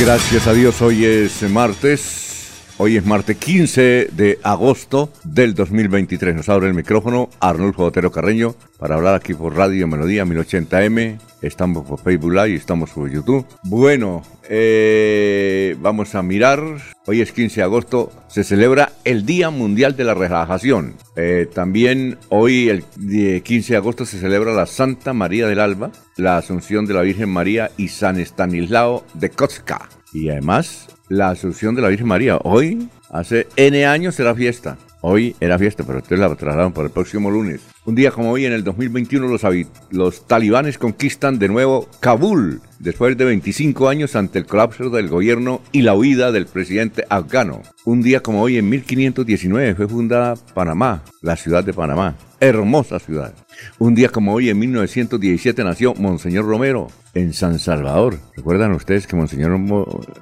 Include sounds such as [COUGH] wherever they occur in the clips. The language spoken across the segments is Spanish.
Gracias a Dios, hoy es martes. Hoy es martes 15 de agosto del 2023. Nos abre el micrófono Arnulfo Otero Carreño para hablar aquí por Radio Melodía 1080M. Estamos por Facebook Live, estamos por YouTube. Bueno, eh, vamos a mirar. Hoy es 15 de agosto, se celebra el Día Mundial de la Relajación. Eh, también hoy, el 15 de agosto, se celebra la Santa María del Alba, la Asunción de la Virgen María y San Estanislao de Kotska. Y además, la Asunción de la Virgen María. Hoy, hace N años, será fiesta. Hoy era fiesta, pero ustedes la trasladaron para el próximo lunes. Un día como hoy, en el 2021, los, los talibanes conquistan de nuevo Kabul, después de 25 años ante el colapso del gobierno y la huida del presidente afgano. Un día como hoy, en 1519, fue fundada Panamá, la ciudad de Panamá. Hermosa ciudad. Un día como hoy, en 1917, nació Monseñor Romero en San Salvador. ¿Recuerdan ustedes que Monseñor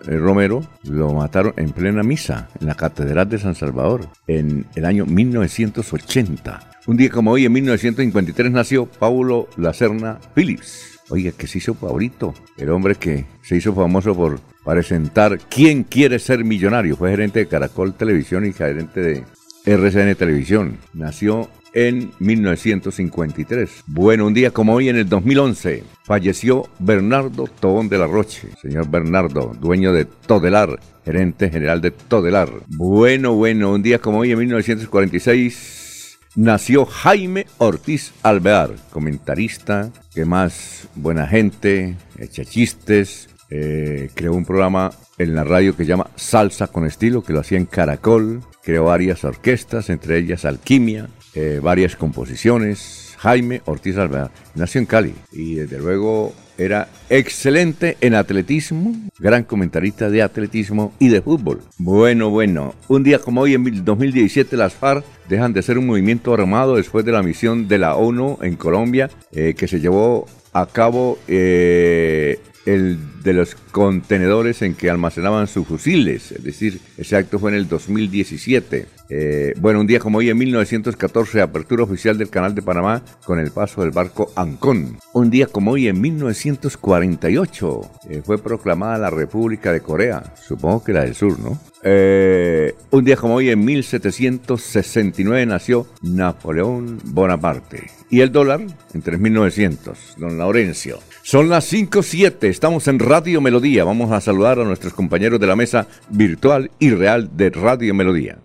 eh, Romero lo mataron en plena misa en la Catedral de San Salvador en el año 1980? Un día como hoy, en 1953, nació Paulo Lacerna Phillips. Oiga, que se hizo favorito. El hombre que se hizo famoso por presentar ¿Quién quiere ser millonario? Fue gerente de Caracol Televisión y gerente de RCN Televisión. Nació en 1953. Bueno, un día como hoy en el 2011 falleció Bernardo Tobón de la Roche, señor Bernardo, dueño de Todelar, gerente general de Todelar. Bueno, bueno, un día como hoy en 1946 nació Jaime Ortiz Alvear, comentarista, que más buena gente, echa chistes, eh, creó un programa en la radio que llama Salsa con Estilo, que lo hacía en Caracol, creó varias orquestas, entre ellas Alquimia, eh, varias composiciones. Jaime Ortiz Alvear nació en Cali y desde luego era excelente en atletismo, gran comentarista de atletismo y de fútbol. Bueno, bueno, un día como hoy en 2017 las FARC dejan de ser un movimiento armado después de la misión de la ONU en Colombia eh, que se llevó a cabo eh, el de los contenedores en que almacenaban sus fusiles, es decir, ese acto fue en el 2017. Eh, bueno, un día como hoy en 1914, apertura oficial del Canal de Panamá con el paso del barco Ancón. Un día como hoy en 1948 eh, fue proclamada la República de Corea, supongo que la del sur, ¿no? Eh, un día como hoy en 1769 nació Napoleón Bonaparte. Y el dólar en 3900, don Laurencio. Son las 5.07, estamos en Radio Melodía. Vamos a saludar a nuestros compañeros de la mesa virtual y real de Radio Melodía.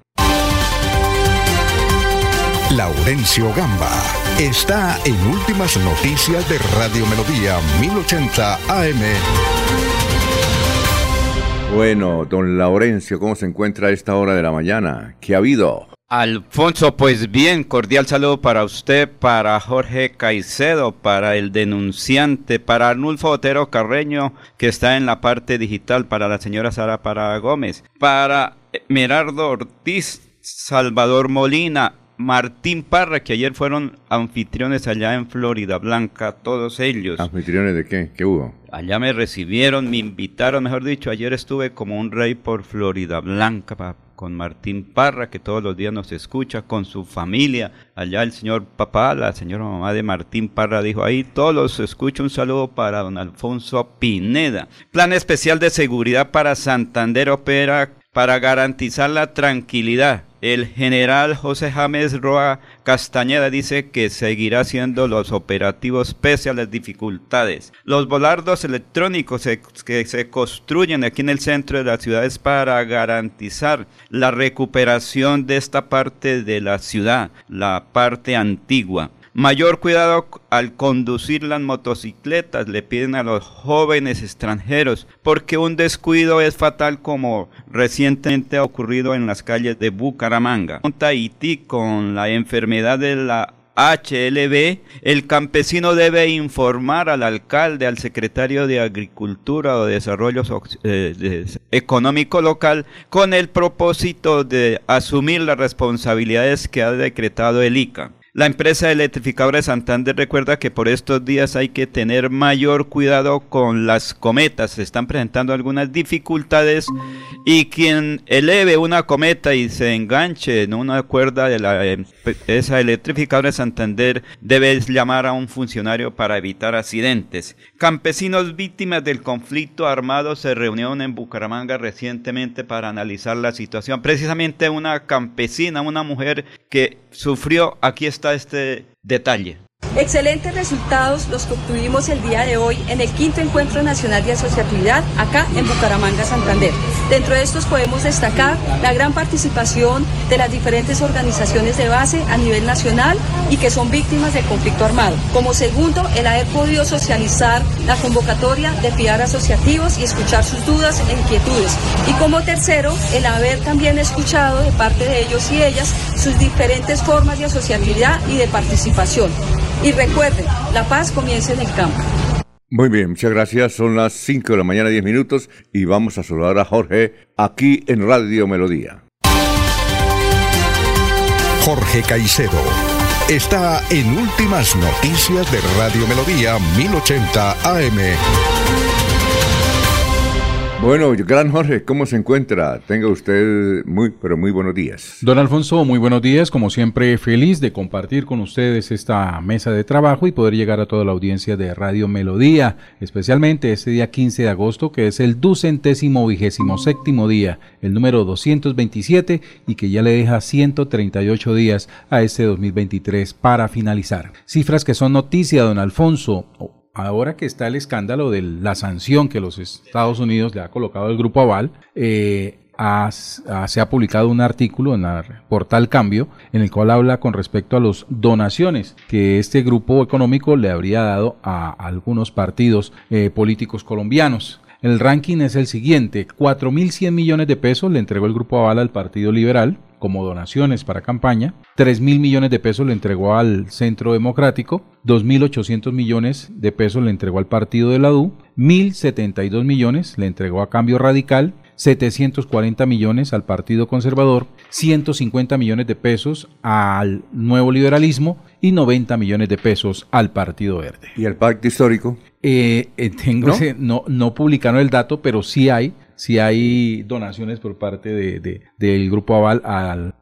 Laurencio Gamba está en Últimas Noticias de Radio Melodía 1080 AM. Bueno, don Laurencio, ¿cómo se encuentra a esta hora de la mañana? ¿Qué ha habido? Alfonso, pues bien, cordial saludo para usted, para Jorge Caicedo, para el denunciante, para Arnulfo Otero Carreño, que está en la parte digital, para la señora Sara Para Gómez, para Merardo Ortiz, Salvador Molina, Martín Parra, que ayer fueron anfitriones allá en Florida Blanca, todos ellos. ¿Anfitriones de qué? ¿Qué hubo? Allá me recibieron, me invitaron, mejor dicho, ayer estuve como un rey por Florida Blanca con Martín Parra, que todos los días nos escucha, con su familia. Allá el señor papá, la señora mamá de Martín Parra dijo ahí, todos los escucho, un saludo para don Alfonso Pineda. Plan especial de seguridad para Santander opera para garantizar la tranquilidad el general José James Roa Castañeda dice que seguirá haciendo los operativos pese a las dificultades. Los volardos electrónicos que se construyen aquí en el centro de las ciudades para garantizar la recuperación de esta parte de la ciudad, la parte antigua. Mayor cuidado al conducir las motocicletas, le piden a los jóvenes extranjeros, porque un descuido es fatal como recientemente ha ocurrido en las calles de Bucaramanga. En Tahití con la enfermedad de la HLB, el campesino debe informar al alcalde, al secretario de Agricultura o Desarrollo eh, Económico Local con el propósito de asumir las responsabilidades que ha decretado el ICA. La empresa electrificadora de Santander recuerda que por estos días hay que tener mayor cuidado con las cometas. Se están presentando algunas dificultades y quien eleve una cometa y se enganche en una cuerda de la empresa electrificadora de Santander debe llamar a un funcionario para evitar accidentes. Campesinos víctimas del conflicto armado se reunieron en Bucaramanga recientemente para analizar la situación. Precisamente una campesina, una mujer que sufrió, aquí está este detalle. Excelentes resultados los que obtuvimos el día de hoy en el quinto encuentro nacional de asociatividad acá en Bucaramanga, Santander. Dentro de estos podemos destacar la gran participación de las diferentes organizaciones de base a nivel nacional y que son víctimas del conflicto armado. Como segundo, el haber podido socializar la convocatoria de FIAR asociativos y escuchar sus dudas e inquietudes. Y como tercero, el haber también escuchado de parte de ellos y ellas sus diferentes formas de asociatividad y de participación. Y recuerden, la paz comienza en el campo. Muy bien, muchas gracias. Son las 5 de la mañana, 10 minutos, y vamos a saludar a Jorge aquí en Radio Melodía. Jorge Caicedo está en Últimas Noticias de Radio Melodía 1080 AM. Bueno, gran Jorge, ¿cómo se encuentra? Tenga usted muy, pero muy buenos días. Don Alfonso, muy buenos días. Como siempre, feliz de compartir con ustedes esta mesa de trabajo y poder llegar a toda la audiencia de Radio Melodía, especialmente este día 15 de agosto, que es el ducentésimo vigésimo séptimo día, el número 227, y que ya le deja 138 días a este 2023 para finalizar. Cifras que son noticia, don Alfonso ahora que está el escándalo de la sanción que los Estados Unidos le ha colocado el Grupo Aval, eh, se ha publicado un artículo en el portal Cambio en el cual habla con respecto a las donaciones que este grupo económico le habría dado a algunos partidos eh, políticos colombianos. El ranking es el siguiente, 4.100 millones de pesos le entregó el Grupo Aval al Partido Liberal, como donaciones para campaña, 3 mil millones de pesos le entregó al Centro Democrático, 2.800 millones de pesos le entregó al Partido de la DU, 1.072 millones le entregó a Cambio Radical, 740 millones al Partido Conservador, 150 millones de pesos al Nuevo Liberalismo y 90 millones de pesos al Partido Verde. ¿Y el pacto histórico? Eh, eh, tengo ¿No? Ese, no, no publicaron el dato, pero sí hay si hay donaciones por parte de, del Grupo Aval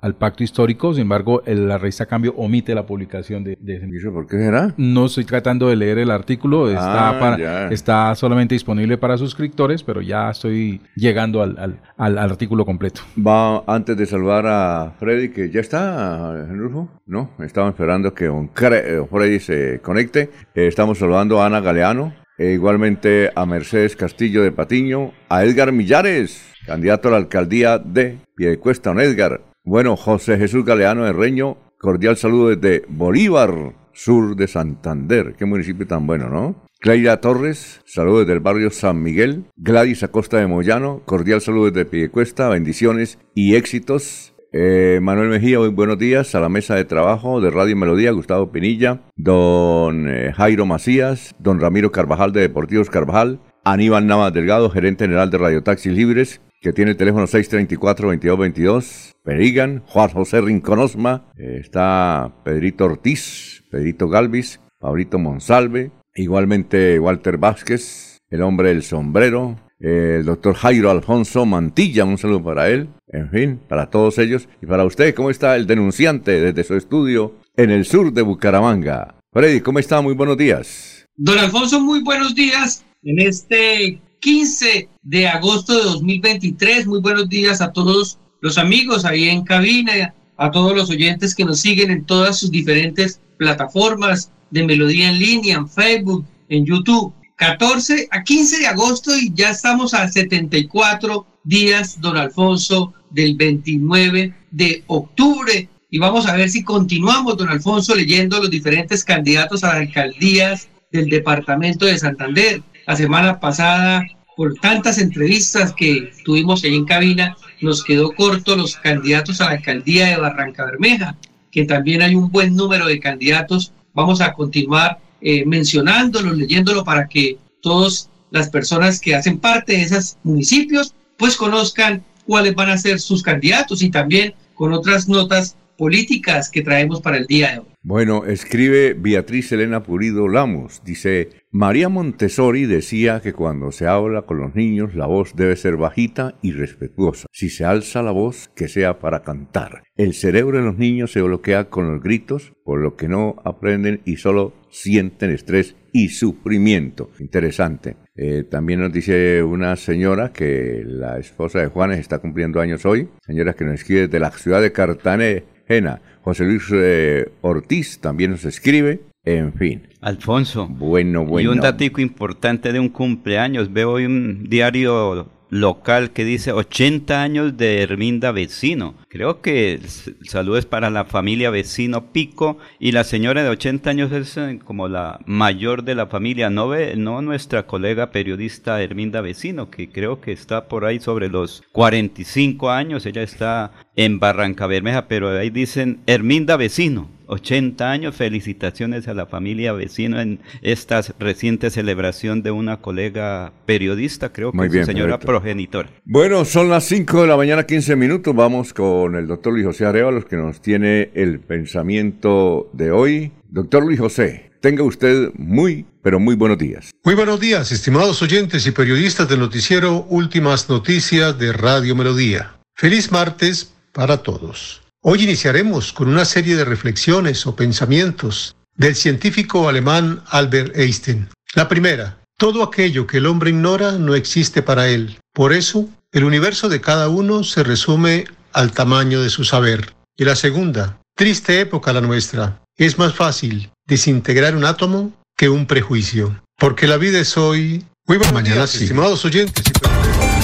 al, Pacto Histórico, sin embargo, la revista Cambio omite la publicación de, ese. ¿Y por qué será? No estoy tratando de leer el artículo, está, ah, está solamente disponible para suscriptores, pero ya estoy llegando al, artículo completo. Va antes de saludar a Freddy, que ya está, Rufo. No, estaba esperando que Freddy se conecte. Eh, estamos saludando a Ana Galeano, e igualmente a Mercedes Castillo de Patiño, a Edgar Millares, candidato a la alcaldía de Piedecuesta, don Edgar. Bueno, José Jesús Galeano de Reño, cordial saludo desde Bolívar, sur de Santander. Qué municipio tan bueno, ¿no? Cleira Torres, saludos desde el barrio San Miguel. Gladys Acosta de Moyano, cordial saludo desde Piedecuesta, bendiciones y éxitos. Eh, Manuel Mejía, muy buenos días a la mesa de trabajo de Radio Melodía, Gustavo Pinilla, don eh, Jairo Macías, don Ramiro Carvajal de Deportivos Carvajal, Aníbal Navas Delgado, gerente general de Radio Taxis Libres, que tiene el teléfono 634-2222, Perigan, Juan José Rinconosma, eh, está Pedrito Ortiz, Pedrito Galvis, Pablito Monsalve, igualmente Walter Vázquez, el hombre del sombrero, el doctor Jairo Alfonso Mantilla, un saludo para él, en fin, para todos ellos y para usted, ¿cómo está el denunciante desde su estudio en el sur de Bucaramanga? Freddy, ¿cómo está? Muy buenos días. Don Alfonso, muy buenos días en este 15 de agosto de 2023. Muy buenos días a todos los amigos ahí en cabina, a todos los oyentes que nos siguen en todas sus diferentes plataformas de Melodía en línea, en Facebook, en YouTube. 14 a 15 de agosto y ya estamos a 74 días, don Alfonso, del 29 de octubre. Y vamos a ver si continuamos, don Alfonso, leyendo los diferentes candidatos a las alcaldías del departamento de Santander. La semana pasada, por tantas entrevistas que tuvimos ahí en cabina, nos quedó corto los candidatos a la alcaldía de Barranca Bermeja, que también hay un buen número de candidatos. Vamos a continuar eh, mencionándolo, leyéndolo para que todas las personas que hacen parte de esos municipios pues conozcan cuáles van a ser sus candidatos y también con otras notas políticas que traemos para el día de hoy. Bueno, escribe Beatriz Elena Purido Lamos, dice, María Montessori decía que cuando se habla con los niños la voz debe ser bajita y respetuosa. Si se alza la voz, que sea para cantar. El cerebro de los niños se bloquea con los gritos, por lo que no aprenden y solo sienten estrés y sufrimiento. Interesante. Eh, también nos dice una señora que la esposa de Juanes está cumpliendo años hoy. Señora que nos escribe de la ciudad de Cartagena. José Luis eh, Ortiz también nos escribe. En fin. Alfonso. Bueno, bueno. Y un datico importante de un cumpleaños. Veo hoy un diario local que dice 80 años de Herminda Vecino. Creo que el saludo es para la familia Vecino Pico y la señora de 80 años es eh, como la mayor de la familia, no, ve, no nuestra colega periodista Herminda Vecino, que creo que está por ahí sobre los 45 años, ella está en Barranca Bermeja, pero ahí dicen Herminda Vecino. 80 años. Felicitaciones a la familia vecino en esta reciente celebración de una colega periodista, creo que es señora progenitora. Bueno, son las 5 de la mañana, 15 minutos. Vamos con el doctor Luis José Arevalo, que nos tiene el pensamiento de hoy. Doctor Luis José, tenga usted muy, pero muy buenos días. Muy buenos días, estimados oyentes y periodistas del noticiero Últimas Noticias de Radio Melodía. Feliz martes para todos. Hoy iniciaremos con una serie de reflexiones o pensamientos del científico alemán Albert Einstein. La primera, todo aquello que el hombre ignora no existe para él. Por eso, el universo de cada uno se resume al tamaño de su saber. Y la segunda, triste época la nuestra. Es más fácil desintegrar un átomo que un prejuicio. Porque la vida es hoy... Muy buenas mañanas, estimados oyentes.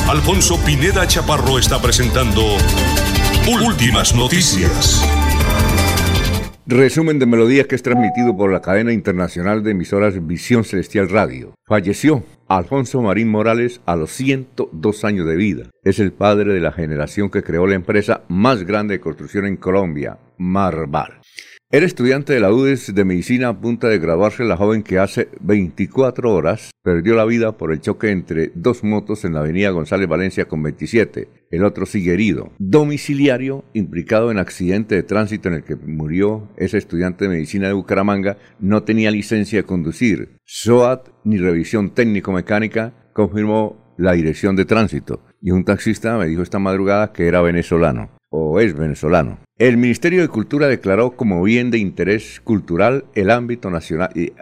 Alfonso Pineda Chaparro está presentando Últimas noticias. Resumen de melodías que es transmitido por la cadena internacional de emisoras Visión Celestial Radio. Falleció Alfonso Marín Morales a los 102 años de vida. Es el padre de la generación que creó la empresa más grande de construcción en Colombia, Marval. Era estudiante de la UDES de medicina a punta de graduarse la joven que hace 24 horas perdió la vida por el choque entre dos motos en la avenida González Valencia con 27. El otro sigue herido. Domiciliario implicado en accidente de tránsito en el que murió ese estudiante de medicina de Bucaramanga no tenía licencia de conducir. SOAT ni revisión técnico-mecánica confirmó la dirección de tránsito. Y un taxista me dijo esta madrugada que era venezolano o es venezolano. El Ministerio de Cultura declaró como bien de interés cultural el ámbito nacional, eh,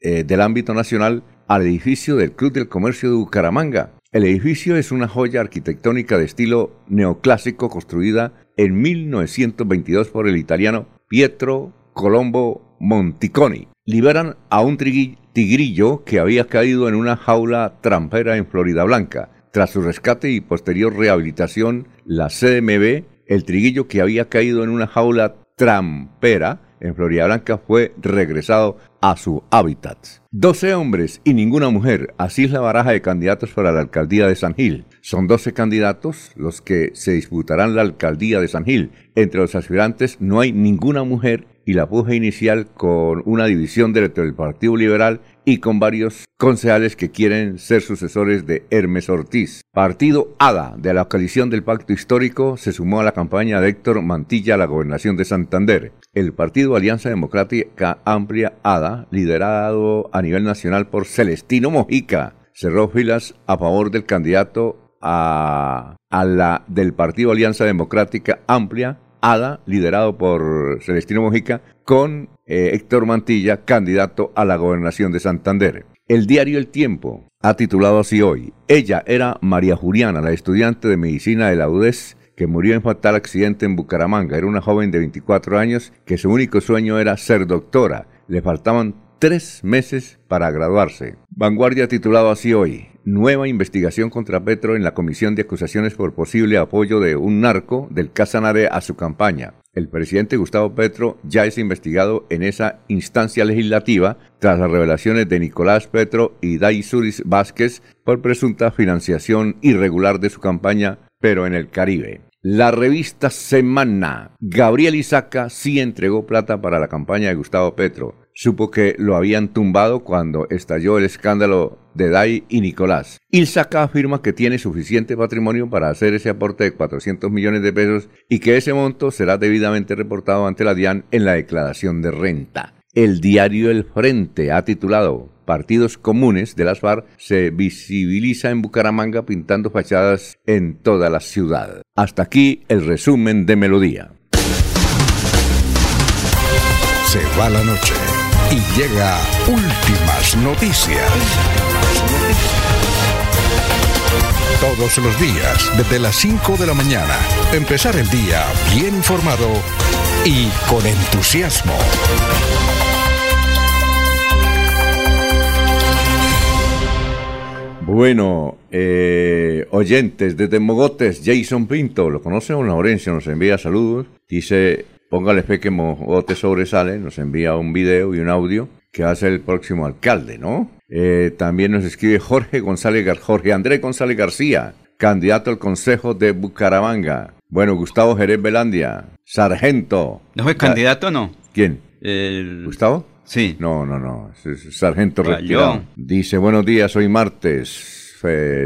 eh, del ámbito nacional al edificio del Club del Comercio de Bucaramanga. El edificio es una joya arquitectónica de estilo neoclásico construida en 1922 por el italiano Pietro Colombo Monticoni. Liberan a un tigrillo que había caído en una jaula trampera en Florida Blanca. Tras su rescate y posterior rehabilitación, la CMB el triguillo que había caído en una jaula trampera en Florida Blanca fue regresado a su hábitat. 12 hombres y ninguna mujer, así es la baraja de candidatos para la alcaldía de San Gil. Son 12 candidatos los que se disputarán la alcaldía de San Gil. Entre los aspirantes no hay ninguna mujer y la puja inicial con una división del Partido Liberal y con varios concejales que quieren ser sucesores de Hermes Ortiz. Partido ADA de la coalición del Pacto Histórico se sumó a la campaña de Héctor Mantilla a la gobernación de Santander. El Partido Alianza Democrática Amplia ADA, liderado a nivel nacional por Celestino Mojica, cerró filas a favor del candidato a, a la del Partido Alianza Democrática Amplia, ADA, liderado por Celestino Mojica, con eh, Héctor Mantilla, candidato a la gobernación de Santander. El diario El Tiempo ha titulado así hoy, ella era María Juliana, la estudiante de medicina de la UDES que murió en fatal accidente en Bucaramanga. Era una joven de 24 años que su único sueño era ser doctora. Le faltaban tres meses para graduarse. Vanguardia titulado así hoy. Nueva investigación contra Petro en la Comisión de Acusaciones por posible apoyo de un narco del Casanare a su campaña. El presidente Gustavo Petro ya es investigado en esa instancia legislativa tras las revelaciones de Nicolás Petro y Daisuris Vázquez por presunta financiación irregular de su campaña, pero en el Caribe. La revista Semana. Gabriel Isaca sí entregó plata para la campaña de Gustavo Petro supo que lo habían tumbado cuando estalló el escándalo de Dai y Nicolás. Ilzaca afirma que tiene suficiente patrimonio para hacer ese aporte de 400 millones de pesos y que ese monto será debidamente reportado ante la DIAN en la declaración de renta. El diario El Frente ha titulado Partidos Comunes de las FARC se visibiliza en Bucaramanga pintando fachadas en toda la ciudad. Hasta aquí el resumen de Melodía. Se va la noche y llega Últimas Noticias. Todos los días, desde las 5 de la mañana, empezar el día bien informado y con entusiasmo. Bueno, eh, oyentes desde Mogotes, Jason Pinto, ¿lo conoce o Laurencio? Nos envía saludos. Dice, Póngale fe que Mogote sobresale, nos envía un video y un audio que va a ser el próximo alcalde, ¿no? Eh, también nos escribe Jorge González Jorge Andrés González García, candidato al Consejo de Bucaramanga. Bueno, Gustavo Jerez Belandia, sargento. ¿No fue candidato o no? ¿Quién? El... ¿Gustavo? Sí. No, no, no. Es sargento retirado. Dice, buenos días, hoy martes.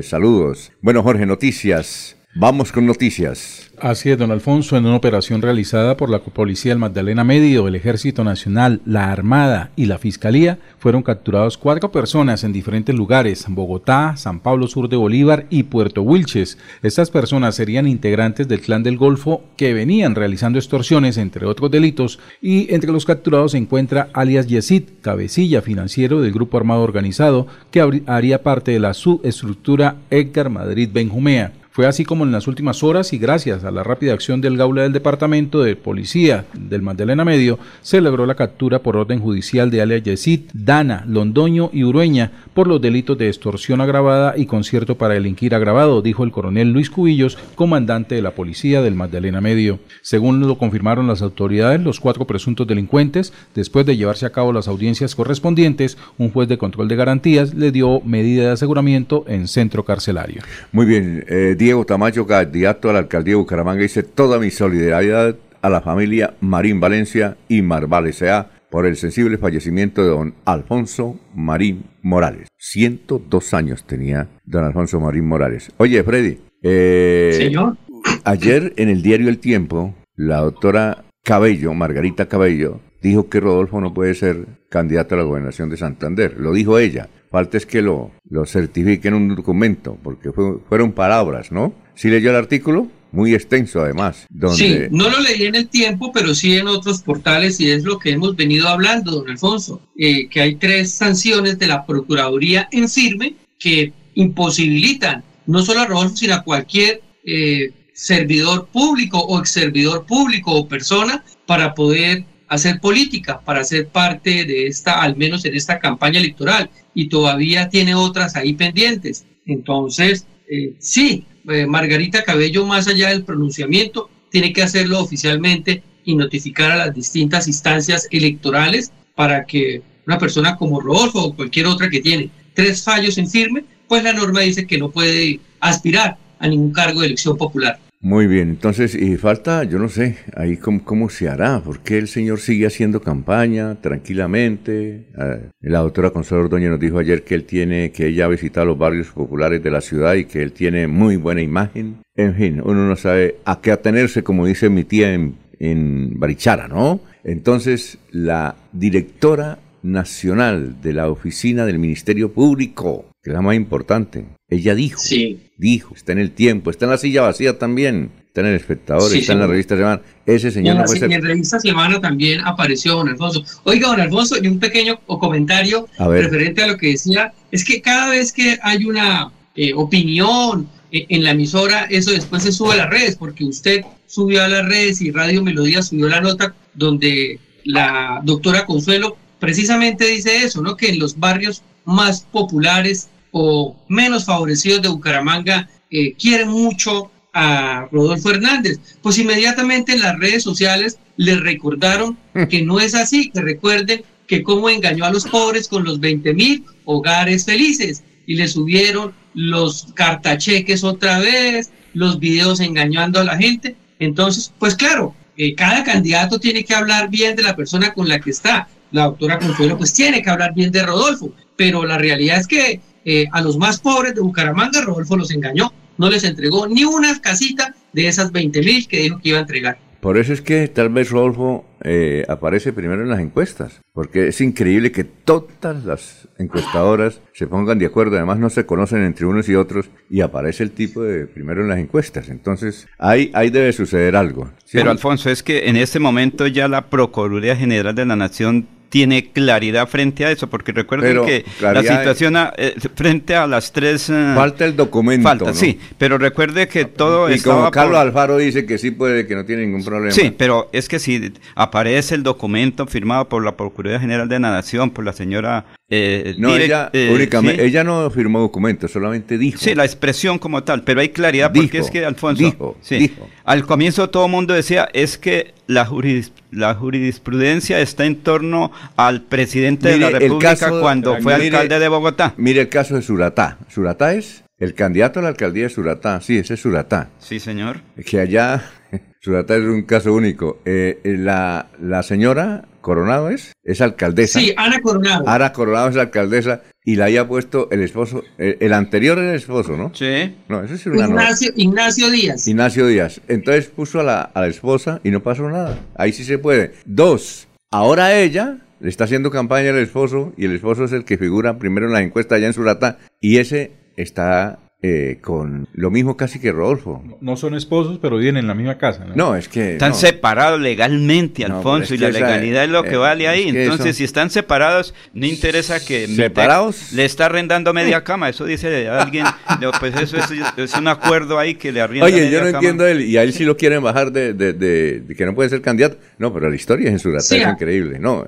saludos. Bueno, Jorge, noticias. Vamos con noticias. Así es, don Alfonso, en una operación realizada por la Policía del Magdalena Medio, el Ejército Nacional, la Armada y la Fiscalía, fueron capturados cuatro personas en diferentes lugares, Bogotá, San Pablo Sur de Bolívar y Puerto Wilches. Estas personas serían integrantes del clan del Golfo que venían realizando extorsiones, entre otros delitos, y entre los capturados se encuentra alias Yesid, cabecilla financiero del grupo armado organizado que haría parte de la subestructura Edgar Madrid Benjumea. Fue así como en las últimas horas y gracias a la rápida acción del Gaula del Departamento de Policía del Magdalena Medio, se logró la captura por orden judicial de alias Yesid, Dana, Londoño y Urueña por los delitos de extorsión agravada y concierto para delinquir agravado, dijo el coronel Luis Cubillos, comandante de la Policía del Magdalena Medio. Según lo confirmaron las autoridades, los cuatro presuntos delincuentes, después de llevarse a cabo las audiencias correspondientes, un juez de control de garantías le dio medida de aseguramiento en centro carcelario. Muy bien, eh, Diego Tamayo, candidato a la alcaldía de Bucaramanga, dice toda mi solidaridad a la familia Marín Valencia y Marval S.A. por el sensible fallecimiento de don Alfonso Marín Morales. 102 años tenía don Alfonso Marín Morales. Oye, Freddy. Eh, Señor. Ayer en el diario El Tiempo, la doctora Cabello, Margarita Cabello, dijo que Rodolfo no puede ser candidato a la gobernación de Santander. Lo dijo ella. Falta es que lo, lo certifique en un documento, porque fueron palabras, ¿no? ¿Sí leyó el artículo? Muy extenso además. Donde... Sí, no lo leí en el tiempo, pero sí en otros portales y es lo que hemos venido hablando, don Alfonso, eh, que hay tres sanciones de la Procuraduría en firme que imposibilitan no solo a Rodolfo, sino a cualquier eh, servidor público o ex servidor público o persona para poder hacer política, para ser parte de esta, al menos en esta campaña electoral, y todavía tiene otras ahí pendientes. Entonces, eh, sí, eh, Margarita Cabello, más allá del pronunciamiento, tiene que hacerlo oficialmente y notificar a las distintas instancias electorales para que una persona como Rodolfo o cualquier otra que tiene tres fallos en firme, pues la norma dice que no puede aspirar a ningún cargo de elección popular. Muy bien, entonces, y falta, yo no sé, ahí cómo, se hará, porque el señor sigue haciendo campaña tranquilamente. Ah, la doctora Consuelo Ordoña nos dijo ayer que él tiene, que ella ha visitado los barrios populares de la ciudad y que él tiene muy buena imagen. En fin, uno no sabe a qué atenerse, como dice mi tía en, en Barichara, ¿no? Entonces, la directora nacional de la oficina del Ministerio Público, que es la más importante, ella dijo, sí. dijo, está en el tiempo, está en la silla vacía también, está en el espectador, está en la revista Semana. Ese señor no puede ser... En la revista Semana también apareció don Alfonso. Oiga, don Alfonso, y un pequeño comentario referente a lo que decía, es que cada vez que hay una eh, opinión eh, en la emisora eso después se sube a las redes, porque usted subió a las redes y Radio Melodía subió la nota donde la doctora Consuelo precisamente dice eso, ¿no? Que en los barrios más populares o menos favorecidos de Bucaramanga eh, quieren mucho a Rodolfo Hernández. Pues inmediatamente en las redes sociales le recordaron mm. que no es así, que recuerden que cómo engañó a los pobres con los 20 mil hogares felices y le subieron los cartacheques otra vez, los videos engañando a la gente. Entonces, pues claro, eh, cada candidato tiene que hablar bien de la persona con la que está. La doctora Consuelo pues tiene que hablar bien de Rodolfo, pero la realidad es que eh, a los más pobres de Bucaramanga Rodolfo los engañó, no les entregó ni una casita de esas 20 mil que dijo que iba a entregar. Por eso es que tal vez Rodolfo eh, aparece primero en las encuestas, porque es increíble que todas las encuestadoras se pongan de acuerdo, además no se conocen entre unos y otros, y aparece el tipo de primero en las encuestas. Entonces, ahí, ahí debe suceder algo. Pero Alfonso, es que en este momento ya la Procuraduría General de la Nación tiene claridad frente a eso, porque recuerden que la situación eh, frente a las tres... Eh, falta el documento. Falta, sí, pero recuerde que todo y como Carlos Alfaro dice que sí puede, que no tiene ningún problema. Sí, pero es que si aparece el documento firmado por la Procuraduría General de la Nación, por la señora eh, no, ella, únicamente, ella no firmó documento, solamente dijo. Sí, la expresión como tal, pero hay claridad porque es que, Alfonso, al comienzo todo el mundo decía, es que la, la jurisprudencia está en torno al presidente de la República cuando fue alcalde de Bogotá. Mire el caso de Suratá. Suratá es el candidato a la alcaldía de Suratá. Sí, ese es Suratá. Sí, señor. Que allá [LAUGHS] Suratá es un caso único. Eh, eh, la, la señora Coronado es, es alcaldesa. Sí, Ana Coronado. Ana Coronado es alcaldesa y la haya puesto el esposo, el, anterior era el esposo, ¿no? Sí. No, ese es una Ignacio, Ignacio Díaz. Ignacio Díaz. Entonces puso a la, a la esposa y no pasó nada. Ahí sí se puede. Dos, ahora ella le está haciendo campaña al esposo y el esposo es el que figura primero en la encuesta allá en Suratá y ese está eh, con lo mismo casi que Rodolfo. No, son esposos, pero viven en la misma casa. No, es que... Están separados legalmente, Alfonso, y la legalidad es lo que eh, vale ahí. Entonces, si están separados, no interesa que... ¿Separados? Le está arrendando media cama, eso dice alguien, [LAUGHS] pues eso es, un acuerdo ahí que le arrienda Oye, yo no entiendo él, y a él sí lo quieren bajar de, de, que no puede ser candidato. No, pero la historia en su es increíble, ¿no?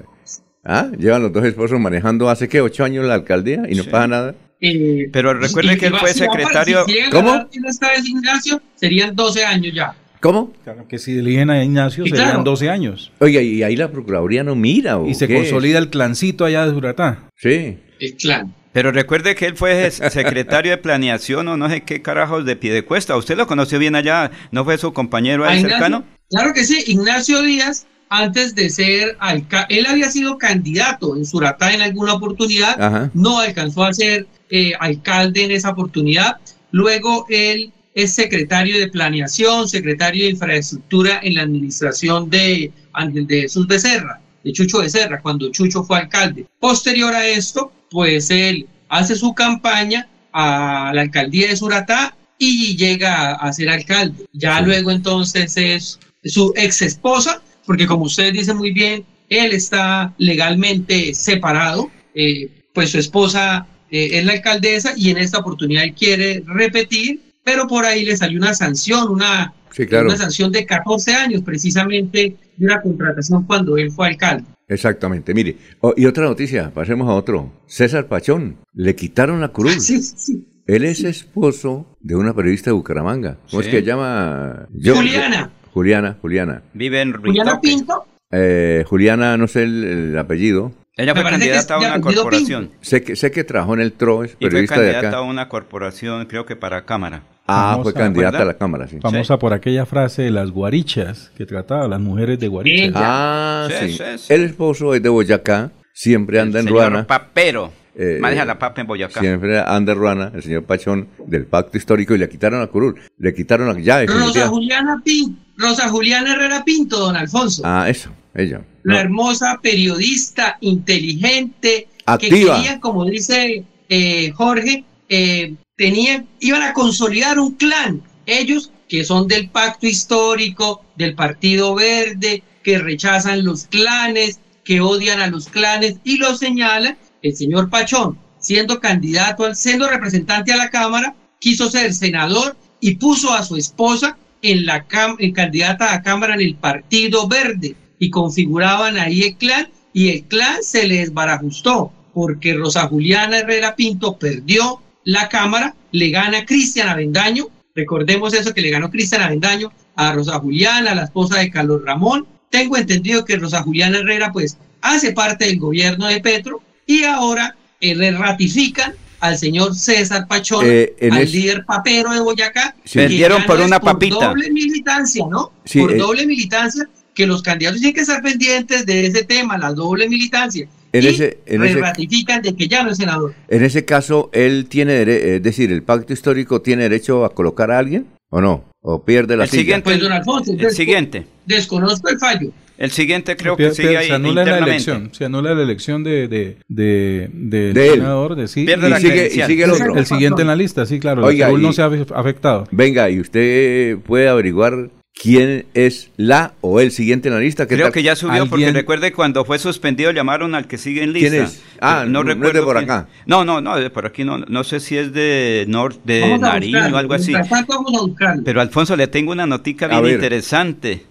¿Ah? Llevan los dos esposos manejando hace, ¿qué? ¿Ocho años la alcaldía y no pasa nada? Eh, pero recuerde que él fue secretario. ¿Cómo? esta vez Ignacio, serían 12 años ya. ¿Cómo? Claro, que si eligen a Ignacio serían 12 años. Oiga, y ahí la Procuraduría no mira. y se consolida el clancito allá de Juratá. Sí. El clan. Pero recuerde que él fue [LAUGHS] secretario de planeación o no sé qué carajos de pie de cuesta. Usted lo conoció bien allá, ¿no fue su compañero ahí cercano? Claro que sí, Ignacio Díaz antes de ser alcalde, él había sido candidato en Suratá en alguna oportunidad, no alcanzó a ser eh, alcalde en esa oportunidad. Luego él es secretario de planeación, secretario de infraestructura en la administración de, de Jesús Becerra, de Chucho Becerra, cuando Chucho fue alcalde. Posterior a esto, pues él hace su campaña a la alcaldía de Suratá y llega a, ser alcalde. Ya luego entonces es su ex esposa, porque como ustedes dicen muy bien, él está legalmente separado, eh, pues su esposa eh, es la alcaldesa y en esta oportunidad él quiere repetir, pero por ahí le salió una sanción, una, una sanción de 14 años precisamente de una contratación cuando él fue alcalde. Exactamente, mire, oh, y otra noticia, pasemos a otro. César Pachón, le quitaron la cruz. [LAUGHS] Sí, sí. Él es esposo de una periodista de Bucaramanga. ¿Cómo es que llama? Juliana. Juliana, Juliana. Vive en Juliana Pinto. Eh, Juliana, no sé el, apellido. Ella fue candidata a una corporación. Sé que, sé que trabajó en el TRO, es periodista fue candidata a una corporación, creo que para Cámara. Ah, fue candidata a la Cámara, sí. Famosa por aquella frase de las guarichas, que trataba a las mujeres de guarichas. Ah, sí. El esposo es de Boyacá, siempre anda en Ruana. papero. Eh, Maneja la papa en Boyacá. Siempre anda en Ruana, el señor Pachón, del pacto histórico, y le quitaron a curul. Le quitaron la llave. Rosa Juliana Pinto. Rosa Juliana Herrera Pinto, don Alfonso. Ah, eso, ella. La hermosa periodista, inteligente, Activa. que quería, como dice eh, Jorge, eh, tenían, iban a consolidar un clan. Ellos, que son del pacto histórico, del Partido Verde, que rechazan los clanes, que odian a los clanes, y lo señala el señor Pachón, siendo candidato, siendo representante a la Cámara, quiso ser senador y puso a su esposa en la en candidata a Cámara en el Partido Verde y configuraban ahí el clan y el clan se les barajustó porque Rosa Juliana Herrera Pinto perdió la Cámara, le gana Cristian Avendaño, recordemos eso que le ganó Cristian Avendaño a Rosa Juliana, la esposa de Carlos Ramón. Tengo entendido que Rosa Juliana Herrera pues hace parte del gobierno de Petro y ahora eh, le ratifican al señor César Pachón, eh, al líder papero de Boyacá. Se Perdieron por una papita. Por doble militancia, ¿no? por eh. doble militancia, que los candidatos tienen que estar pendientes de ese tema, la doble militancia. En y ese, ratifican de que ya no es senador. En ese caso, él tiene, es decir, el pacto histórico tiene derecho a colocar a alguien o no, o pierde la el Siguiente, pues, don Alfonso, el siguiente. Desconozco el fallo. El siguiente creo que sigue ahí se anula la elección, se anula la elección de, de, de, de, senador, de sí, y, sigue, y, sigue, el otro. El siguiente en la lista, sí, claro. Oiga, no se ha afectado. Venga, y usted puede averiguar quién es la o el siguiente en la lista. Creo que ya subió, porque recuerde cuando fue suspendido llamaron al que sigue en lista. ¿Quién es? Ah, no, recuerdo. por acá. No, no, no, de por aquí no, no sé si es de Norte, de Nariño o algo así. Pero Alfonso, le tengo una notica bien interesante.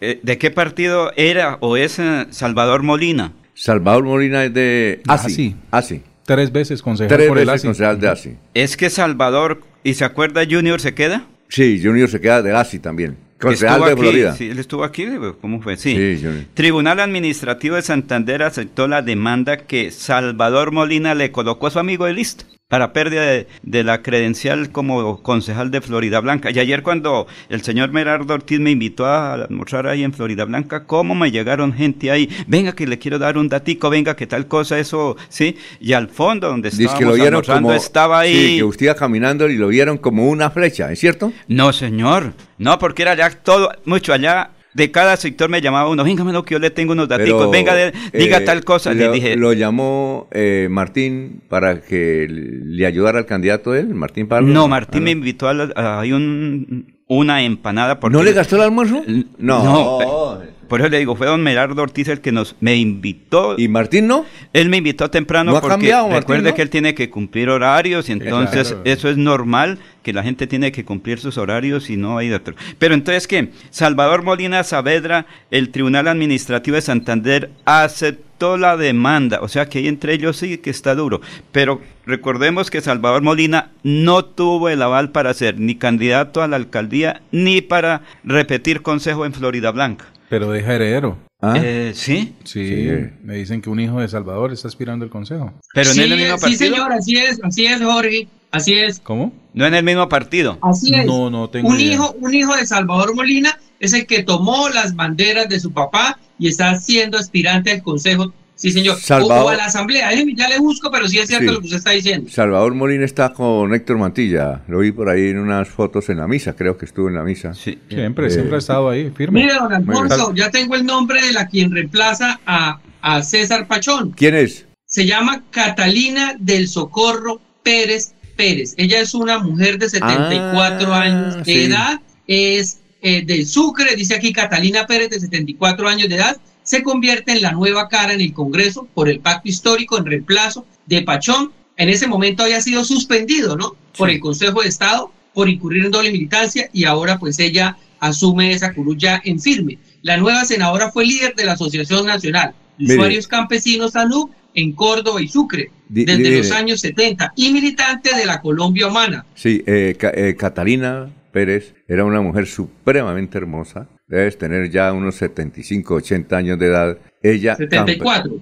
Eh, ¿De qué partido era o es eh, Salvador Molina? Salvador Molina es de ASI. ASI. Tres veces concejal Tres por veces concejal de ASI. Es que Salvador, ¿y se acuerda Junior se queda? Sí, Junior se queda de ASI también. Concejal de Florida. Sí, él estuvo aquí, ¿cómo fue? Sí. Tribunal Administrativo de Santander aceptó la demanda que Salvador Molina le colocó a su amigo de lista para pérdida de, la credencial como concejal de Florida Blanca. Y ayer cuando el señor Merardo Ortiz me invitó a almorzar ahí en Florida Blanca, cómo me llegaron gente ahí, venga que le quiero dar un datico, venga que tal cosa, eso, sí. Y al fondo donde estábamos almorzando estaba ahí. Sí, que usted iba caminando y lo vieron como una flecha, ¿es cierto? No, señor. No, porque era ya todo, mucho allá de cada sector me llamaba uno, venga, que yo le tengo unos datos, venga, diga eh, tal cosa. le dije. Lo llamó eh, Martín para que le ayudara al candidato él, Martín Pablo. No, Martín me invitó a, hay un, una empanada. Porque ¿No le gastó el almuerzo? No. no. Por eso le digo, fue don Merardo Ortiz el que nos me invitó. ¿Y Martín no? Él me invitó temprano ¿No ha porque cambiado, recuerde que él tiene que cumplir horarios y entonces eso es normal que la gente tiene que cumplir sus horarios y no hay otro. Pero entonces ¿qué? Salvador Molina Saavedra, el Tribunal Administrativo de Santander aceptó la demanda, o sea que ahí entre ellos sí que está duro, pero recordemos que Salvador Molina no tuvo el aval para ser ni candidato a la alcaldía ni para repetir consejo en Florida Blanca. Pero deja heredero. ¿Ah? Eh, ¿sí? ¿sí? me dicen que un hijo de Salvador está aspirando el consejo. Pero no en el mismo partido. Sí, señor, así es, así es, Jorge, así es. ¿Cómo? No en el mismo partido. Así es. No, no tengo un hijo, un hijo de Salvador Molina es el que tomó las banderas de su papá y está siendo aspirante al consejo Sí, señor. o, a la asamblea. Ya le busco, pero sí es cierto lo que usted está diciendo. Salvador Molina está con Héctor Mantilla. Lo vi por ahí en unas fotos en la misa. Creo que estuvo en la misa. Sí, siempre, siempre ha estado ahí, firme. Mire, don Alfonso, ya tengo el nombre de la quien reemplaza a, a César Pachón. ¿Quién es? Se llama Catalina del Socorro Pérez Pérez. Ella es una mujer de 74 ah, años de edad. Es eh, del Sucre, dice aquí Catalina Pérez, de 74 años de edad se convierte en la nueva cara en el Congreso por el pacto histórico en reemplazo de Pachón. En ese momento había sido suspendido, ¿no? Por el Consejo de Estado por incurrir en doble militancia y ahora pues ella asume esa curul ya en firme. La nueva senadora fue líder de la Asociación Nacional de Usuarios Campesinos SANU en Córdoba y Sucre desde los años 70 y militante de la Colombia Humana. Sí, eh, eh, Catalina Pérez era una mujer supremamente hermosa, debes tener ya unos 75, 80 años de edad. Ella, 74.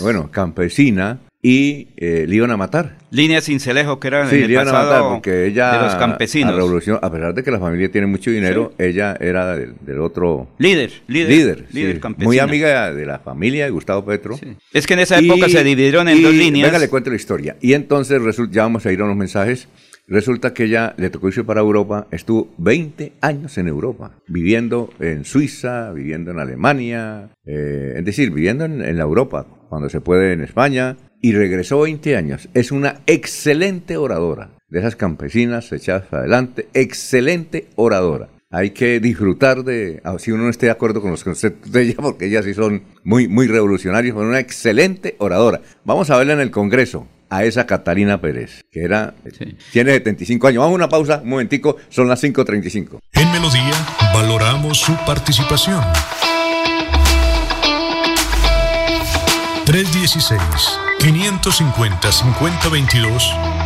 bueno, campesina, y eh, le iban a matar. Línea Cincelejo, que era sí, le iban a matar porque ella, de los campesinos. revolución, a pesar de que la familia tiene mucho dinero, ella era del, otro... Líder, líder. Líder, Muy amiga de la familia de Gustavo Petro. Es que en esa época se dividieron en dos líneas. Venga, le cuento la historia. Y entonces, ya vamos a ir a unos mensajes. Resulta que ella le tocó irse para Europa, estuvo 20 años en Europa, viviendo en Suiza, viviendo en Alemania, eh, es decir, viviendo en, la Europa, cuando se puede en España, y regresó 20 años. Es una excelente oradora, de esas campesinas echadas adelante, excelente oradora. Hay que disfrutar de, si uno no esté de acuerdo con los conceptos de ella, porque ellas sí son muy, muy revolucionarios, pero una excelente oradora. Vamos a verla en el Congreso a esa Catalina Pérez, que era, Sí. tiene 75 años. Vamos a una pausa, un momentico, son las 5.35. En Melodía valoramos su participación. 316-550-5022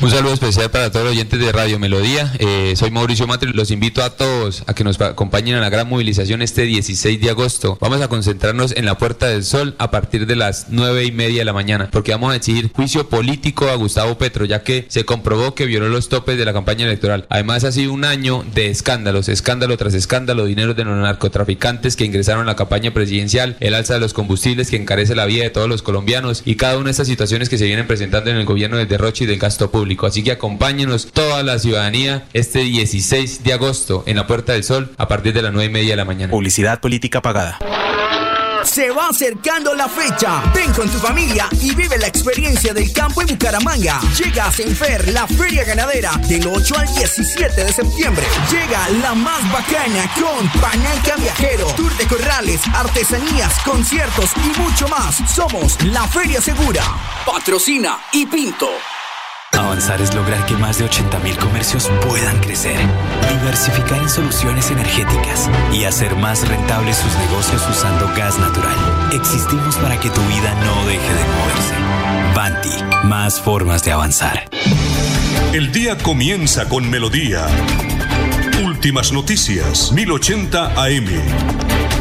Un saludo especial para todos los oyentes de Radio Melodía. Eh, soy Mauricio Matre. Los invito a todos a que nos acompañen a la gran movilización este 16 de agosto. Vamos a concentrarnos en la Puerta del Sol a partir de las 9 y media de la mañana, porque vamos a exigir juicio político a Gustavo Petro, ya que se comprobó que violó los topes de la campaña electoral. Además, ha sido un año de escándalos, escándalo tras escándalo, dinero de los narcotraficantes que ingresaron a la campaña presidencial, el alza de los combustibles que encarece la vida de todos los colombianos y cada una de estas situaciones que se vienen presentando en el gobierno del derroche y del gasto público. Así que acompáñenos toda la ciudadanía este 16 de agosto en la Puerta del Sol a partir de las 9 y media de la mañana. Publicidad política pagada. Se va acercando la fecha. Ven con tu familia y vive la experiencia del campo en Bucaramanga. Llega a Senfer, la feria ganadera, del 8 al 17 de septiembre. Llega la más bacana con Pananca Viajero, Tour de Corrales, artesanías, conciertos y mucho más. Somos la Feria Segura. Patrocina y Pinto. Avanzar es lograr que más de 80.000 comercios puedan crecer, diversificar en soluciones energéticas y hacer más rentables sus negocios usando gas natural. Existimos para que tu vida no deje de moverse. Banti, más formas de avanzar. El día comienza con Melodía. Últimas noticias, 1080 AM.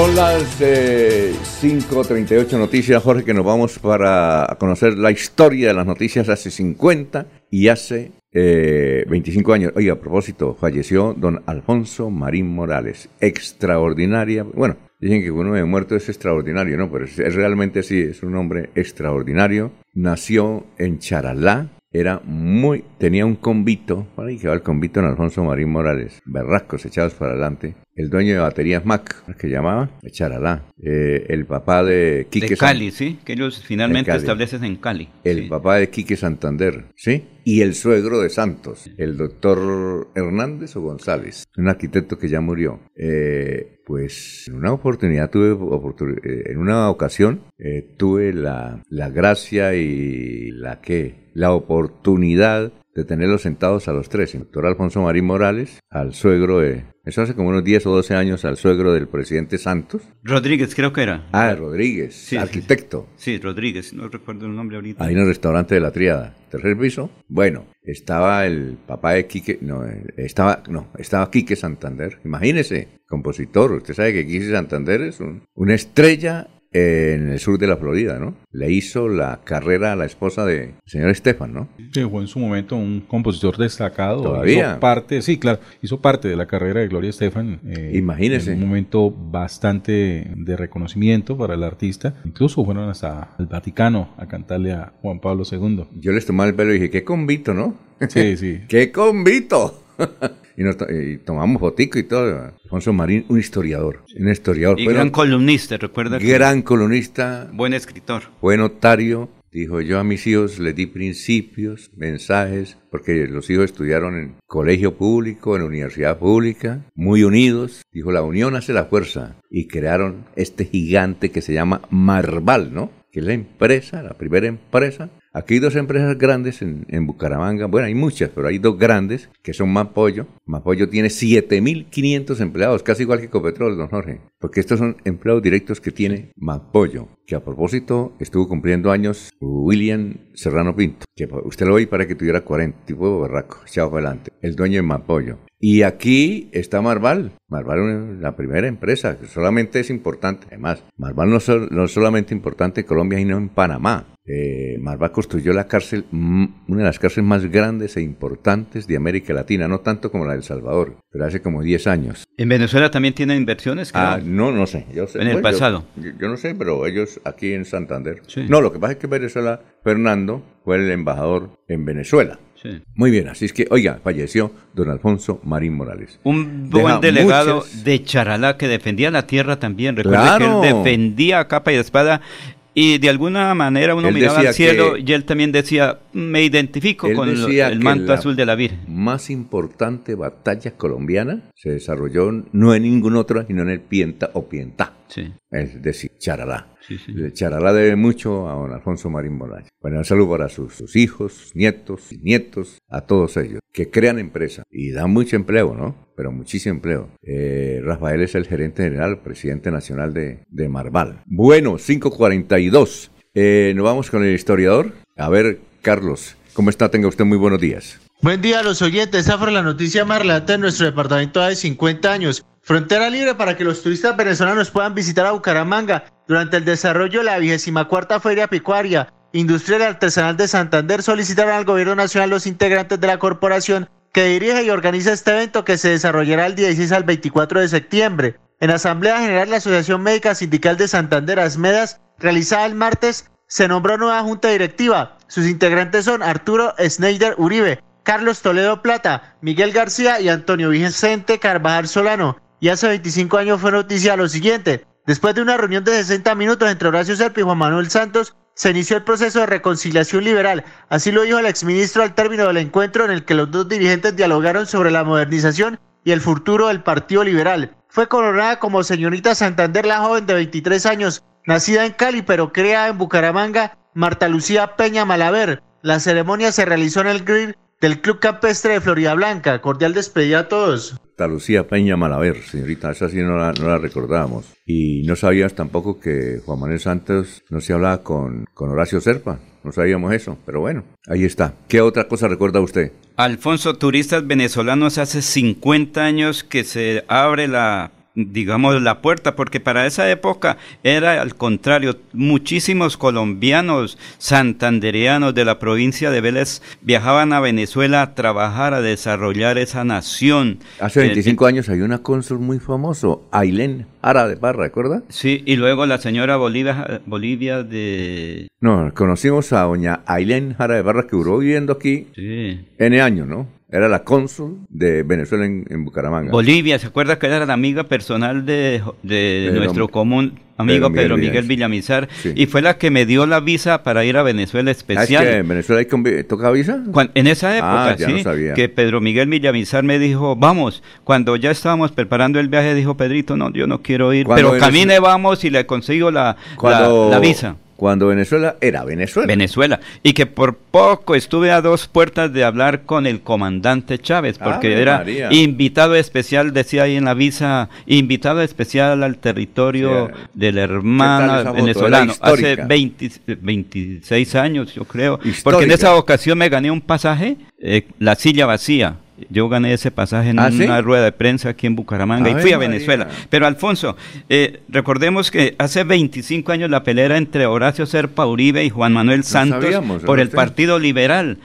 Son las eh, 5.38 noticias, Jorge, que nos vamos para conocer la historia de las noticias hace 50 y hace eh, 25 años. Oye, a propósito, falleció don Alfonso Marín Morales, extraordinaria. Bueno, dicen que uno de muerto es extraordinario, ¿no? Pero es, es realmente sí, es un hombre extraordinario. Nació en Charalá, era muy, tenía un convito, por ahí que va el convito en Alfonso Marín Morales, berrascos echados para adelante, el dueño de baterías Mac, que llamaba, Echaralá, eh, el papá de Quique De San- Cali, sí, que ellos finalmente establecen en Cali. el sí. papá de Quique Santander, ¿sí? Y el suegro de Santos, el doctor Hernández o González, un arquitecto que ya murió. Eh, pues en una oportunidad tuve, oportun- eh, en una ocasión, eh, tuve la, la gracia y la que, la oportunidad de tenerlos sentados a los tres, el doctor Alfonso Marín Morales, al suegro de, eso hace como unos 10 o 12 años, al suegro del presidente Santos. Rodríguez, creo que era. Ah, Rodríguez, Sí, arquitecto. Sí, Rodríguez, no recuerdo el nombre ahorita. Ahí en el restaurante de la Triada, tercer piso. Bueno, estaba el papá de Quique, no, estaba, no, estaba Quique Santander. Imagínese, compositor. Usted sabe que Quique Santander es un- una estrella en el sur de la Florida, ¿no? Le hizo la carrera a la esposa del señor Estefan, ¿no? Sí, fue en su momento un compositor destacado. ¿Todavía? Hizo parte, sí, claro, hizo parte de la carrera de Gloria Estefan. eh, Imagínese. En un momento bastante de reconocimiento para el artista. Incluso fueron hasta el Vaticano a cantarle a Juan Pablo II. Yo les tomaba el pelo y dije, qué convito, ¿no? Sí, sí. [LAUGHS] ¡Qué convito! [LAUGHS] y, nos y tomamos fotico y todo. Alfonso Marín, un historiador. Un historiador. Y gran columnista, recuerda. que- gran columnista, Buen escritor. Fue notario, dijo yo a mis hijos les di principios, mensajes, porque los hijos estudiaron en colegio público, en universidad pública, muy unidos. Dijo, la unión hace la fuerza. Y crearon este gigante que se llama Marval, ¿no? Que es la empresa, la primera empresa Aquí hay dos empresas grandes en, en Bucaramanga. Bueno, hay muchas, pero hay dos grandes que son Mapollo. Mapollo tiene 7.500 empleados, casi igual que Ecopetrol, don Jorge. Porque estos son empleados directos que tiene Mapollo. Que a propósito estuvo cumpliendo años William Serrano Pinto. Que usted lo oí para que tuviera 40, tipo barraco, echado adelante. El dueño de Mapollo. Y aquí está Marval. Marval es la primera empresa, solamente es importante. Además, Marval no, sol- no es solamente importante en Colombia, sino en Panamá. Eh, Marval construyó la cárcel, una de las cárceles más grandes e importantes de América Latina, no tanto como la de El Salvador, pero hace como 10 años. En Venezuela también tienen inversiones. Ah, no, no sé. Yo sé. En el Bueno, pasado. Yo, yo no sé, pero ellos aquí en Santander. Sí. No, lo que pasa es que Venezuela, Fernando fue el embajador en Venezuela. Sí. Muy bien, así es que, oiga, falleció don Alfonso Marín Morales. Un Deja buen delegado muchas- de Charalá que defendía la tierra también. Recuerda Claro. que él defendía a capa y espada. Y de alguna manera uno Él miraba al cielo y él también decía, me identifico con el, manto azul de la Virgen. Más importante batalla colombiana se desarrolló no en ningún otro, sino en el Pienta o Pientá. Sí. Es decir, Charalá. Sí, Charalá debe mucho a don Alfonso Marín Morales. Bueno, un saludo para sus, sus hijos, sus nietos, nietos, a todos ellos, que crean empresa y dan mucho empleo, ¿no? Pero muchísimo empleo. Eh, Rafael es el gerente general, presidente nacional de, de Marval. Bueno, 542. Eh, nos vamos con el historiador. A ver, Carlos, ¿cómo está? Tenga usted muy buenos días. Buen día a los oyentes. Esta fue la noticia más relevante de nuestro departamento de 50 años. Frontera libre para que los turistas venezolanos puedan visitar a Bucaramanga durante el desarrollo de la 24 Feria Pecuaria Industrial y Artesanal de Santander solicitaron al Gobierno Nacional los integrantes de la corporación que dirige y organiza este evento que se desarrollará el 16 al 24 de septiembre. En Asamblea General la Asociación Médica Sindical de Santander, ASMEDAS, realizada el martes, se nombró nueva junta directiva. Sus integrantes son Arturo Schneider Uribe, Carlos Toledo Plata, Miguel García y Antonio Vicente Carvajal Solano. Y hace 25 años fue noticia lo siguiente. Después de una reunión de 60 minutos entre Horacio Serpa y Juan Manuel Santos, se inició el proceso de reconciliación liberal. Así lo dijo el exministro al término del encuentro en el que los dos dirigentes dialogaron sobre la modernización y el futuro del Partido Liberal. Fue coronada como señorita Santander la joven de 23 años, nacida en Cali pero criada en Bucaramanga, Marta Lucía Peña Malaver. La ceremonia se realizó en el grill del Club Campestre de Florida Blanca. Cordial despedida a todos. Lucía Peña Malaver, señorita, esa sí no la, no la recordábamos. Y no sabías tampoco que Juan Manuel Santos no se hablaba con, con Horacio Serpa. No sabíamos eso, pero bueno, ahí está. ¿Qué otra cosa recuerda usted? Alfonso, turistas venezolanos hace 50 años que se abre la digamos la puerta porque para esa época era al contrario muchísimos colombianos santandereanos de la provincia de Vélez viajaban a Venezuela a trabajar a desarrollar esa nación Hace Eh, 25 años hay una cónsul muy famoso, Ailén Ara de Parra, ¿recuerda? sí y luego la señora Bolivia Bolivia de No, conocimos a doña Ailén Jara de Barra que duró viviendo aquí sí. N años, ¿no? Era la cónsul de Venezuela en, en Bucaramanga. Bolivia, ¿se acuerda que era la amiga personal de, de nuestro común amigo Pedro Pedro Miguel Villamizar? Sí. Y fue la que me dio la visa para ir a Venezuela Ah, ¿Es especial. que en Venezuela hay convi- toca visa? Cuan- en esa época, Ah, ya sí, no sabía. que Pedro Miguel Villamizar me dijo, vamos, cuando ya estábamos preparando el viaje, dijo Pedrito, no, yo no quiero ir, Cuando pero camine, vamos y le consigo la, Cuando, la, la visa. Cuando Venezuela era Venezuela. Venezuela. Y que por poco estuve a dos puertas de hablar con el comandante Chávez, porque Ave era María. invitado especial, decía ahí en la visa, invitado especial al territorio Sí. de la ¿Qué tal hermana esa foto? venezolana. Era Hace histórica. 20 26 años, yo creo. Porque en esa ocasión me gané un pasaje, eh, la silla vacía. Yo gané ese pasaje en ¿Ah, sí? una rueda de prensa aquí en Bucaramanga y fui a María. Venezuela. Pero Alfonso, eh, recordemos que hace 25 años la pelea entre Horacio Serpa Uribe y Juan Manuel Santos sabíamos, por el ¿usted? Partido Liberal.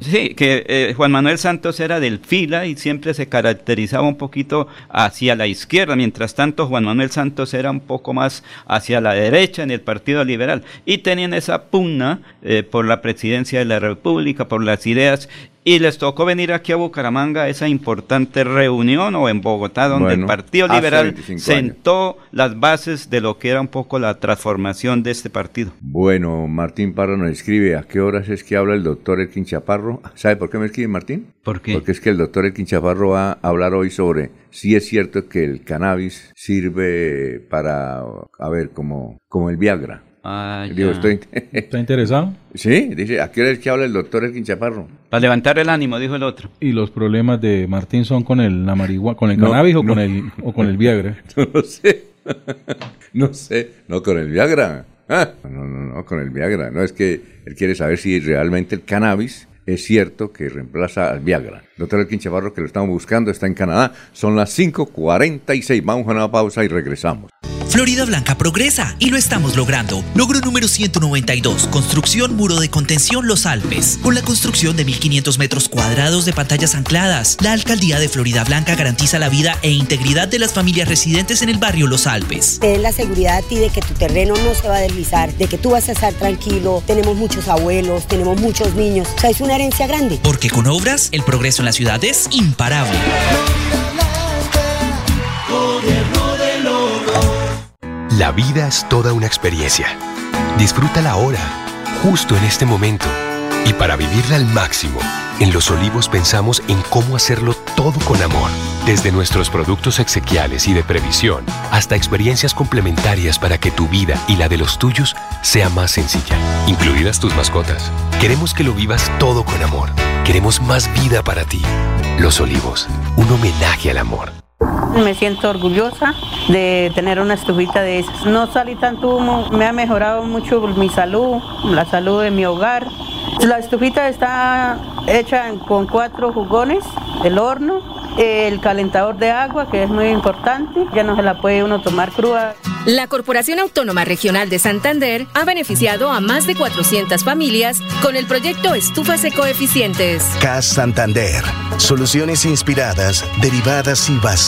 Sí, que eh, Juan Manuel Santos era del fila y siempre se caracterizaba un poquito hacia la izquierda, mientras tanto Juan Manuel Santos era un poco más hacia la derecha en el Partido Liberal y tenían esa pugna eh, por la presidencia de la República, por las ideas. Y les tocó venir aquí a Bucaramanga a esa importante reunión o en Bogotá donde Bueno, el Partido Liberal 25 años. sentó las bases de lo que era un poco la transformación de este partido. Bueno, Martín Parra nos escribe, ¿a qué horas es que habla el doctor Elkin Chaparro? ¿Sabe por qué me escribe Martín? ¿Por qué? Porque es que el doctor Elkin Chaparro va a hablar hoy sobre si es cierto que el cannabis sirve para, a ver, como, como el Viagra. Ah, Digo, estoy... ¿Está [LAUGHS] interesado? sí, dice, ¿a qué hora es que habla el doctor Elkin Chaparro? Para levantar el ánimo, dijo el otro. ¿Y los problemas de Martín son con el, la con el No, cannabis o, no. con el, o con el Viagra? [LAUGHS] No lo sé. [LAUGHS] no sé. No, con el Viagra. Ah, no, no, no, con el Viagra. No, es que él quiere saber si realmente el cannabis es cierto que reemplaza al Viagra. Doctor Elkin Chavarro, que lo estamos buscando, está en Canadá. Son las 5.46. Vamos a una pausa y regresamos. Florida Blanca progresa y lo estamos logrando. Logro número 192, construcción muro de contención Los Alpes. Con la construcción de 1.500 metros cuadrados de pantallas ancladas, la alcaldía de Florida Blanca garantiza la vida e integridad de las familias residentes en el barrio Los Alpes. Te den la seguridad a ti de que tu terreno no se va a deslizar, de que tú vas a estar tranquilo. Tenemos muchos abuelos, tenemos muchos niños. O sea, es una herencia grande. Porque con obras, el progreso en la ciudad es imparable. La vida es toda una experiencia. Disfrútala ahora, justo en este momento. Y para vivirla al máximo, en Los Olivos pensamos en cómo hacerlo todo con amor. Desde nuestros productos exequiales y de previsión hasta experiencias complementarias para que tu vida y la de los tuyos sea más sencilla, incluidas tus mascotas. Queremos que lo vivas todo con amor. Queremos más vida para ti. Los Olivos, un homenaje al amor. Me siento orgullosa de tener una estufita de esas. No salí tanto humo, me ha mejorado mucho mi salud, la salud de mi hogar. La estufita está hecha con cuatro jugones, el horno, el calentador de agua, que es muy importante, ya no se la puede uno tomar cruda. La Corporación Autónoma Regional de Santander ha beneficiado a más de 400 familias con el proyecto Estufas Ecoeficientes. CAS Santander. Soluciones inspiradas, derivadas y basadas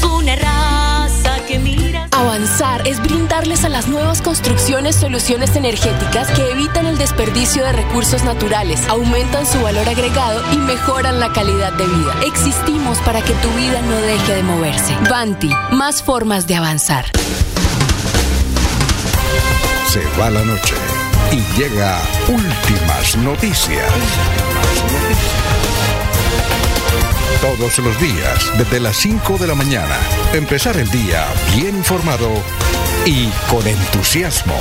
Somos una raza que mira. Avanzar es brindarles a las nuevas construcciones soluciones energéticas que evitan el desperdicio de recursos naturales, aumentan su valor agregado y mejoran la calidad de vida. Existimos para que tu vida no deje de moverse. Banti, más formas de avanzar. Se va la noche y llega últimas noticias. Todos los días, desde las 5 de la mañana, empezar el día bien informado y con entusiasmo.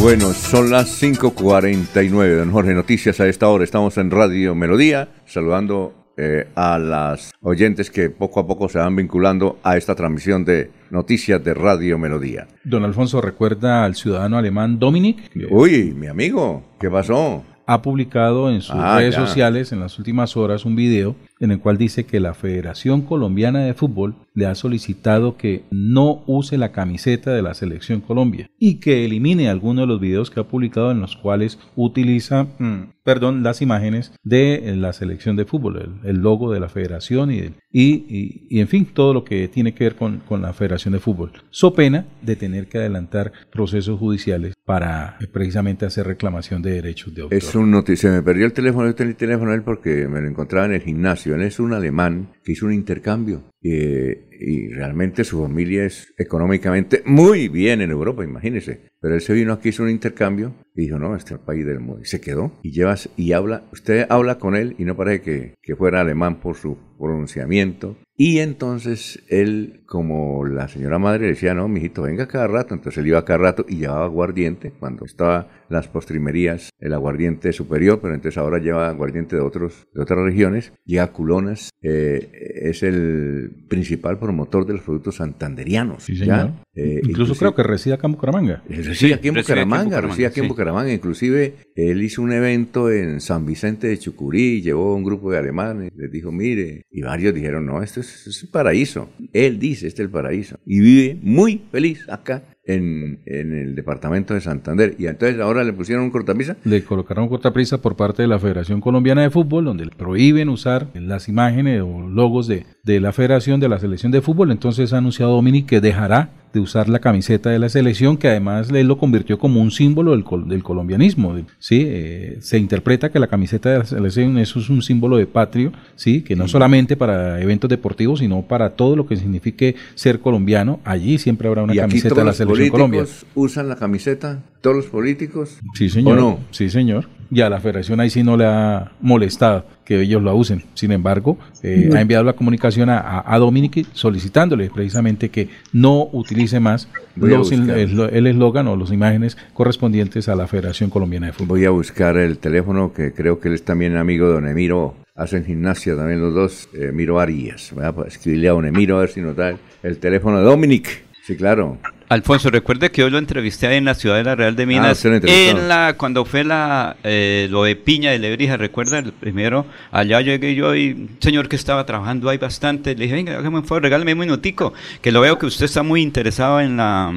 Bueno, son las 5.49, don Jorge. Noticias a esta hora. Estamos en Radio Melodía, saludando eh, a las oyentes que poco a poco se van vinculando a esta transmisión de noticias de Radio Melodía. Don Alfonso recuerda al ciudadano alemán Dominic. Uy, mi amigo, ¿qué pasó? Ha publicado en sus Ah, redes ya. sociales en las últimas horas un video en el cual dice que la Federación Colombiana de Fútbol le ha solicitado que no use la camiseta de la Selección Colombia y que elimine algunos de los videos que ha publicado en los cuales utiliza, mm, perdón, las imágenes de eh, la selección de fútbol, el, logo de la federación y, y, y- en fin, todo lo que tiene que ver con, con la Federación de Fútbol. So pena de tener que adelantar procesos judiciales para eh, precisamente hacer reclamación de derechos de autor. Es un noticia. Me perdió el teléfono. Yo tenía el teléfono él porque me lo encontraba en el gimnasio. Es un alemán que hizo un intercambio. y realmente su familia es económicamente muy bien en Europa, imagínese. Pero él se vino aquí, hizo un intercambio y dijo, no, este es el país del mundo. Y se quedó. Y llevas y habla. Usted habla con él y no parece que, que fuera alemán por su pronunciamiento. Y entonces él, como la señora madre le decía, no, mijito, venga cada rato. Entonces él iba cada rato y llevaba aguardiente. Cuando estaba las postrimerías, el aguardiente superior, pero entonces ahora lleva aguardiente de, otros, de otras regiones. Llega a Culonas, eh, es el principal promotor de los productos santanderianos. Sí, ¿ya? señor. Eh, Incluso creo que reside acá en Bucaramanga. Reside aquí en reside aquí en Bucaramanga, Bucaramanga, reside aquí en. Bucaramanga. Inclusive él hizo un evento en San Vicente de Chucurí, llevó un grupo de alemanes, les dijo, mire, y varios dijeron, no, esto es, es un paraíso. Él dice, este es el paraíso. Y vive muy feliz acá en, en el departamento de Santander. Y entonces ahora le pusieron un cortapisa. Le colocaron un cortapisa por parte de la Federación Colombiana de Fútbol, donde prohíben usar las imágenes o logos de, de la Federación de la Selección de Fútbol. Entonces ha anunciado Dominic que dejará de usar la camiseta de la selección, que además él lo convirtió como un símbolo del, del colombianismo. ¿sí? Eh, se interpreta que la camiseta de la selección eso es un símbolo de patrio, ¿sí? que no solamente para eventos deportivos, sino para todo lo que signifique ser colombiano. Allí siempre habrá una camiseta de la selección Colombia. ¿Usan la camiseta? ¿Todos los políticos? Sí, señor. no? Sí, señor y a la federación ahí sí no le ha molestado que ellos lo usen. Sin embargo, eh, ha enviado la comunicación a, a, Dominic solicitándole precisamente que no utilice más los, el eslogan o las imágenes correspondientes a la Federación Colombiana de Fútbol. Voy a buscar el teléfono que creo que él es también amigo de Don Emiro. Hacen gimnasia también los dos, Emiro Arias. Voy a escribirle a Don Emiro a ver si nos da el teléfono de Dominic. Sí, claro. Alfonso, recuerde que hoy lo entrevisté ahí en la ciudad de la Real de ah, Minas, en la cuando fue la eh, lo de Piña de Lebrija, recuerda el primero, allá llegué yo y un señor que estaba trabajando ahí bastante, le dije, venga, hágame un favor, regálame un minutico, que lo veo que usted está muy interesado en la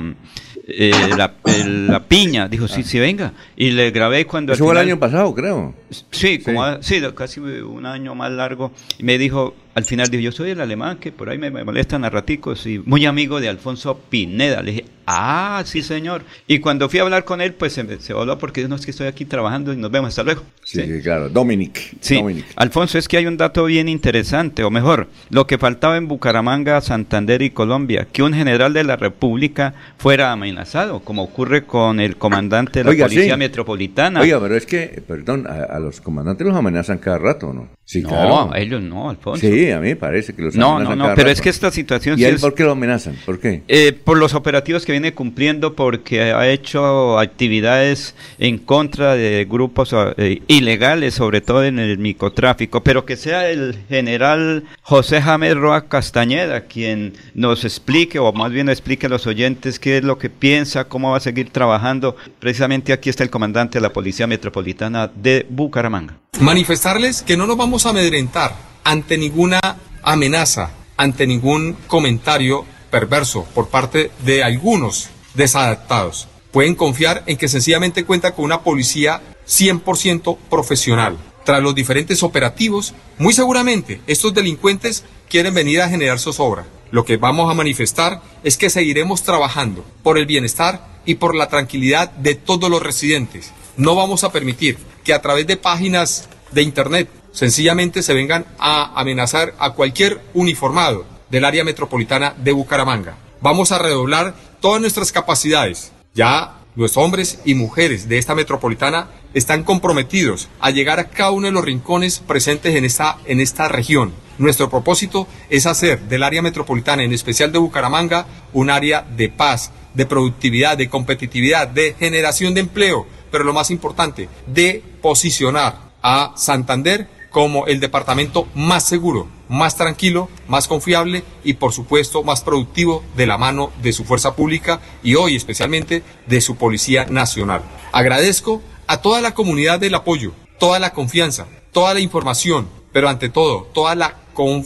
eh, la, piña. Dijo, sí, sí, venga. Y le grabé cuando... Eso fue el año pasado, creo. Sí, como sí, casi un año más largo. Y me dijo, al final dijo, yo soy el alemán que por ahí me, molestan a raticos y muy amigo de Alfonso Pineda. Le dije, ah, sí señor. Y cuando fui a hablar con él, pues se, se habló porque no es que estoy aquí trabajando y nos vemos, hasta luego. Sí, claro, Dominic. Sí, Alfonso, es que hay un dato bien interesante, o mejor, lo que faltaba en Bucaramanga, Santander y Colombia, que un general de la República fuera amenazado, como ocurre con el comandante de la Policía Metropolitana. Oiga, pero es que, perdón, a, los comandantes los amenazan cada rato, ¿no? Sí, no, a ellos no, Alfonso. Sí, a mí parece que los No, no, no, pero es que esta situación... ¿Y él por qué lo amenazan? ¿Por qué? Eh, por los operativos que viene cumpliendo, porque ha hecho actividades en contra de grupos eh, ilegales, sobre todo en el microtráfico, pero que sea el general José James Roa Castañeda quien nos explique, o más bien explique a los oyentes qué es lo que piensa, cómo va a seguir trabajando. Precisamente aquí está el comandante de la Policía Metropolitana de Bucaramanga. Manifestarles que no nos vamos a amedrentar ante ninguna amenaza, ante ningún comentario perverso por parte de algunos desadaptados. Pueden confiar en que sencillamente cuenta con una policía 100% profesional. Tras los diferentes operativos, muy seguramente estos delincuentes quieren venir a generar zozobra. Lo que vamos a manifestar es que seguiremos trabajando por el bienestar y por la tranquilidad de todos los residentes. No vamos a permitir que a través de páginas de Internet sencillamente se vengan a amenazar a cualquier uniformado del área metropolitana de Bucaramanga. Vamos a redoblar todas nuestras capacidades. Ya los hombres y mujeres de esta metropolitana están comprometidos a llegar a cada uno de los rincones presentes en esta, en esta región. Nuestro propósito es hacer del área metropolitana, en especial de Bucaramanga, un área de paz, de productividad, de competitividad, de generación de empleo, pero lo más importante, de posicionar a Santander como el departamento más seguro, más tranquilo, más confiable y por supuesto más productivo de la mano de su fuerza pública y hoy especialmente de su Policía Nacional. Agradezco a toda la comunidad del apoyo, toda la confianza, toda la información, pero ante todo, toda la,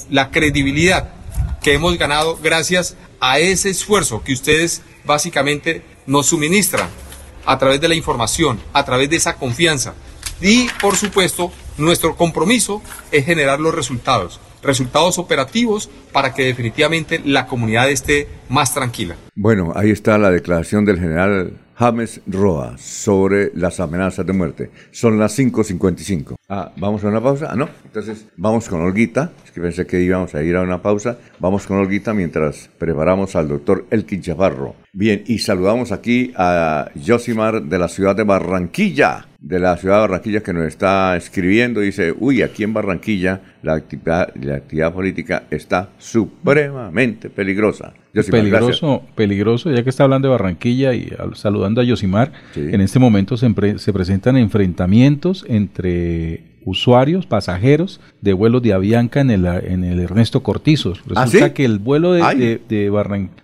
la credibilidad que hemos ganado gracias a ese esfuerzo que ustedes básicamente nos suministran a través de la información, a través de esa confianza. Y, por supuesto, nuestro compromiso es generar los resultados, resultados operativos para que definitivamente la comunidad esté más tranquila. Bueno, ahí está la declaración del general James Roa sobre las amenazas de muerte. Son las 5.55. Ah, ¿vamos a una pausa? Ah, no. Entonces, vamos con Olguita. Es que pensé que íbamos a ir a una pausa. Vamos con Olguita mientras preparamos al doctor Elkin Chavarro. Bien, y saludamos aquí a Josimar de la ciudad de Barranquilla de la ciudad de Barranquilla que nos está escribiendo. Dice, uy, aquí en Barranquilla la actividad, la actividad política está supremamente peligrosa. peligroso, peligroso, ya que está hablando de Barranquilla y saludando a Yosimar, en este momento se, se presentan enfrentamientos entre usuarios, pasajeros de vuelos de Avianca en el, en el Ernesto Cortizos. ¿Ah, Resulta que el vuelo de, de,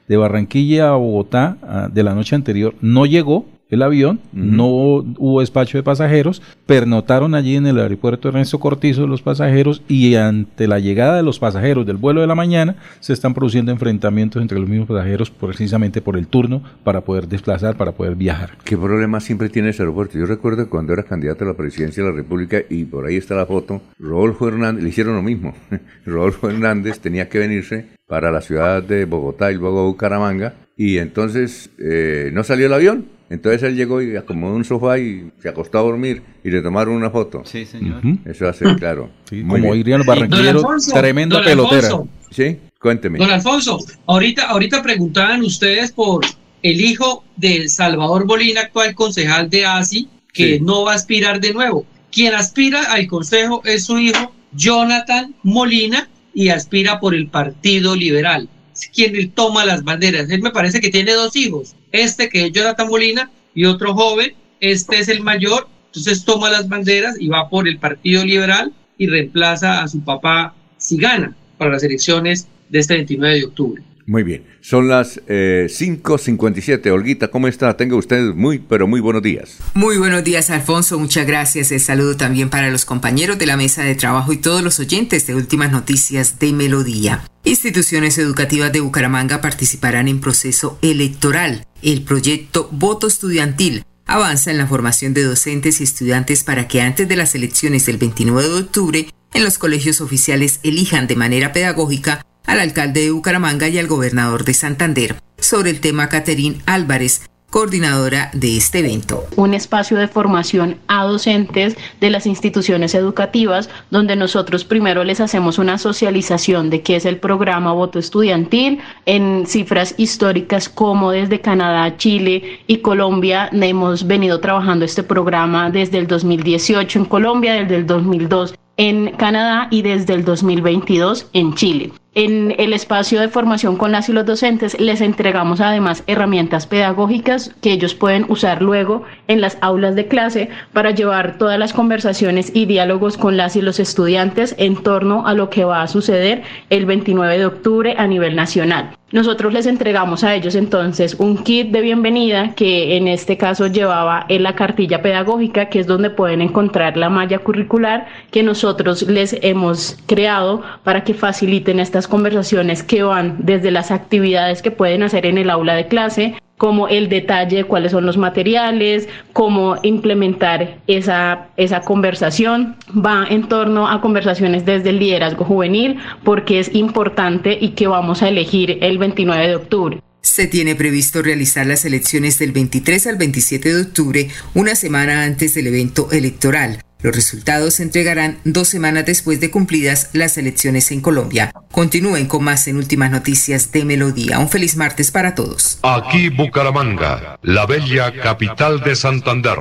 de, Barranquilla a Bogotá ah, de la noche anterior no llegó el avión, no hubo despacho de pasajeros, pernotaron allí en el aeropuerto Ernesto Cortizo los pasajeros y ante la llegada de los pasajeros del vuelo de la mañana se están produciendo enfrentamientos entre los mismos pasajeros precisamente por el turno para poder desplazar, para poder viajar. ¿Qué problema siempre tiene ese aeropuerto? Yo recuerdo cuando era candidato a la presidencia de la República y por ahí está la foto, Rodolfo Hernández, le hicieron lo mismo. [LAUGHS] Rodolfo Hernández tenía que venirse para la ciudad de Bogotá y luego Bucaramanga y entonces eh, no salió el avión entonces él llegó y acomodó un sofá y se acostó a dormir y le tomaron una foto. Sí, señor. Eso hace claro. como dirían los barranquilleros, tremenda pelotera. sí, cuénteme. Don Alfonso, ahorita, ahorita preguntaban ustedes por el hijo de Salvador Bolín, actual concejal de ASI, que no va a aspirar de nuevo. Quien aspira al consejo es su hijo Jonathan Molina y aspira por el Partido Liberal quien toma las banderas. Él me parece que tiene dos hijos, este que es Jonathan Molina y otro joven, este es el mayor, entonces toma las banderas y va por el Partido Liberal y reemplaza a su papá si gana para las elecciones de este 29 de octubre. Muy bien, son las 5.57. Eh, Olguita, ¿cómo está? Tenga usted muy, pero muy buenos días. Muy buenos días, Alfonso. Muchas gracias. El saludo también para los compañeros de la mesa de trabajo y todos los oyentes de Últimas Noticias de Melodía. Instituciones educativas de Bucaramanga participarán en proceso electoral. El proyecto Voto Estudiantil avanza en la formación de docentes y estudiantes para que antes de las elecciones del 29 de octubre en los colegios oficiales elijan de manera pedagógica al alcalde de Bucaramanga y al gobernador de Santander. Sobre el tema, Caterín Álvarez, coordinadora de este evento. Un espacio de formación a docentes de las instituciones educativas donde nosotros primero les hacemos una socialización de qué es el programa voto estudiantil en cifras históricas como desde Canadá, Chile y Colombia hemos venido trabajando este programa desde el 2018 en Colombia, desde el 2002 en Canadá y desde el 2022 en Chile. En el espacio de formación con las y los docentes les entregamos además herramientas pedagógicas que ellos pueden usar luego en las aulas de clase para llevar todas las conversaciones y diálogos con las y los estudiantes en torno a lo que va a suceder el 29 de octubre a nivel nacional. Nosotros les entregamos a ellos entonces un kit de bienvenida que en este caso llevaba en la cartilla pedagógica, que es donde pueden encontrar la malla curricular que nosotros les hemos creado para que faciliten estas conversaciones que van desde las actividades que pueden hacer en el aula de clase como el detalle de cuáles son los materiales, cómo implementar esa, esa conversación. Va en torno a conversaciones desde el liderazgo juvenil, porque es importante y que vamos a elegir el 29 de octubre. Se tiene previsto realizar las elecciones del 23 al 27 de octubre, una semana antes del evento electoral. Los resultados se entregarán dos semanas después de cumplidas las elecciones en Colombia. Continúen con más en Últimas Noticias de Melodía. Un feliz martes para todos. Aquí Bucaramanga, la bella capital de Santander.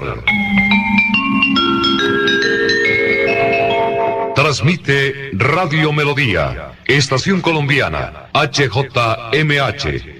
Transmite Radio Melodía, Estación Colombiana, HJMH.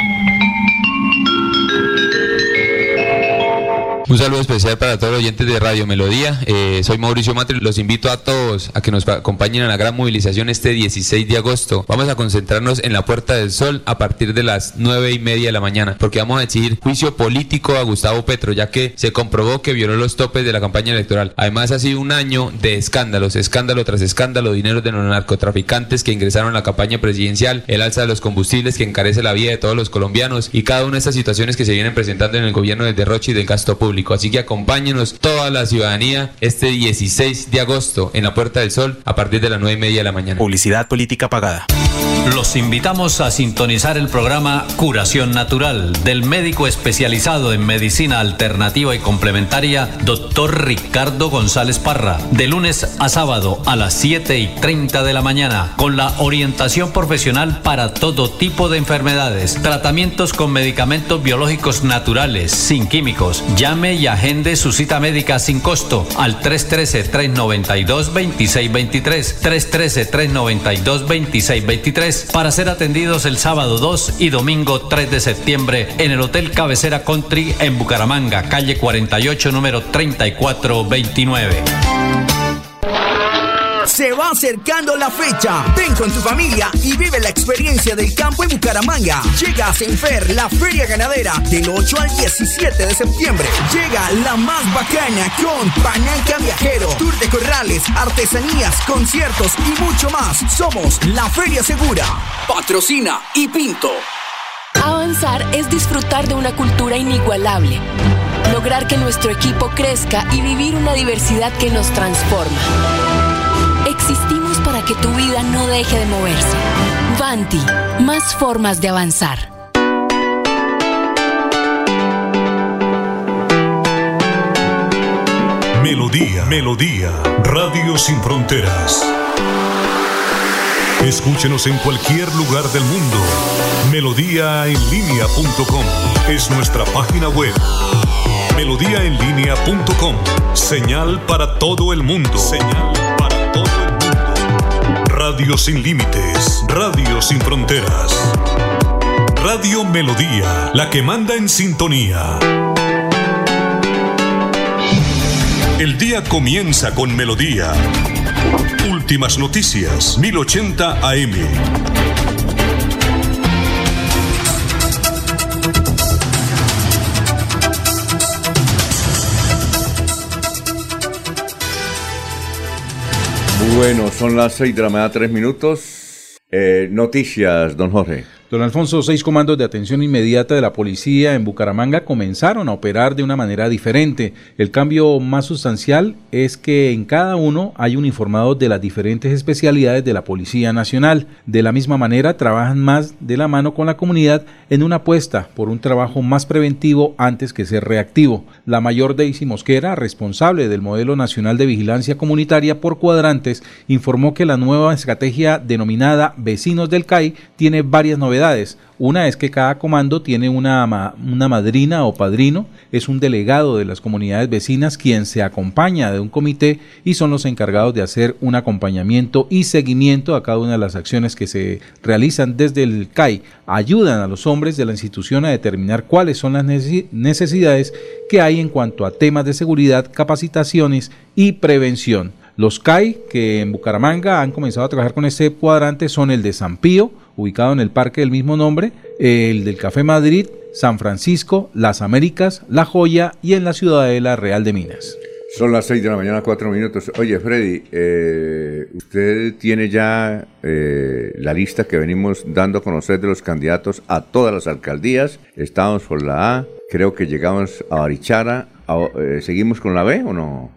Un saludo especial para todos los oyentes de Radio Melodía. Eh, soy Mauricio Matri. Los invito a todos a que nos acompañen a la gran movilización este 16 de agosto. Vamos a concentrarnos en la Puerta del Sol a partir de las 9 y media de la mañana, porque vamos a exigir juicio político a Gustavo Petro, ya que se comprobó que violó los topes de la campaña electoral. Además, ha sido un año de escándalos, escándalo tras escándalo, dinero de los narcotraficantes que ingresaron a la campaña presidencial, el alza de los combustibles que encarece la vida de todos los colombianos y cada una de estas situaciones que se vienen presentando en el gobierno del derroche y del gasto público. Así que acompáñenos toda la ciudadanía este 16 de agosto en la Puerta del Sol a partir de las 9 y media de la mañana. Publicidad política pagada. Los invitamos a sintonizar el programa Curación Natural del médico especializado en medicina alternativa y complementaria, doctor Ricardo González Parra, de lunes a sábado a las 7 y 30 de la mañana, con la orientación profesional para todo tipo de enfermedades, tratamientos con medicamentos biológicos naturales, sin químicos. Llame Y agende su cita médica sin costo al 313-392-2623. 313-392-2623 para ser atendidos el sábado 2 y domingo 3 de septiembre en el Hotel Cabecera Country en Bucaramanga, calle 48, número 3429. Se va acercando la fecha. Ven con tu familia y vive la experiencia del campo en Bucaramanga. Llega a Senfer, la feria ganadera, del 8 al 17 de septiembre. Llega la más bacana con Pananca Viajero, Tour de Corrales, artesanías, conciertos y mucho más. Somos la Feria Segura. Patrocina y Pinto. Avanzar es disfrutar de una cultura inigualable. Lograr que nuestro equipo crezca y vivir una diversidad que nos transforma. Existimos para que tu vida no deje de moverse. Vanti, más formas de avanzar. Melodía, Melodía, Radio Sin Fronteras. Escúchenos en cualquier lugar del mundo. Melodíaenlínea.com es nuestra página web. Melodíaenlínea.com. Señal para todo el mundo. Radio sin límites, Radio sin fronteras. Radio Melodía, la que manda en sintonía. El día comienza con Melodía. Últimas noticias, 1080 AM. Bueno, son las seis de la mañana, tres minutos. Eh, noticias, don Jorge. Don Alfonso, seis comandos de atención inmediata de la policía en Bucaramanga comenzaron a operar de una manera diferente. El cambio más sustancial es que en cada uno hay un informado de las diferentes especialidades de la Policía Nacional. De la misma manera, trabajan más de la mano con la comunidad en una apuesta por un trabajo más preventivo antes que ser reactivo. La mayor Daisy Mosquera, responsable del modelo nacional de vigilancia comunitaria por cuadrantes, informó que la nueva estrategia denominada Vecinos del CAI tiene varias novedades una es que cada comando tiene una, una madrina o padrino, es un delegado de las comunidades vecinas quien se acompaña de un comité y son los encargados de hacer un acompañamiento y seguimiento a cada una de las acciones que se realizan desde el CAI. Ayudan a los hombres de la institución a determinar cuáles son las necesidades que hay en cuanto a temas de seguridad, capacitaciones y prevención. Los CAI que en Bucaramanga han comenzado a trabajar con este cuadrante son el de San Pío, ubicado en el parque del mismo nombre, el del Café Madrid, San Francisco, Las Américas, La Joya y en la Ciudadela Real de Minas. Son las 6 de la mañana, 4 minutos. Oye, Freddy, eh, usted tiene ya eh, la lista que venimos dando a conocer de los candidatos a todas las alcaldías. Estamos por la A, creo que llegamos a Barichara. Eh, ¿Seguimos con la B o no?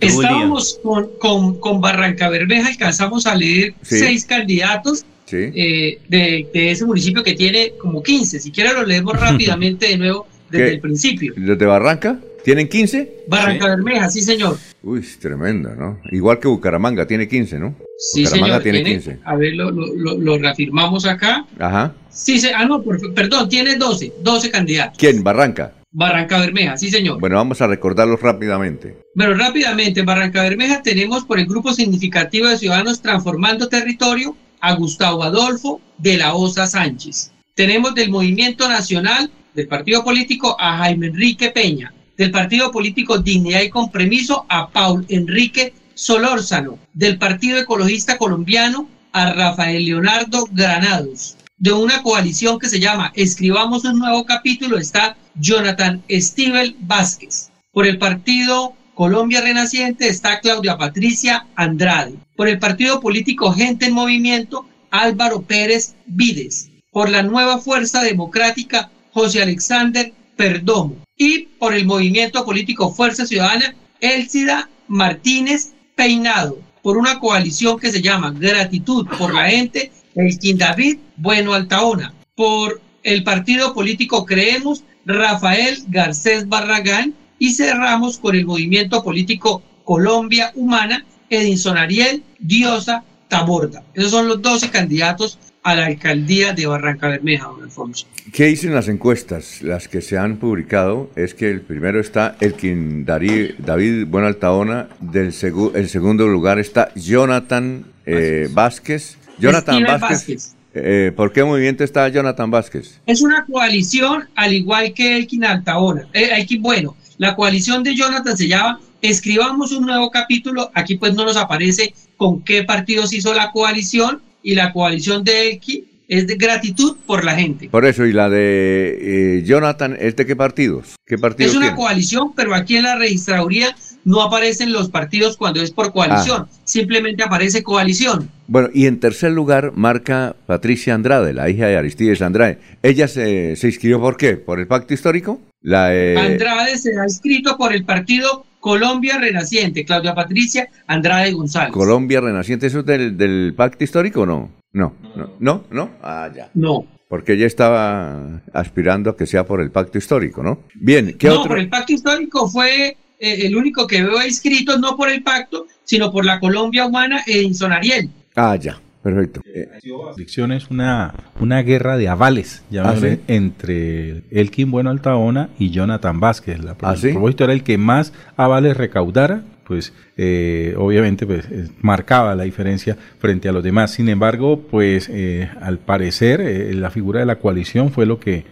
Estábamos con, con, Barranca Bermeja, alcanzamos a leer seis candidatos eh, de, ese municipio que tiene como 15. Si quiere lo leemos [LAUGHS] rápidamente de nuevo desde el principio. ¿Los de Barranca? ¿Tienen 15? Barranca Bermeja, sí señor. Uy, tremendo, ¿no? Igual que Bucaramanga tiene 15, ¿no? Sí, Bucaramanga tiene, 15. A ver, lo, lo, reafirmamos acá. Ajá. Sí, ah, no, perdón, tiene 12, 12 candidatos. ¿Quién? ¿Barranca? Barranca Bermeja, sí señor. Bueno, vamos a recordarlos rápidamente. Bueno, rápidamente, en Barranca Bermeja tenemos por el grupo significativo de ciudadanos transformando territorio a Gustavo Adolfo de la Osa Sánchez. Tenemos del Movimiento Nacional del Partido Político a Jaime Enrique Peña, del Partido Político Dignidad y Compromiso a Paul Enrique Solórzano, del Partido Ecologista Colombiano a Rafael Leonardo Granados. De una coalición que se llama Escribamos un nuevo capítulo está Jonathan Stivel Vázquez. Por el Partido Colombia Renaciente está Claudia Patricia Andrade. Por el partido político Gente en Movimiento, Álvaro Pérez Vides. Por la nueva Fuerza Democrática, José Alexander Perdomo. Y por el movimiento político Fuerza Ciudadana, Elcida Martínez Peinado. Por una coalición que se llama Gratitud por la Gente, Elkin David Bueno Altaona. Por el partido político Creemos, Rafael Garcés Barragán y cerramos con el movimiento político Colombia Humana, Edinson Ariel, Diosa, Taborda. Esos son los 12 candidatos a la alcaldía de Barranca Bermeja, don Alfonso. ¿Qué dicen las encuestas? Las que se han publicado es que el primero está Elkin Darí, David Buenaltaona, del el segundo lugar está Jonathan eh, Vázquez. Jonathan Vázquez. Eh, ¿Por qué movimiento está Jonathan Vázquez? Es una coalición al igual que Elkin Altaona. Eh, Elkin, bueno, la coalición de Jonathan se llama Escribamos un nuevo capítulo. Aquí pues no nos aparece con qué partidos hizo la coalición y la coalición de Elkin es de gratitud por la gente. Por eso, y la de eh, Jonathan, ¿es de qué partidos? ¿Qué partidos es una coalición, pero aquí en la registraduría no aparecen los partidos cuando es por coalición, ah. simplemente aparece coalición. Bueno, y en tercer lugar marca Patricia Andrade, la hija de Aristides Andrade. ¿Ella se, se inscribió por qué? ¿Por el pacto histórico? La, Andrade se ha inscrito por el partido Colombia Renaciente, Claudia Patricia Andrade González. Colombia Renaciente, ¿eso es del, del pacto histórico o no? No, no, no, no. Ah, ya. No. Porque ella estaba aspirando a que sea por el pacto histórico, ¿no? Bien, ¿qué no, por el pacto histórico fue eh, el único que veo inscrito, no por el pacto, sino por la Colombia Humana en Sonariel. Ah, ya. Perfecto. Eh, es una, una guerra de avales, ya ¿Ah, entre Elkin Bueno Altaona y Jonathan Vázquez. La, ¿Ah, el propósito era el que más avales recaudara pues eh, obviamente pues, eh, marcaba la diferencia frente a los demás. Sin embargo, pues eh, al parecer la figura de la coalición fue lo que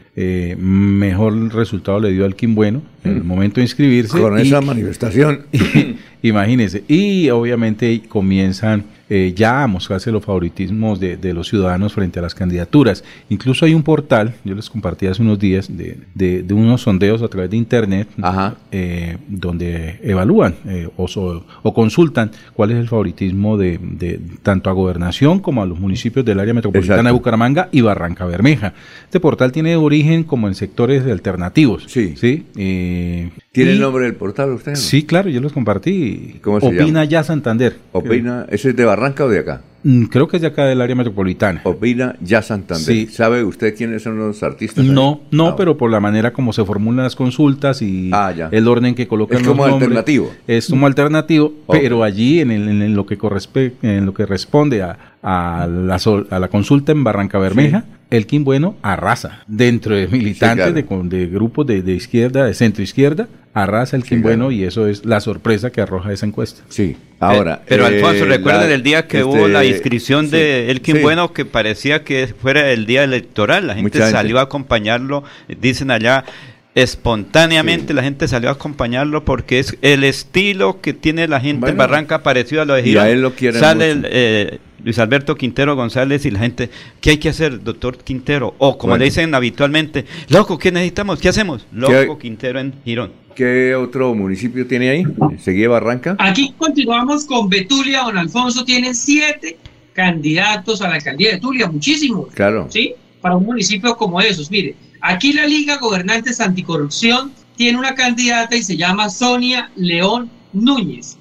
mejor resultado le dio al Kim Bueno en el mm. momento de inscribirse. Con esa manifestación. [LAUGHS] imagínense. Y obviamente comienzan eh, ya a mostrarse los favoritismos de, los ciudadanos frente a las candidaturas. Incluso hay un portal, yo les compartí hace unos días, de, unos sondeos a través de Internet, eh, donde evalúan eh, o, consultan cuál es el favoritismo de, tanto a gobernación como a los municipios del área metropolitana de Bucaramanga y Barranca Bermeja. Este portal tiene origen como en sectores alternativos. Sí. ¿sí? ¿Tiene el nombre del portal usted? Sí, claro, yo los compartí. ¿Cómo se Opina ya Santander. Opina, ¿ese es de Barranca o de acá? Mm, creo que es de acá del área metropolitana. Opina ya Santander. ¿Sabe usted quiénes son los artistas? No, no, ah, pero por la manera como se formulan las consultas y ah, el orden que colocan es como alternativo. Es como alternativo, pero allí en, lo que en lo que responde a, a, la, a la consulta en Barranca Bermeja, el Kim Bueno arrasa. Dentro de militantes de, de, grupos de, izquierda, de centro izquierda, arrasa el Kim Bueno y eso es la sorpresa que arroja esa encuesta. Sí, ahora. Eh, pero Alfonso, recuerda del día que hubo la este, inscripción de El Kim Bueno que parecía que fuera el día electoral, la gente. salió a acompañarlo, dicen allá espontáneamente la gente salió a acompañarlo porque es el estilo que tiene la gente en Barranca parecido a lo de Girón. Y a él lo Sale el, eh, Luis Alberto Quintero González y la gente, ¿qué hay que hacer, doctor Quintero? O como le dicen habitualmente, loco, ¿qué necesitamos? ¿Qué hacemos? Loco Quintero en Girón. ¿Qué otro municipio tiene ahí? ¿Seguía Barranca? Aquí continuamos con Betulia, don Alfonso, tiene siete candidatos a la alcaldía de Betulia, muchísimos. Claro. ¿Sí? Para un municipio como esos. Mire, aquí la Liga Gobernantes Anticorrupción tiene una candidata y se llama Sonia León Núñez.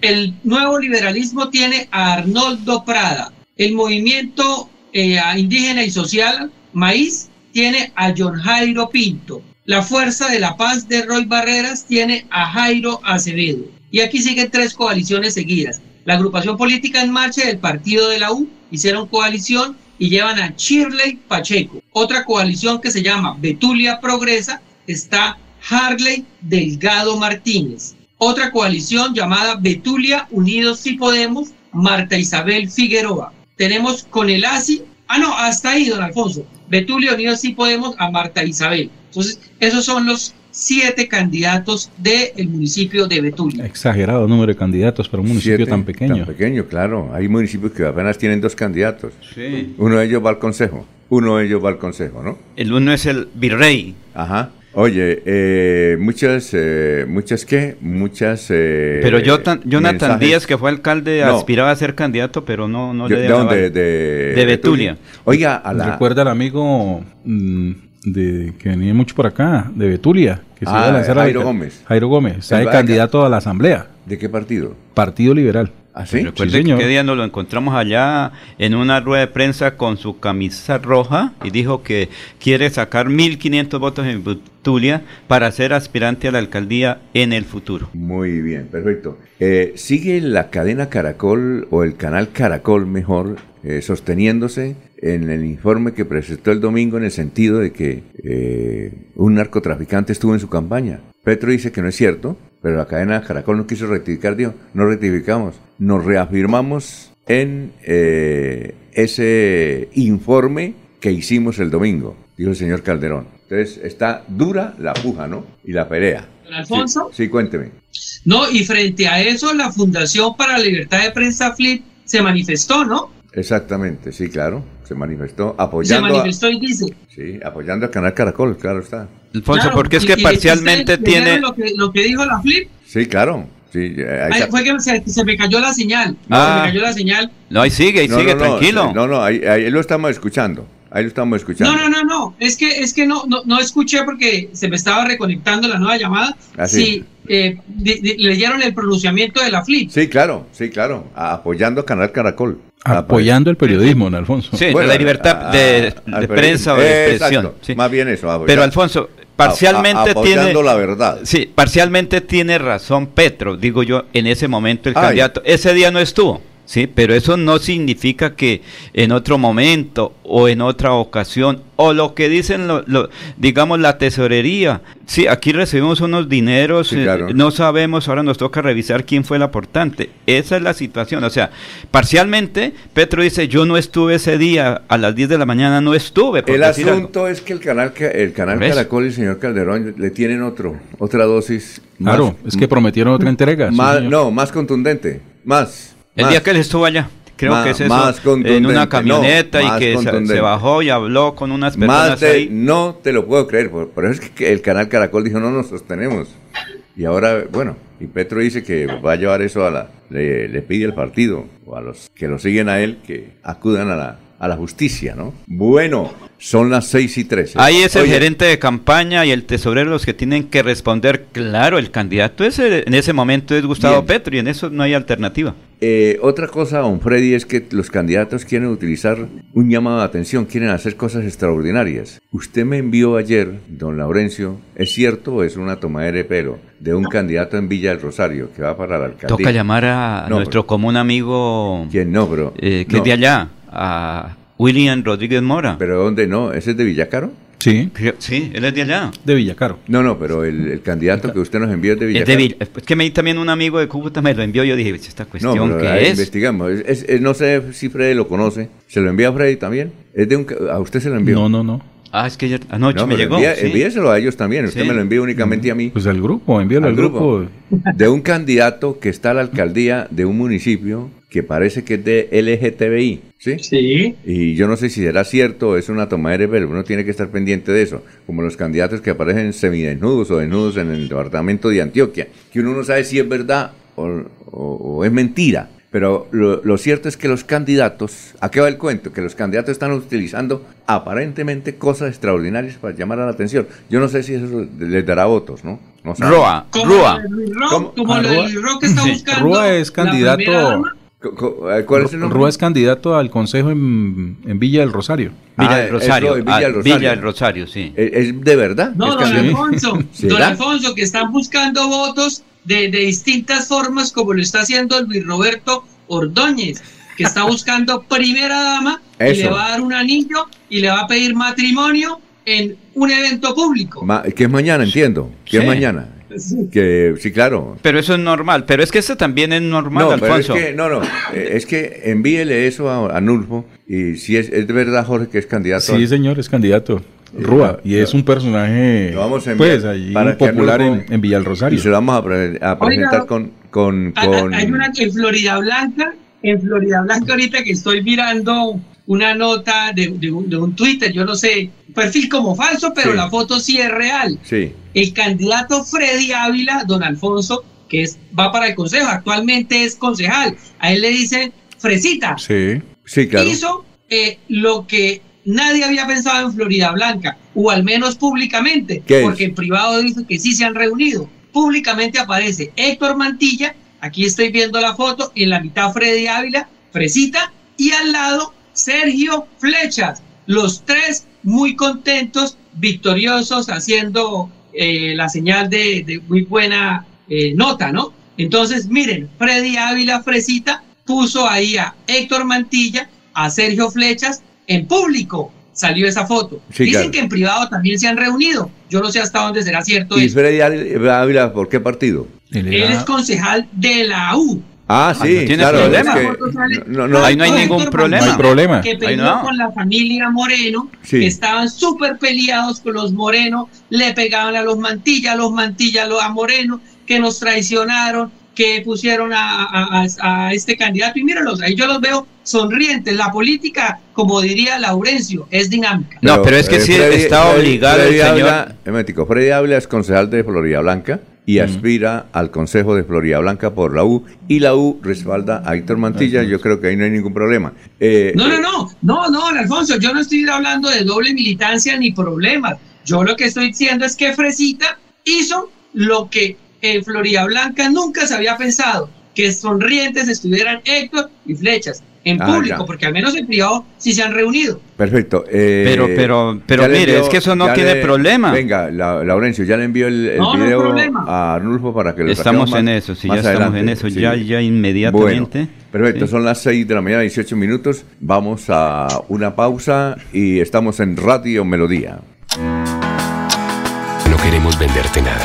El nuevo liberalismo tiene a Arnoldo Prada. El movimiento eh, indígena y social Maíz tiene a John Jairo Pinto. La Fuerza de la Paz de Roy Barreras tiene a Jairo Acevedo. Y aquí siguen tres coaliciones seguidas. La agrupación política en marcha del partido de la U hicieron coalición y llevan a Shirley Pacheco. Otra coalición que se llama Betulia Progresa está Harley Delgado Martínez otra coalición llamada Betulia Unidos y Podemos, Marta Isabel Figueroa. Tenemos con el ASI, ah no, hasta ahí, don Alfonso, Betulia Unidos y Podemos a Marta Isabel. Entonces, esos son los siete candidatos del municipio de Betulia. Exagerado número de candidatos para un municipio tan pequeño. Tan pequeño, claro. Hay municipios que apenas tienen dos candidatos. Sí. Uno de ellos va al consejo. Uno de ellos va al consejo, ¿no? El uno es el virrey. Ajá. Oye, eh, muchas, eh, muchas qué, muchas. Eh, pero Jonathan Díaz, que fue alcalde, aspiraba a ser candidato, pero no, no le ¿De dónde? De, Betulia. Oiga, a la... recuerda al amigo mm, de que venía mucho por acá, de Betulia, que se iba a ah, lanzar Jairo Gómez. Jairo Gómez, está candidato a la asamblea. ¿De qué partido? Partido Liberal. ¿Ah, sí? Recuerde que día nos lo encontramos allá en una rueda de prensa con su camisa roja y dijo que quiere sacar 1.500 votos en Betulia para ser aspirante a la alcaldía en el futuro. Muy bien, perfecto. Eh, ¿Sigue la cadena Caracol o el canal Caracol mejor eh, sosteniéndose en el informe que presentó el domingo en el sentido de que eh, un narcotraficante estuvo en su campaña. Petro dice que no es cierto, pero la cadena Caracol no quiso rectificar, dijo, no rectificamos, nos reafirmamos en eh, ese informe que hicimos el domingo, dijo el señor Calderón. Entonces está dura la puja, ¿no? Y la pelea. Don Alfonso. Sí, sí, cuénteme. No, y frente a eso, la Fundación para la Libertad de Prensa FLIP se manifestó, ¿no? Exactamente, sí, claro. Se manifestó apoyando. Se manifestó y dice. Sí, apoyando al canal Caracol, claro está. Alfonso, Claro, porque es que parcialmente ¿ustedes leyeron tiene... Lo que, lo que dijo la FLIP. Sí, claro. Sí, eh, ahí fue que se, se me cayó la señal. Ah. Se me cayó la señal. No, ahí sigue, ahí No, sigue, no, no, tranquilo. No, no, ahí, ahí lo estamos escuchando. Ahí lo estamos escuchando. No, no, no, no. Es que, es que no, no, no escuché porque se me estaba reconectando la nueva llamada. Así. Sí, eh, di- di- leyeron el pronunciamiento de la FLIP. Sí, claro, sí, claro. Apoyando a Canal Caracol. Apoyando el periodismo, don Alfonso. Sí, Bueno, la libertad a- de, a- de al prensa o periodismo. de expresión. sí. Más bien eso. apoyar- Pero Alfonso, parcialmente a- apoyando tiene la verdad. Sí, parcialmente tiene razón Petro, digo yo, en ese momento el Ay. candidato ese día no estuvo. Sí, pero eso no significa que en otro momento o en otra ocasión o lo que dicen, lo, lo- digamos, la tesorería. Sí, aquí recibimos unos dineros, Sí, eh, claro. no sabemos, ahora nos toca revisar quién fue el aportante. Esa es la situación. O sea, parcialmente, Petro dice, yo no estuve ese día, a las 10 de la mañana no estuve. por El asunto es que el canal, ca- el canal. Caracol y el señor Calderón le tienen otro, otra dosis. Claro, es que prometieron otra entrega. Más, no, más contundente. Más. El más. día que él estuvo allá, creo Más- que es eso, más en una camioneta y que se- bajó y habló con unas Más personas de, ahí. no te lo puedo creer, por, por eso es que el canal Caracol dijo no nos sostenemos. Y ahora, bueno, y Petro dice que va a llevar eso a la, le, le pide al partido o a los que lo siguen a él que acudan a la, a la justicia, ¿no? Bueno, son las 6 y 13. Ahí es el Oye, gerente de campaña y el tesorero los que tienen que responder. Claro, el candidato ese, en ese momento es Gustavo Bien. Petro y en eso no hay alternativa. Eh, otra cosa, don Freddy, es que los candidatos quieren utilizar un llamado de atención, quieren hacer cosas extraordinarias. Usted me envió ayer, don Laurencio, ¿es cierto es una tomadera de pelo de un candidato en Villa del Rosario que va para la alcaldía? Toca llamar a No, nuestro común amigo ¿Quién no, bro? eh, que No. es de allá, a William Rodríguez Mora. ¿Pero dónde no? ¿Ese es de Villacaro? Sí, Sí, él es de allá. de Villacaro. No, no, pero el, el candidato que usted nos envió es de Es Villacaro. de Vill- es que me también un amigo de Cúcuta me lo envió. Yo dije, esta No, cuestión pero que es. investigamos. Es- es- es- no sé si Freddy lo conoce. ¿Se lo envía a Freddy también? ¿Es de un, ¿A usted se lo envió? No, no, no. Ah, es que ayer- anoche No, me llegó. envía- sí. envíeselo a ellos también. Usted Sí. me lo envía únicamente a mí. Pues al grupo, envíalo al, Al grupo. grupo. De un candidato que está a la alcaldía de un municipio que parece que es de LGTBI. ¿Sí? Sí. Y yo no sé si será cierto o es una tomadera de pelo. Uno tiene que estar pendiente de eso. Como los candidatos que aparecen semidesnudos o desnudos en el departamento de Antioquia. Que uno no sabe si es verdad o, o- o es mentira. Pero lo, lo cierto es que los candidatos, ¿a qué va el cuento? Que los candidatos están utilizando aparentemente cosas extraordinarias para llamar a la atención. Yo no sé si eso les dará votos, ¿no? no sabe. Roa, Como lo de Luis Ro- ¿Cómo? como Ah, lo de Rúa. Luis Ro que está Sí. buscando. Rúa es candidato- eh, ¿Cuál es el nombre? Rúa es candidato al consejo en, en Villa del Rosario. Villa Ah, del Rosario. Villa del Rosario. Villa del Rosario, sí. ¿Es, es de verdad? No, ¿Es don? Alfonso, [LAUGHS] don. Alfonso, que están buscando votos de, de distintas formas, como lo está haciendo Luis Roberto Ordóñez, que está buscando [LAUGHS] primera dama y Eso. le va a dar un anillo y le va a pedir matrimonio en un evento público. Ma- que es mañana, entiendo. Que es Sí. mañana. Que sí, claro. Pero eso es normal. Pero es que eso también es normal, no, pero es Alfonso. que, no, no, eh, es que envíele eso a, a Nulfo y si es, es de verdad, Jorge, que es candidato. Sí, señor, es candidato. Rúa, y es un personaje vamos a pues allí para que popular en, en Villa del Y se lo vamos a, pre- a presentar con, con, Hay- con- Hay una en Florida Blanca, en Florida Blanca ahorita que estoy mirando una nota de, de un, de un Twitter, yo no sé, perfil como falso, pero Sí. la foto sí es real. Sí, El candidato Freddy Ávila, don Alfonso, que es, va para el consejo, actualmente es concejal. A él le dicen Fresita. Sí. sí, claro. Hizo eh, lo que nadie había pensado en Florida Blanca, o al menos públicamente, porque en privado dice que sí se han reunido. Públicamente aparece Héctor Mantilla, aquí estoy viendo la foto, en la mitad Freddy Ávila, Fresita, y al lado Sergio Flechas. Los tres muy contentos, victoriosos, haciendo eh, la señal de, de muy buena eh, nota, ¿no? Entonces, miren, Freddy Ávila Fresita puso ahí a Héctor Mantilla, a Sergio Flechas en público salió esa foto. Sí, Dicen claro. que en privado también se han reunido. Yo no sé hasta dónde será cierto ¿Y. Freddy Ávila por qué partido? Él es concejal de la U. Ah, sí, no tiene claro. problema. es que- no, no, Ahí no hay ningún problema. No hay problema. Que Ahí peleó no. con la familia Moreno, Sí. que estaban súper peleados con los Moreno, le pegaban a los Mantilla, a los Mantilla a los- a Moreno, que nos traicionaron, que pusieron a, a- a- a este candidato. Y míralos, ahí yo los veo sonrientes. La política, como diría Laurencio, es dinámica. No, pero es que eh, sí Freddy- está Freddy- obligado Freddy el señor. Un momentico, Freddy Ávila es concejal de Florida Blanca y aspira al Consejo de Florida Blanca por la U y la U respalda a Héctor Mantilla. Yo creo que ahí no hay ningún problema. Eh, No, no, no, no, no, don Alfonso, yo no estoy hablando de doble militancia ni problemas. Yo lo que estoy diciendo es que Fresita hizo lo que en Florida Blanca nunca se había pensado, que sonrientes estuvieran Héctor y Flechas en Ah, público, ya. porque al menos en privado sí se han reunido. Perfecto. eh, Pero- pero- pero le mire, es que eso no tiene problema. Venga, la- Laurencio, ya le envió el, el No, no video problema. a Arnulfo para que lo Estamos saquemos en más- eso, sí, ya más estamos adelante, en eso, sí. ya, ya inmediatamente. Bueno, perfecto, Sí. son las 6 de la mañana, 18 minutos. Vamos a una pausa y estamos en Radio Melodía. No queremos venderte nada,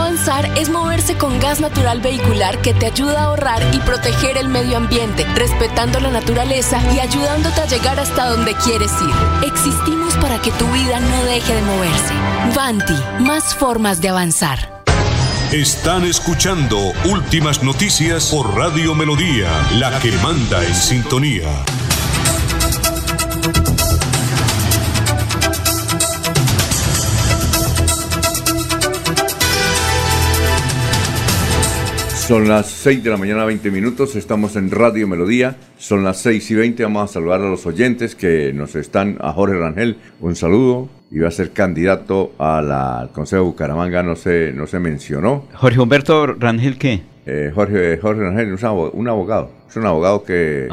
Avanzar es moverse con gas natural vehicular que te ayuda a ahorrar y proteger el medio ambiente, respetando la naturaleza y ayudándote a llegar hasta donde quieres ir. Existimos para que tu vida no deje de moverse. Vanti, más formas de avanzar. Están escuchando Últimas Noticias por Radio Melodía, la que manda en sintonía. Son las 6 de la mañana, 20 minutos. Estamos en Radio Melodía. Son las 6 y 20. Vamos a saludar a los oyentes que nos están. A Jorge Rangel, un saludo. Iba a ser candidato a la- al Consejo de Bucaramanga, no se, no se mencionó. Jorge Humberto Rangel, ¿qué? Eh, Jorge, Jorge Rangel es un abo- un abogado. Es un abogado que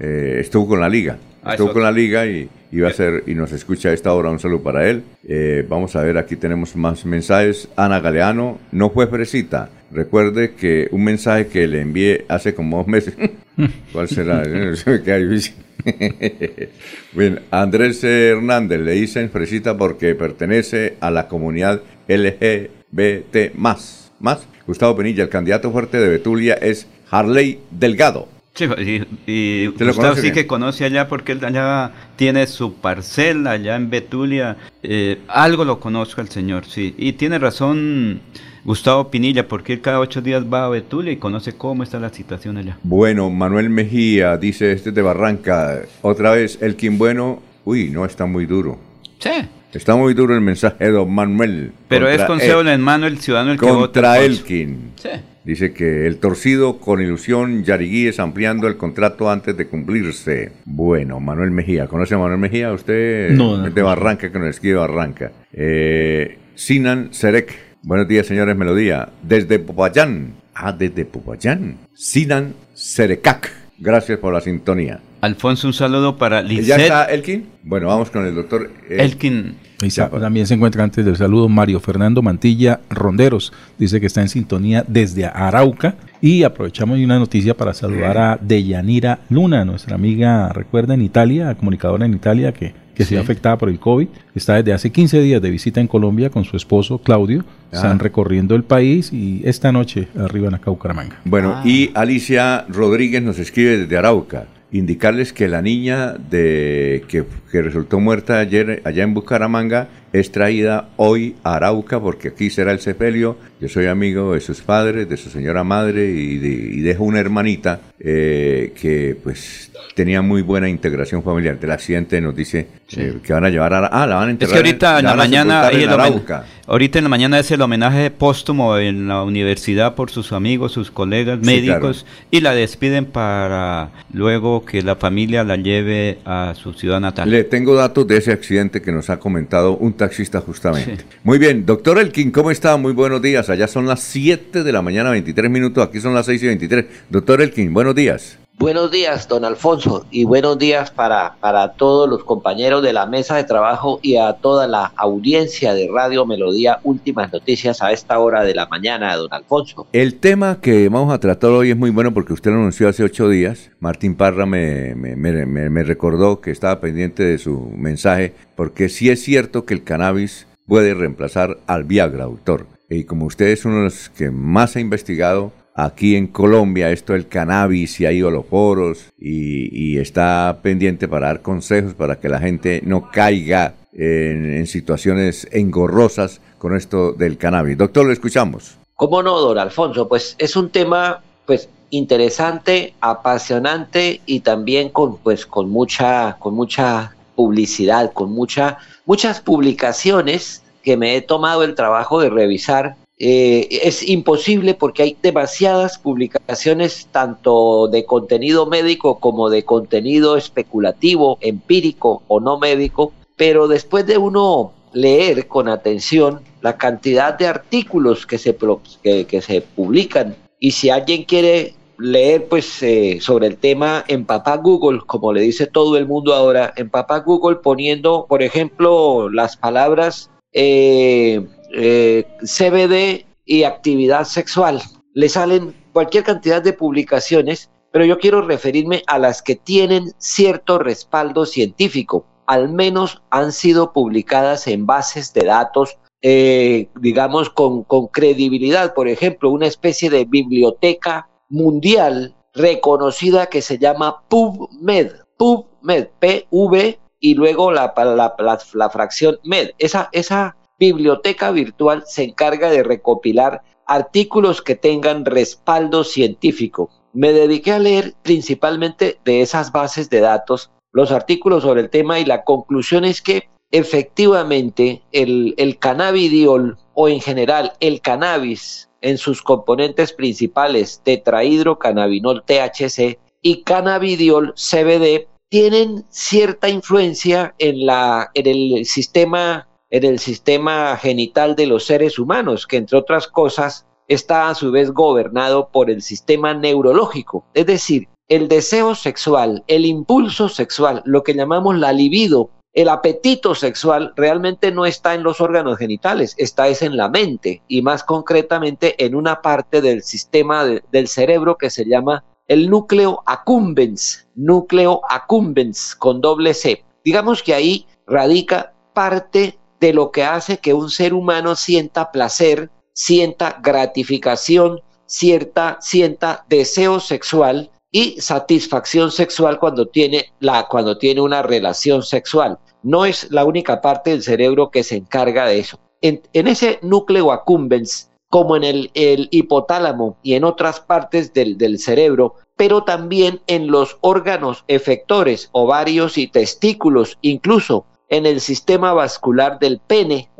eh, estuvo con la liga. Ah, estuvo con la liga y iba a ser y nos escucha a esta hora. Un saludo para él. Eh, vamos a ver, aquí tenemos más mensajes. Ana Galeano, no fue fresita. Recuerde que un mensaje que le envié hace como dos meses. [LAUGHS] ¿Cuál será? [LAUGHS] [LAUGHS] Bien, Andrés Hernández le dicen fresita porque pertenece a la comunidad LGBT más. Más. Gustavo Penilla, el candidato fuerte de Betulia es Harley Delgado. Sí, y, y ¿Usted lo Gustavo sí bien? que conoce allá porque él allá tiene su parcela allá en Betulia. Eh, algo lo conozco al señor, sí. Y tiene razón Gustavo Pinilla porque él cada ocho días va a Betulia y conoce cómo está la situación allá. Bueno, Manuel Mejía dice este es de Barranca. Otra vez, Elkin Bueno. Uy, no está muy duro. Sí. Está muy duro el mensaje de don Manuel. Pero es consejo El- en mano el ciudadano el que Contra vota. Elkin. Sí. Dice que el torcido con ilusión Yariguíes ampliando el contrato antes de cumplirse. Bueno, Manuel Mejía. ¿Conoce a Manuel Mejía? Usted No, no es de Barranca, que nos escribe Barranca. Eh, Sinan Serek. Buenos días, señores Melodía. Desde Popayán. Ah, desde Popayán. Sinan Serekak. Gracias por la sintonía. Alfonso, un saludo para ¿Ya Lisette. está Elkin? Bueno, vamos con el doctor eh, Elkin. también se encuentra antes del saludo Mario Fernando Mantilla Ronderos. Dice que está en sintonía desde Arauca. Y aprovechamos una noticia para saludar a Deyanira Luna, nuestra amiga, recuerda, en Italia, comunicadora en Italia, que que se afectada por el COVID. Está desde hace 15 días de visita en Colombia con su esposo Claudio. Están recorriendo el país y esta noche arriban a Caucaramanga. Bueno, ah. y Alicia Rodríguez nos escribe desde Arauca indicarles que la niña de que, que, resultó muerta ayer allá en Bucaramanga es traída hoy a Arauca porque aquí será el sepelio. Yo soy amigo de sus padres, de su señora madre y, dejo una hermanita eh, que pues tenía muy buena integración familiar. Del accidente nos dice eh, que van a llevar a... Ah, la van a enterrar. Es que ahorita en la mañana... ahorita en la mañana es el homenaje póstumo en la universidad por sus amigos, sus colegas médicos y la despiden para luego que la familia la lleve a su ciudad natal. Le tengo datos de ese accidente que nos ha comentado un taxista justamente. Muy bien, doctor Elkin, ¿cómo está? Muy buenos días. Allá son las 7 de la mañana, 23 minutos, aquí son las 6 y 23. Doctor Elkin, buenos días. Buenos días, don Alfonso, y buenos días para, para todos los compañeros de la mesa de trabajo y a toda la audiencia de Radio Melodía. Últimas noticias a esta hora de la mañana, don Alfonso. El tema que vamos a tratar hoy es muy bueno porque usted lo anunció hace ocho días. Martín Parra me, me, me, recordó que estaba pendiente de su mensaje porque sí es cierto que el cannabis puede reemplazar al Viagra, doctor. Y como usted es uno de los que más ha investigado, aquí en Colombia esto del cannabis y hay holoforos y, y, está pendiente para dar consejos para que la gente no caiga en, situaciones engorrosas con esto del cannabis. Doctor, lo escuchamos. ¿Cómo no, don Alfonso? Pues es un tema pues interesante, apasionante y también con pues con mucha con mucha publicidad, con mucha muchas publicaciones que me he tomado el trabajo de revisar eh, es imposible porque hay demasiadas publicaciones tanto de contenido médico como de contenido especulativo, empírico o no médico, pero después de uno leer con atención la cantidad de artículos que se, que, se publican y si alguien quiere leer pues eh, sobre el tema en papá Google, como le dice todo el mundo ahora, en papá Google poniendo, por ejemplo, las palabras eh, eh, CBD y actividad sexual. Le salen cualquier cantidad de publicaciones, pero yo quiero referirme a las que tienen cierto respaldo científico. Al menos han sido publicadas en bases de datos, eh, digamos, con, credibilidad. Por ejemplo, una especie de biblioteca mundial reconocida que se llama PubMed. PubMed, P-V y luego la, fracción med. Esa biblioteca virtual se encarga de recopilar artículos que tengan respaldo científico. Me dediqué a leer principalmente de esas bases de datos los artículos sobre el tema y la conclusión es que efectivamente el, cannabidiol o en general el cannabis en sus componentes principales tetrahidrocannabinol THC y cannabidiol CBD tienen cierta influencia en, la, en el sistema en el sistema genital de los seres humanos, que entre otras cosas está a su vez gobernado por el sistema neurológico, es decir, el deseo sexual, el impulso sexual, lo que llamamos la libido, el apetito sexual realmente no está en los órganos genitales, está es en la mente y más concretamente en una parte del sistema del cerebro que se llama el núcleo accumbens, núcleo accumbens con doble C. Digamos que ahí radica parte de lo que hace que un ser humano sienta placer, sienta gratificación, cierta, sienta deseo sexual y satisfacción sexual cuando tiene, la, cuando tiene una relación sexual. No es la única parte del cerebro que se encarga de eso. En, ese núcleo accumbens, como en el, hipotálamo y en otras partes del cerebro, pero también en los órganos efectores, ovarios y testículos, incluso en el sistema vascular del pene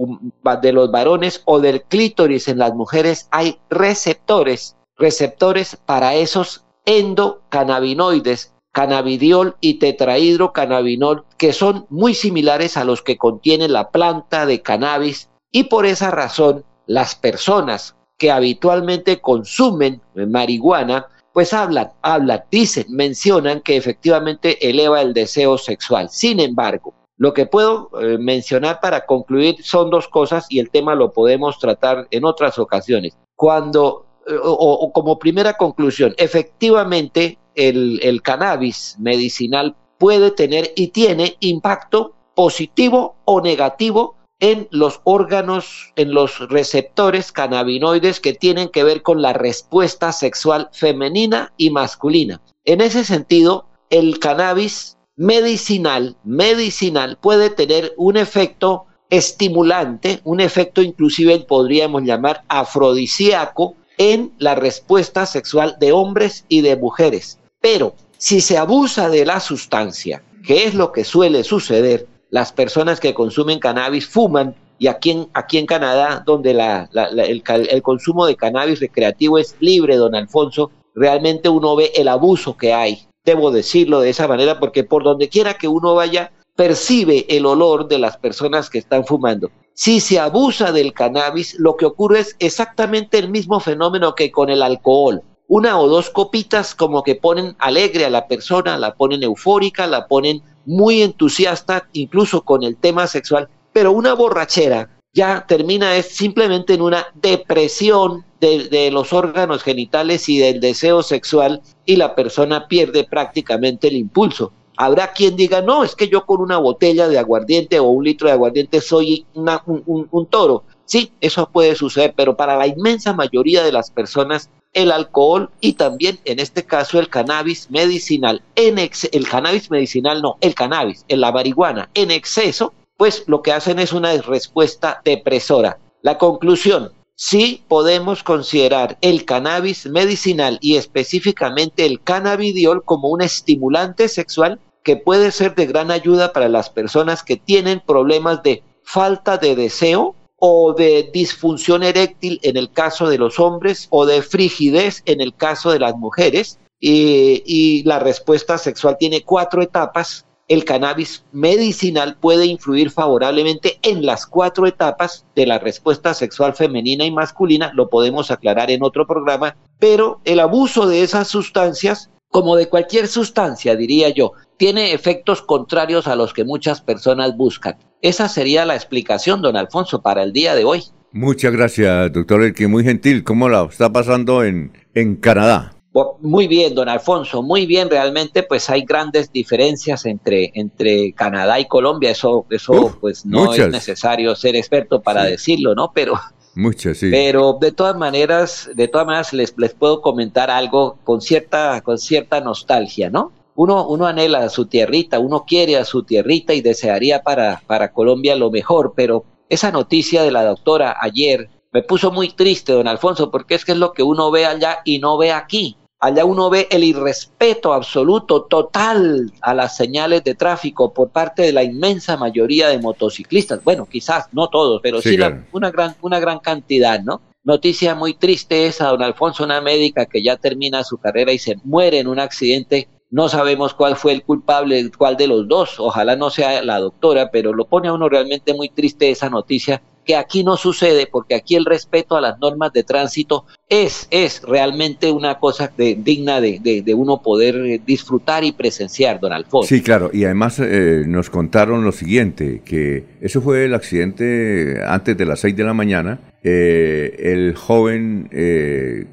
de los varones o del clítoris en las mujeres hay receptores, receptores para esos endocannabinoides, cannabidiol y tetrahidrocannabinol, que son muy similares a los que contiene la planta de cannabis y por esa razón las personas que habitualmente consumen marihuana, pues hablan, hablan, dicen, mencionan que efectivamente eleva el deseo sexual. Sin embargo, Lo que puedo eh, mencionar para concluir son dos cosas y el tema lo podemos tratar en otras ocasiones. Cuando, eh, o, como primera conclusión, efectivamente el, el cannabis medicinal puede tener y tiene impacto positivo o negativo en los órganos, en los receptores cannabinoides que tienen que ver con la respuesta sexual femenina y masculina. En ese sentido, el cannabis medicinal, medicinal puede tener un efecto estimulante, un efecto inclusive podríamos llamar afrodisíaco en la respuesta sexual de hombres y de mujeres. Pero si se abusa de la sustancia, que es lo que suele suceder, las personas que consumen cannabis fuman y aquí en, aquí en Canadá, donde la, el, el, consumo de cannabis recreativo es libre, don Alfonso, realmente uno ve el abuso que hay. Debo decirlo de esa manera porque por donde quiera que uno vaya, percibe el olor de las personas que están fumando. Si se abusa del cannabis, lo que ocurre es exactamente el mismo fenómeno que con el alcohol. Una o dos copitas como que ponen alegre a la persona, la ponen eufórica, la ponen muy entusiasta incluso con el tema sexual, pero una borrachera ya termina es simplemente en una depresión de, los órganos genitales y del deseo sexual y la persona pierde prácticamente el impulso. Habrá quien diga, no, es que yo con una botella de aguardiente o un litro de aguardiente soy un, toro. Sí, eso puede suceder, pero para la inmensa mayoría de las personas el alcohol y también en este caso el cannabis medicinal en el cannabis medicinal no, el cannabis, la marihuana en exceso, pues lo que hacen es una respuesta depresora. La conclusión, sí podemos considerar el cannabis medicinal y específicamente el cannabidiol como un estimulante sexual que puede ser de gran ayuda para las personas que tienen problemas de falta de deseo o de disfunción eréctil en el caso de los hombres o de frigidez en el caso de las mujeres. Y, la respuesta sexual tiene cuatro etapas. El cannabis medicinal puede influir favorablemente en las cuatro etapas de la respuesta sexual femenina y masculina, lo podemos aclarar en otro programa, pero el abuso de esas sustancias, como de cualquier sustancia, diría yo, tiene efectos contrarios a los que muchas personas buscan. Esa sería la explicación, don Alfonso, para el día de hoy. Muchas gracias, doctor Elke. Muy gentil. ¿Cómo la está pasando en, en Canadá? Muy bien, don Alfonso, muy bien. Realmente, pues hay grandes diferencias entre, entre Canadá y Colombia. Eso, eso pues no es necesario ser experto para decirlo, ¿no? Pero, Muchas, sí. Pero de todas maneras, de todas maneras les, les puedo comentar algo con cierta, con cierta nostalgia, ¿no? uno, uno anhela a su tierrita, uno quiere a su tierrita y desearía para, para Colombia lo mejor, pero esa noticia de la doctora ayer me puso muy triste, don Alfonso, porque es que es lo que uno ve allá y no ve aquí. Allá uno ve el irrespeto absoluto, total a las señales de tráfico por parte de la inmensa mayoría de motociclistas. Bueno, quizás no todos, pero sí, una, gran, una gran cantidad, ¿no? Noticia muy triste esa, don Alfonso, una médica que ya termina su carrera y se muere en un accidente no sabemos cuál fue el culpable, cuál de los dos. Ojalá no sea la doctora, pero lo pone a uno realmente muy triste esa noticia que aquí no sucede porque aquí el respeto a las normas de tránsito es, es realmente una cosa digna de, de, uno poder eh, disfrutar y presenciar, don Alfonso. Sí, claro, y además eh, nos contaron lo siguiente, que eso fue el accidente antes de las 6 de la mañana, eh, el joven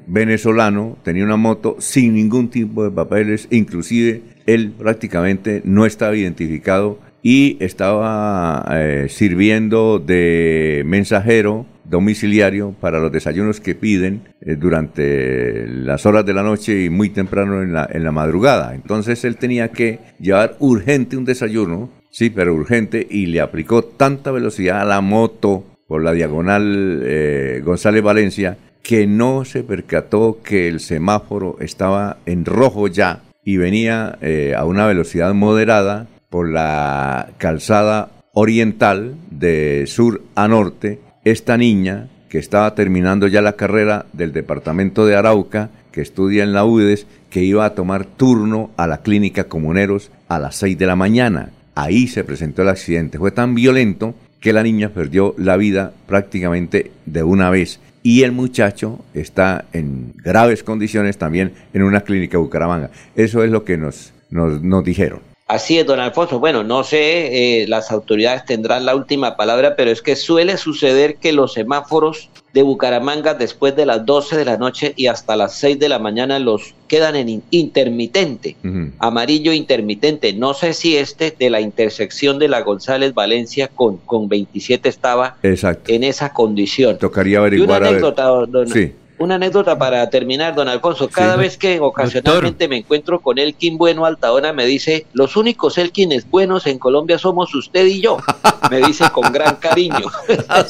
venezolano tenía una moto sin ningún tipo de papeles, inclusive él prácticamente no estaba identificado y estaba eh, sirviendo de mensajero domiciliario para los desayunos que piden eh, durante las horas de la noche y muy temprano en la, en la madrugada. Entonces él tenía que llevar urgente un desayuno, sí, pero urgente, y le aplicó tanta velocidad a la moto por la diagonal eh, González Valencia que no se percató que el semáforo estaba en rojo ya y venía a una velocidad moderada la calzada oriental de sur a norte, esta niña que estaba terminando ya la carrera del departamento de Arauca, que estudia en la UDES, que iba a tomar turno a la clínica Comuneros a las 6 de la mañana. Ahí se presentó el accidente. Fue tan violento que la niña perdió la vida prácticamente de una vez. Y el muchacho está en graves condiciones también en una clínica de Bucaramanga. Eso es lo que nos, nos, nos dijeron. Así es, don Alfonso. Bueno, no sé, eh, las autoridades tendrán la última palabra, pero es que suele suceder que los semáforos de Bucaramanga después de las 12 de la noche y hasta las 6 de la mañana los quedan en intermitente, amarillo intermitente. No sé si este de la intersección de la González Valencia con, con 27 estaba en esa condición. Tocaría averiguar. una anécdota, sí una anécdota para terminar, don Alfonso. Cada vez que ocasionalmente me encuentro con Elkin Bueno Altadona, me dice, los únicos Elkines buenos en Colombia somos usted y yo. Me dice con gran cariño. [LAUGHS] Ah,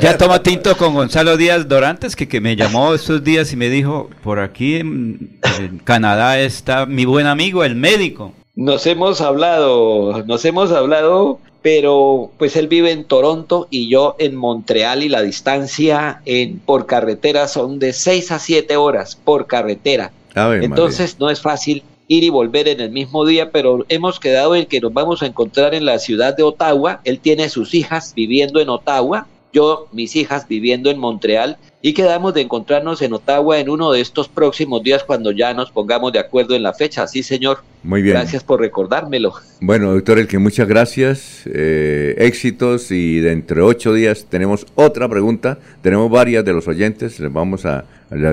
ya toma tinto con Gonzalo Díaz Dorantes, que, que me llamó estos días y me dijo, por aquí en Canadá está mi buen amigo, el médico. Nos hemos hablado, nos hemos hablado pero pues él vive en Toronto y yo en Montreal y la distancia en, por carretera son de 6 a 7 horas por carretera. Entonces no es fácil ir y volver en el mismo día, pero hemos quedado en que nos vamos a encontrar en la ciudad de Ottawa. Él tiene sus hijas viviendo en Ottawa, yo mis hijas viviendo en Montreal y quedamos de encontrarnos en Ottawa en uno de estos próximos días cuando ya nos pongamos de acuerdo en la fecha. Sí, señor. Muy bien. Gracias por recordármelo. Bueno, doctor Elke, muchas gracias. Eh, éxitos y de entre ocho días tenemos otra pregunta. Tenemos varias de los oyentes. Les vamos a,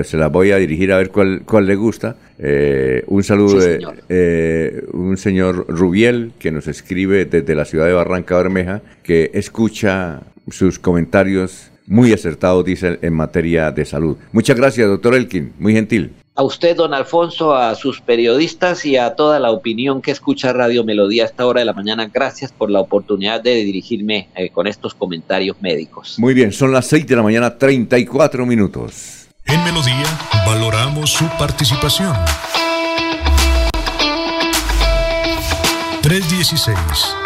se las voy a dirigir a ver cuál, cuál le gusta. Eh, un saludo de eh, un señor Rubiel que nos escribe desde la ciudad de Barranca Bermeja que escucha sus comentarios muy acertado, dice, en materia de salud. Muchas gracias, doctor Elkin, muy gentil. A usted, don Alfonso, a sus periodistas y a toda la opinión que escucha Radio Melodía a esta hora de la mañana, gracias por la oportunidad de dirigirme eh, con estos comentarios médicos. Muy bien, son las 6 de la mañana, 34 minutos. En Melodía valoramos su participación. 316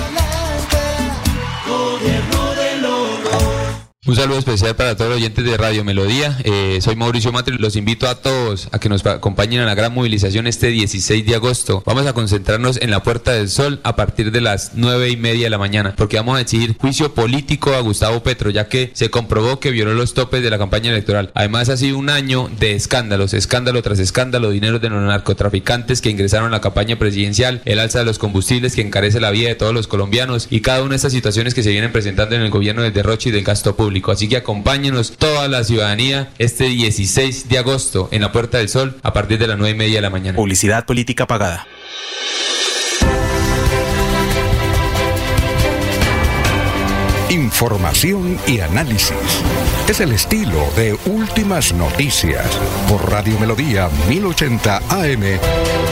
Yeah. Un saludo especial para todos los oyentes de Radio Melodía. Eh, soy Mauricio Matri. Los invito a todos a que nos acompañen a la gran movilización este 16 de agosto. Vamos a concentrarnos en la Puerta del Sol a partir de las 9 y media de la mañana, porque vamos a exigir juicio político a Gustavo Petro, ya que se comprobó que violó los topes de la campaña electoral. Además, ha sido un año de escándalos, escándalo tras escándalo, dinero de los narcotraficantes que ingresaron a la campaña presidencial, el alza de los combustibles que encarece la vida de todos los colombianos y cada una de estas situaciones que se vienen presentando en el gobierno del derroche y del gasto público. Así que acompáñenos toda la ciudadanía este 16 de agosto en la Puerta del Sol a partir de las 9 y media de la mañana. Publicidad política pagada. Información y análisis. Es el estilo de Últimas Noticias por Radio Melodía 1080 AM.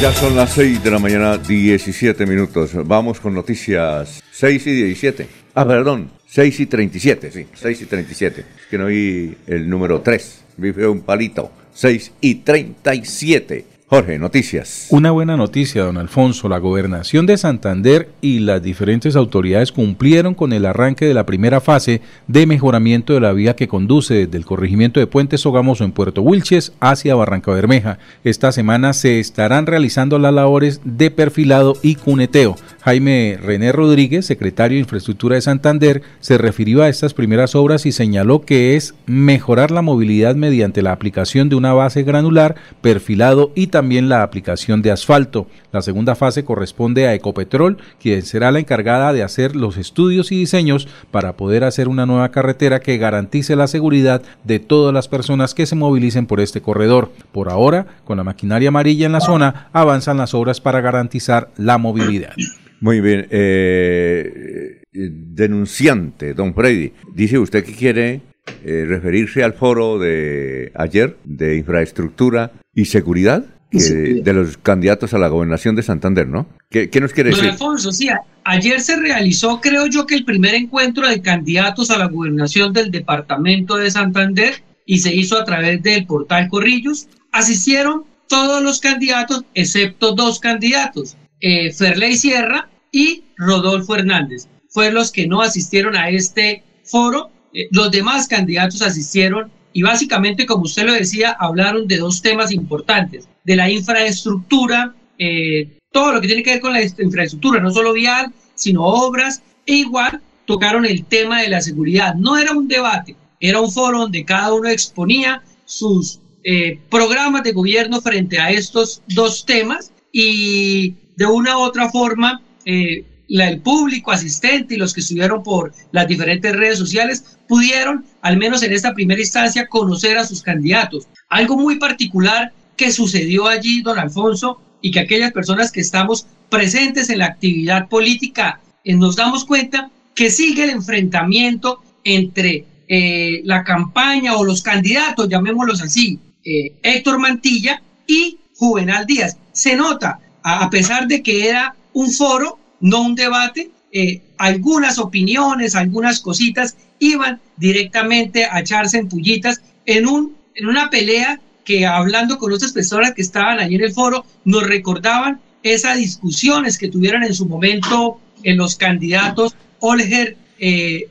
Ya son las 6 de la mañana, 17 minutos. Vamos con noticias 6 y 17. Ah, perdón, 6 y 37, sí, 6 y 37. Es que no vi el número 3, vi un palito. 6 y 37. Jorge, noticias. Una buena noticia, don Alfonso. La gobernación de Santander y las diferentes autoridades cumplieron con el arranque de la primera fase de mejoramiento de la vía que conduce desde el corregimiento de Puente Sogamoso en Puerto Wilches hacia Barranca Bermeja. Esta semana se estarán realizando las labores de perfilado y cuneteo. Jaime René Rodríguez, secretario de Infraestructura de Santander, se refirió a estas primeras obras y señaló que es mejorar la movilidad mediante la aplicación de una base granular, perfilado y también la aplicación de asfalto. La segunda fase corresponde a Ecopetrol, quien será la encargada de hacer los estudios y diseños para poder hacer una nueva carretera que garantice la seguridad de todas las personas que se movilicen por este corredor. Por ahora, con la maquinaria amarilla en la zona, avanzan las obras para garantizar la movilidad. Muy bien. Eh, denunciante, don Freddy, dice usted que quiere eh, referirse al foro de ayer de infraestructura y seguridad de los candidatos a la gobernación de Santander, ¿no? ¿Qué, nos quiere decir? Don Alfonso, sí, ayer se realizó, creo yo, que el primer encuentro de candidatos a la gobernación del departamento de Santander y se hizo a través del portal Corrillos. Asistieron todos los candidatos, excepto dos candidatos, eh, Ferley Sierra y Rodolfo Hernández. Fueron los que no asistieron a este foro. Eh, los demás candidatos asistieron y básicamente, como usted lo decía, hablaron de dos temas importantes, de la infraestructura, eh, todo lo que tiene que ver con la infraestructura, no solo vial, sino obras, e igual tocaron el tema de la seguridad. No era un debate, era un foro donde cada uno exponía sus eh, programas de gobierno frente a estos dos temas y de una u otra forma eh, el público asistente y los que estuvieron por las diferentes redes sociales pudieron, al menos en esta primera instancia, conocer a sus candidatos. Algo muy particular que sucedió allí, don Alfonso, y que aquellas personas que estamos presentes en la actividad política eh, nos damos cuenta que sigue el enfrentamiento entre eh, la campaña o los candidatos, llamémoslos así, eh, Héctor Mantilla y Juvenal Díaz. Se nota, a pesar de que era un foro, no un debate, eh, algunas opiniones, algunas cositas iban directamente a echarse en pullitas en, un, en una pelea que hablando con otras personas que estaban allí en el foro, nos recordaban esas discusiones que tuvieron en su momento en los candidatos Olger eh,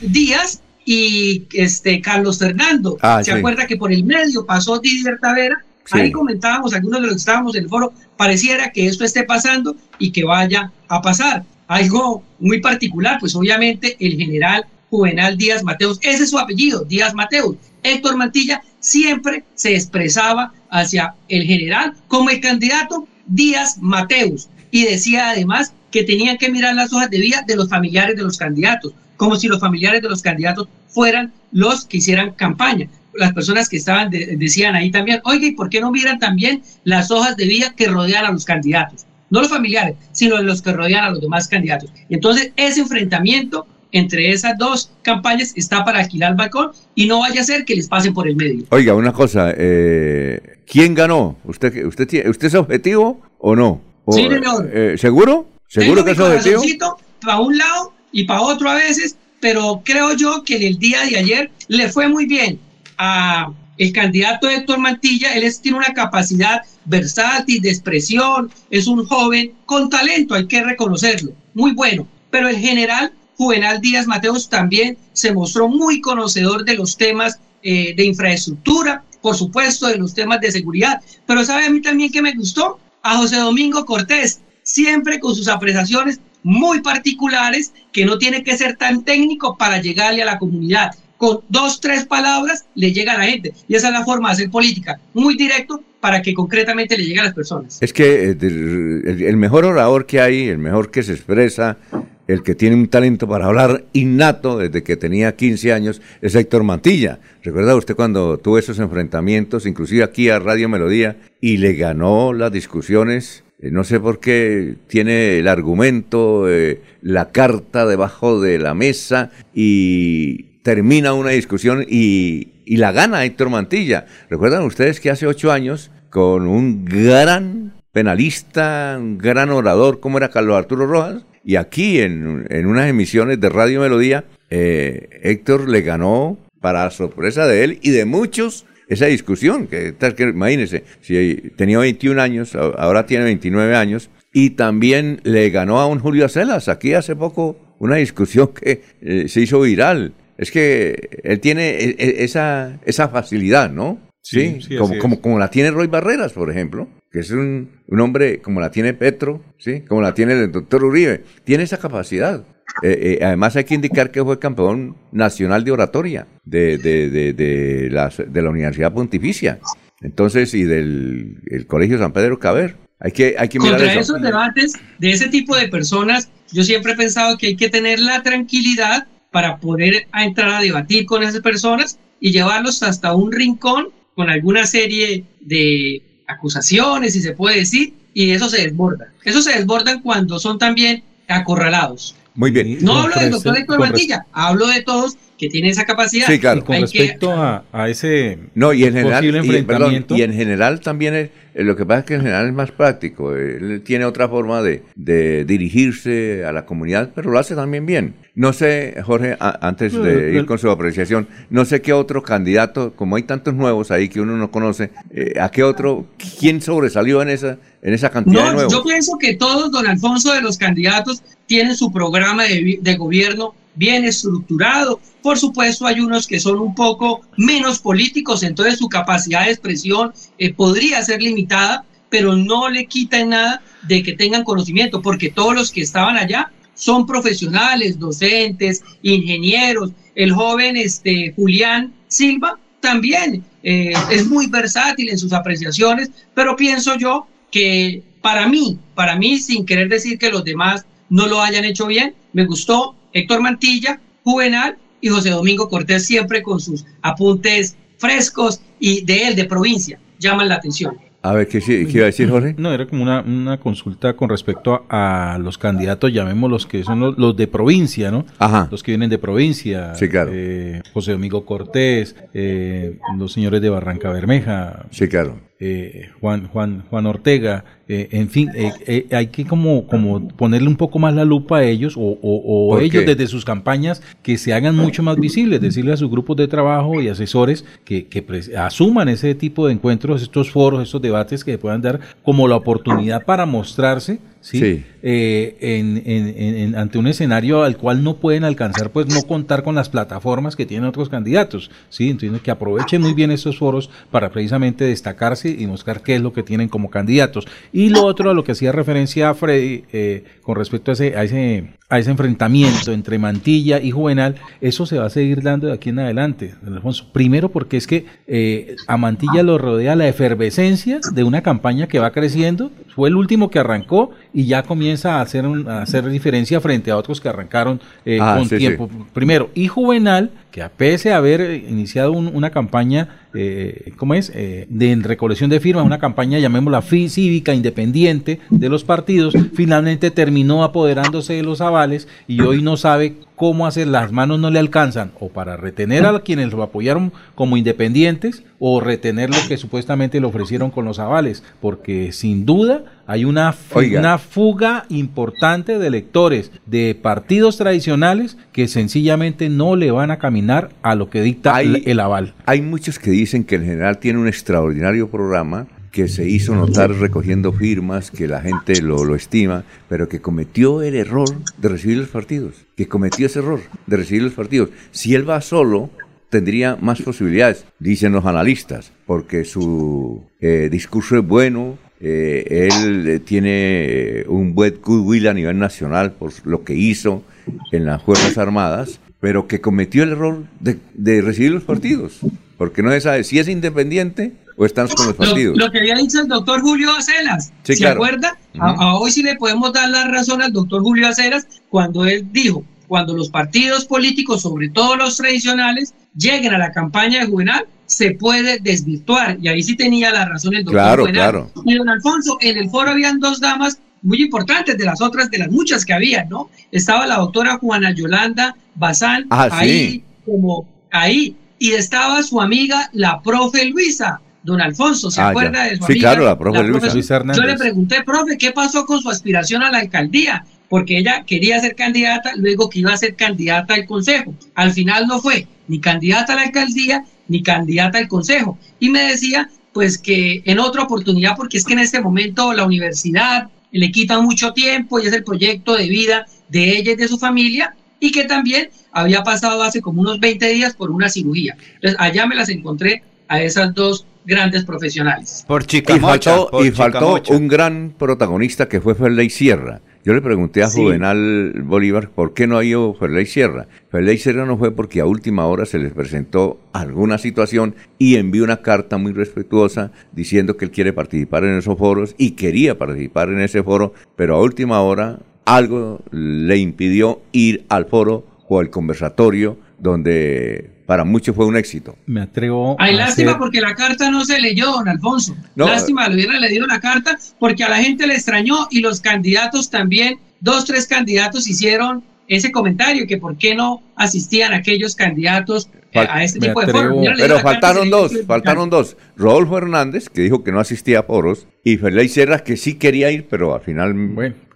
Díaz y este Carlos Fernando. Ah, ¿Se acuerda que por el medio pasó Didier Tavera? Ahí comentábamos, algunos de los que estábamos en el foro, pareciera que esto esté pasando y que vaya a pasar. Algo muy particular, pues obviamente el general Juvenal Díaz Mateus, ese es su apellido, Díaz Mateus. Héctor Mantilla siempre se expresaba hacia el general como el candidato Díaz Mateus y decía además que tenían que mirar las hojas de vida de los familiares de los candidatos, como si los familiares de los candidatos fueran los que hicieran campaña las personas que estaban decían ahí también, oye, ¿y por qué no miran también las hojas de vida que rodean a los candidatos? No los familiares, sino los que rodean a los demás candidatos. Entonces, ese enfrentamiento entre esas dos campañas está para alquilar el balcón y no vaya a ser que les pasen por el medio. Oiga, una cosa, eh, ¿quién ganó? ¿Usted, usted, ¿Usted es objetivo o no? sí, señor. Eh, ¿Seguro? ¿Seguro que es objetivo? Para un lado y para otro a veces, pero creo yo que en el día de ayer le fue muy bien el candidato Héctor Mantilla, él tiene una capacidad versátil de expresión, es un joven con talento, hay que reconocerlo, muy bueno. Pero el general Juvenal Díaz Mateos también se mostró muy conocedor de los temas eh, de infraestructura, por supuesto, de los temas de seguridad. Pero ¿sabe a mí también que me gustó? A José Domingo Cortés, siempre con sus apreciaciones muy particulares, que no tiene que ser tan técnico para llegarle a la comunidad con dos, tres palabras le llega a la gente. Y esa es la forma de hacer política, muy directo para que concretamente le llegue a las personas. Es que eh, el, mejor orador que hay, el mejor que se expresa, el que tiene un talento para hablar innato desde que tenía 15 años, es Héctor Mantilla. ¿Recuerda usted cuando tuvo esos enfrentamientos, inclusive aquí a Radio Melodía, y le ganó las discusiones? Eh, no sé por qué tiene el argumento, eh, la carta debajo de la mesa y termina una discusión y, la gana Héctor Mantilla. ¿Recuerdan ustedes que hace ocho años, con un gran penalista, un gran orador como era Carlos Arturo Rojas, y aquí en, unas emisiones de Radio Melodía, eh, Héctor le ganó, para sorpresa de él y de muchos, esa discusión. Que, que imagínense, si tenía 21 años, ahora tiene 29 años, y también le ganó a un Julio Celas. Aquí hace poco una discusión que eh, se hizo viral. Es que él tiene e- e- esa, esa facilidad, ¿no? Sí, Sí, sí, como, como, como la tiene Roy Barreras, por ejemplo, que es un, un hombre como la tiene Petro, ¿sí? como la tiene el doctor Uribe. Tiene esa capacidad. Eh, eh, además hay que indicar que fue campeón nacional de oratoria de, de, de, de las- de la Universidad Pontificia. Entonces, y del el Colegio San Pedro Caber. Hay que, hay que mirar Contra eso. esos debates de ese tipo de personas, yo siempre he pensado que hay que tener la tranquilidad para poder entrar a debatir con esas personas y llevarlos hasta un rincón con alguna serie de acusaciones, si se puede decir, y eso se desborda. Eso se desbordan cuando son también acorralados. Muy bien. No hablo del doctor Héctor Mantilla, hablo de todos que tienen esa capacidad. Sí, claro. Y con Hay que- respecto a, a ese No, y en general, posible y, perdón, enfrentamiento, y en general también es- eh, lo que pasa es que en general es más práctico. Él tiene otra forma de, de dirigirse a la comunidad, pero lo hace también bien. No sé, Jorge, a- antes de no, ir con su apreciación, no sé qué otro candidato, como hay tantos nuevos ahí que uno no conoce, eh, ¿a qué otro, quién sobresalió en esa, en esa cantidad de No, nuevos? yo pienso que todos, don Alfonso, de los candidatos tienen su programa de gobierno bien estructurado. Por supuesto, hay unos que son un poco menos políticos, entonces su capacidad de expresión eh, podría ser limitada, pero no le quita nada de que tengan conocimiento, porque todos los que estaban allá son profesionales, docentes, ingenieros. El joven este, Julián Silva también eh, es muy versátil en sus apreciaciones, pero pienso yo que para mí, para mí, sin querer decir que los demás no lo hayan hecho bien, me gustó Héctor Mantilla, Juvenal y José Domingo Cortés siempre con sus apuntes frescos y de él, de provincia, llaman la atención. A ver, ¿qué, qué iba a decir Jorge? No, era como una, una consulta con respecto a, a los candidatos, llamémoslos que son los, los de provincia, ¿no? Ajá. Los que vienen de provincia. Sí, claro. eh, José Domingo Cortés, eh, los señores de Barranca Bermeja. Sí, claro. Eh, Juan, Juan, Juan Ortega, eh, en fin, eh, eh, hay que como, como ponerle un poco más la lupa a ellos o, o- o ¿Por ellos qué? desde sus campañas que se hagan mucho más visibles, decirle a sus grupos de trabajo y asesores que, que asuman ese tipo de encuentros, estos foros, estos debates que puedan dar como la oportunidad para mostrarse. ¿Sí? Sí. Eh, en, en- en- en- ante un escenario al cual no pueden alcanzar, pues no contar con las plataformas que tienen otros candidatos, ¿sí? Entonces que aprovechen muy bien estos foros para precisamente destacarse y mostrar qué es lo que tienen como candidatos. Y lo otro a lo que hacía referencia a Freddy eh, con respecto a ese, a ese a ese enfrentamiento entre Mantilla y Juvenal, eso se va a seguir dando de aquí en adelante, don Alfonso. Primero porque es que eh, a Mantilla lo rodea la efervescencia de una campaña que va creciendo, fue el último que arrancó y ya comienza a hacer, un- a hacer diferencia frente a otros que arrancaron eh, Ah, con sí, tiempo. Primero, y Juvenal, que a pese a haber iniciado un- una campaña, eh, ¿cómo es? Eh, de recolección de firmas, una campaña, llamémosla cívica, independiente de los partidos, finalmente terminó apoderándose de los avales y hoy no sabe cómo hacer, las manos no le alcanzan o para retener a quienes lo apoyaron como independientes o retener lo que supuestamente le ofrecieron con los avales, porque sin duda hay una, una fuga importante de electores de partidos tradicionales que sencillamente no le van a caminar a lo que dicta Hay- el aval. Hay muchos que dicen que el general tiene un extraordinario programa que se hizo notar recogiendo firmas, que la gente lo, lo estima, pero que cometió el error de recibir los partidos, que cometió ese error de recibir los partidos. Si él va solo, tendría más posibilidades, dicen los analistas, porque su eh, discurso es bueno, eh, él eh, tiene eh, un buen goodwill a nivel nacional por lo que hizo en las Fuerzas Armadas, pero que cometió el error de, de recibir los partidos, porque no se sabe si es independiente o están con los Lo, partidos. lo que había dicho el doctor Julio Acelas, Sí, ¿se claro. acuerda? A- hoy sí le podemos dar la razón al doctor Julio Acelas cuando él dijo, cuando los partidos políticos, sobre todo los tradicionales, lleguen a la campaña de Juvenal, se puede desvirtuar. Y ahí sí tenía la razón el doctor Claro, Juvenal. claro. Y don Alfonso, en el foro habían dos damas muy importantes de las otras, de las muchas que había, ¿no? Estaba la doctora Juana Yolanda Bazán, Ah, ahí sí. como ahí, y estaba su amiga, la profe Luisa. Don Alfonso, ¿se Ah, ya. acuerda de su Sí, amiga? claro, la profe Luisa. Luisa Hernández. Yo le pregunté, profe, ¿qué pasó con su aspiración a la alcaldía? Porque ella quería ser candidata, luego que iba a ser candidata al consejo. Al final no fue ni candidata a la alcaldía ni candidata al consejo. Y me decía, pues que en otra oportunidad, porque es que en este momento la universidad le quita mucho tiempo y es el proyecto de vida de ella y de su familia, y que también había pasado hace como unos 20 días por una cirugía. Entonces, allá me las encontré a esas dos grandes profesionales. Por Y faltó, por y faltó Chicamocha. un gran protagonista que fue Ferley Sierra. Yo le pregunté a Sí. Juvenal Bolívar por qué no ha ido Ferley Sierra. Ferley Sierra no fue porque a última hora se les presentó alguna situación y envió una carta muy respetuosa diciendo que él quiere participar en esos foros y quería participar en ese foro, pero a última hora algo le impidió ir al foro o al conversatorio donde para muchos fue un éxito. Me atrevo Ay, a lástima hacer- porque la carta no se leyó, don Alfonso. No. Lástima, le hubieran leído la carta porque a la gente le extrañó y los candidatos también, dos, tres candidatos hicieron ese comentario que por qué no asistían aquellos candidatos eh, a este tipo de foros. Pero faltaron dos, faltaron dos. Rodolfo Hernández, que dijo que no asistía a foros, y Ferley Sierra, que sí quería ir, pero al final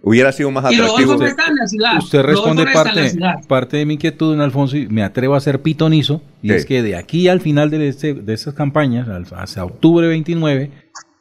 hubiera sido más Y atractivo. Rodolfo no está en la ciudad. Usted responde parte, ciudad. parte de mi inquietud, don Alfonso, y me atrevo a ser pitonizo, y ¿Qué? es que de aquí al final de, este, de estas campañas, hacia octubre 29,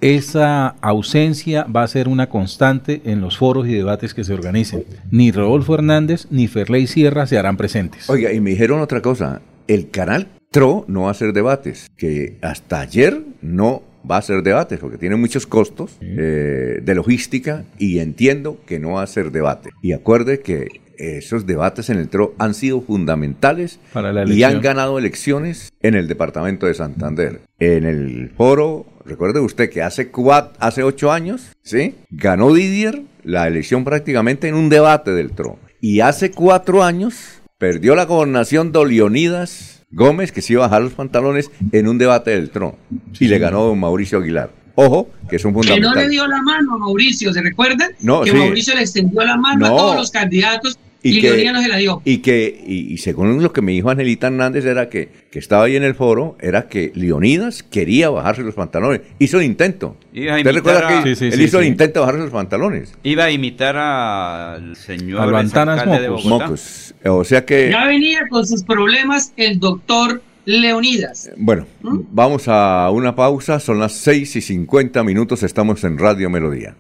esa ausencia va a ser una constante en los foros y debates que se organicen. Ni Rodolfo Hernández ni Ferley Sierra se harán presentes. Oiga, y me dijeron otra cosa, el canal TRO no va a hacer debates, que hasta ayer no va a hacer debates, porque tiene muchos costos eh, de logística y entiendo que no va a hacer debate. Y acuerde que esos debates en el TRO han sido fundamentales Para la y han ganado elecciones en el departamento de Santander. En el foro, recuerde usted que hace, cuat- hace ocho años, ¿sí? Ganó Didier la elección prácticamente en un debate del TRO. Y hace cuatro años perdió la gobernación de Leonidas Gómez, que se iba a bajar los pantalones en un debate del TRO. Y le ganó don Mauricio Aguilar. Ojo, que es un Que no le fundamental. dio la mano a Mauricio, ¿se recuerdan? No, que sí. Mauricio le extendió la mano No. a todos los candidatos y, que- Leonía no se la dio. Y que, y, y según lo que me dijo Angelita Hernández, era que, que estaba ahí en el foro, era que Leonidas quería bajarse los pantalones. Hizo el intento. Iba a ¿Usted imitar recuerda a- que Sí, sí, él sí, hizo el intento de bajarse los pantalones? Iba a imitar al señor Al Bantanas exalcalde de Mocos. Bogotá. Mocos. O sea que, Ya venía con sus problemas el doctor Leonidas. bueno, vamos a una pausa. Son las 6 y 50 minutos. Estamos en Radio Melodía.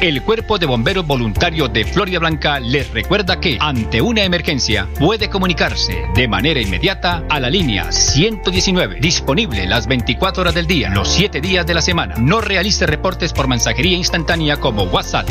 El Cuerpo de Bomberos Voluntarios de Florida Blanca les recuerda que ante una emergencia puede comunicarse de manera inmediata a la línea 119, disponible las 24 horas del día, los 7 días de la semana. No realice reportes por mensajería instantánea como WhatsApp.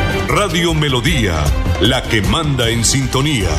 Radio Melodía, la que manda en sintonía.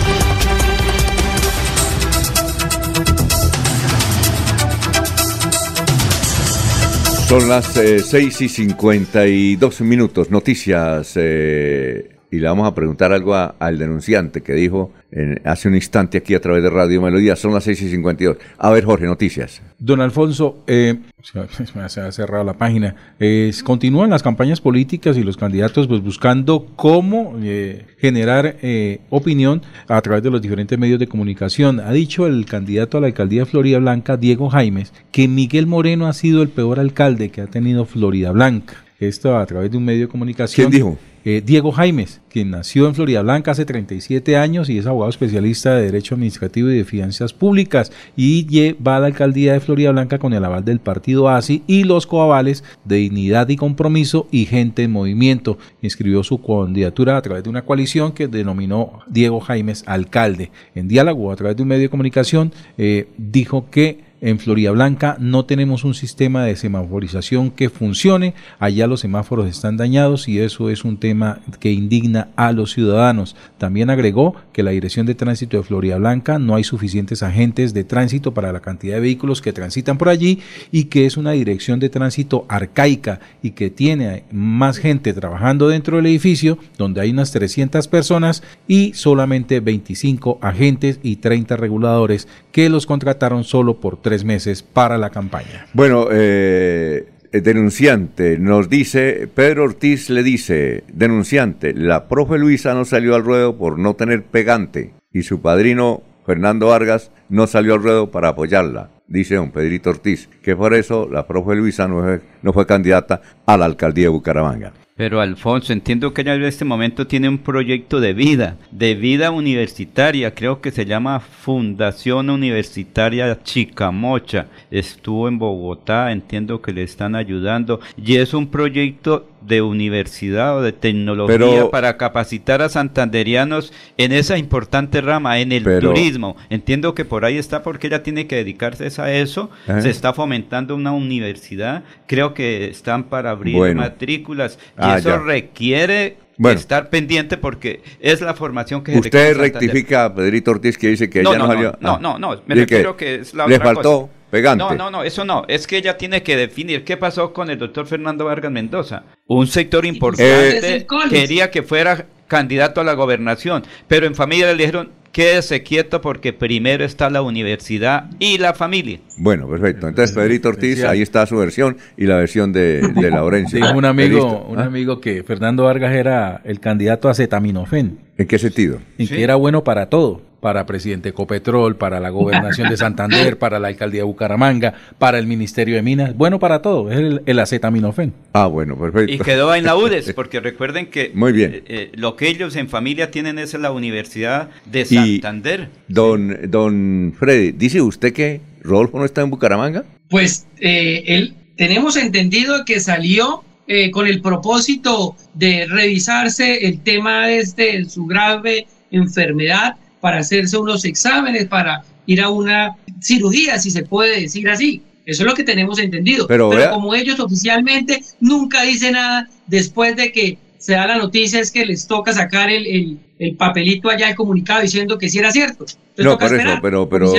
Son las eh, 6 y 52 minutos. Noticias. eh, y le vamos a preguntar algo a- al denunciante que dijo en- hace un instante aquí a través de Radio Melodía. Son las 6 y 52. A ver, Jorge, noticias. Don Alfonso, eh, [LAUGHS] se me ha cerrado la página. Eh, continúan las campañas políticas y los candidatos pues buscando cómo eh, generar eh, opinión a través de los diferentes medios de comunicación. Ha dicho el candidato a la alcaldía de Florida Blanca, Diego Jaimes, que Miguel Moreno ha sido el peor alcalde que ha tenido Florida Blanca. esto a través de un medio de comunicación. ¿Quién dijo? Eh, Diego Jaimes, quien nació en Florida Blanca hace 37 años y es abogado especialista de Derecho Administrativo y de Finanzas Públicas y va a la alcaldía de Florida Blanca con el aval del partido ASI y los coavales de Dignidad y Compromiso y Gente en Movimiento. Inscribió su candidatura a través de una coalición que denominó Diego Jaimes alcalde. En diálogo a través de un medio de comunicación eh, dijo que en Florida Blanca no tenemos un sistema de semaforización que funcione. Allá los semáforos están dañados y eso es un tema que indigna a los ciudadanos. También agregó que la Dirección de Tránsito de Florida Blanca no hay suficientes agentes de tránsito para la cantidad de vehículos que transitan por allí y que es una dirección de tránsito arcaica y que tiene más gente trabajando dentro del edificio donde hay unas 300 personas y solamente 25 agentes y 30 reguladores que los contrataron solo por tres meses para la campaña. Bueno, eh, denunciante nos dice, Pedro Ortiz le dice, denunciante, la profe Luisa no salió al ruedo por no tener pegante y su padrino Fernando Vargas no salió al ruedo para apoyarla, dice don Pedrito Ortiz, que por eso la profe Luisa no fue, no fue candidata a la alcaldía de Bucaramanga. Pero Alfonso, entiendo que ella en este momento tiene un proyecto de vida, de vida universitaria, creo que se llama Fundación Universitaria Chicamocha. Estuvo en Bogotá, entiendo que le están ayudando y es un proyecto de universidad o de tecnología para capacitar a santanderianos en esa importante rama, en el turismo. Entiendo que por ahí está porque ella tiene que dedicarse a eso. Se está fomentando una universidad. Creo que están para abrir matrículas y ah, eso requiere estar pendiente porque es la formación que Usted rectifica a Pedrito Ortiz que dice que ella no, salió. No, no, no, me refiero que, es la le faltó Pegante. No, no, no, eso no. Es que ella tiene que definir qué pasó con el doctor Fernando Vargas Mendoza. Un sector importante quería que fuera candidato a la gobernación, pero en familia le dijeron, quédese quieto porque primero está la universidad y la familia. Bueno, perfecto. Entonces, Pedrito Ortiz, ahí está su versión y la versión de, de [LAUGHS] Laurencio. Dijo un amigo, un ¿Ah? amigo que Fernando Vargas era el candidato a cetaminofen. ¿En qué sentido? En que era bueno para todo para presidente Ecopetrol, para la gobernación de Santander, para la alcaldía de Bucaramanga, para el Ministerio de Minas, bueno para todo, es el, el acetaminofén. Ah, bueno, perfecto. Y quedó en la UDES, porque recuerden que Muy bien. Eh, eh, lo que ellos en familia tienen es la Universidad de Santander. don, don Freddy, ¿dice usted que Rodolfo no está en Bucaramanga? Pues eh, él, tenemos entendido que salió con el propósito de revisarse el tema desde de su grave enfermedad para hacerse unos exámenes, para ir a una cirugía, si se puede decir así. Eso es lo que tenemos entendido. Pero, como ellos oficialmente nunca dicen nada, después de que se da la noticia es que les toca sacar el, papelito allá, el comunicado diciendo que sí era cierto. no, por eso, pero, pero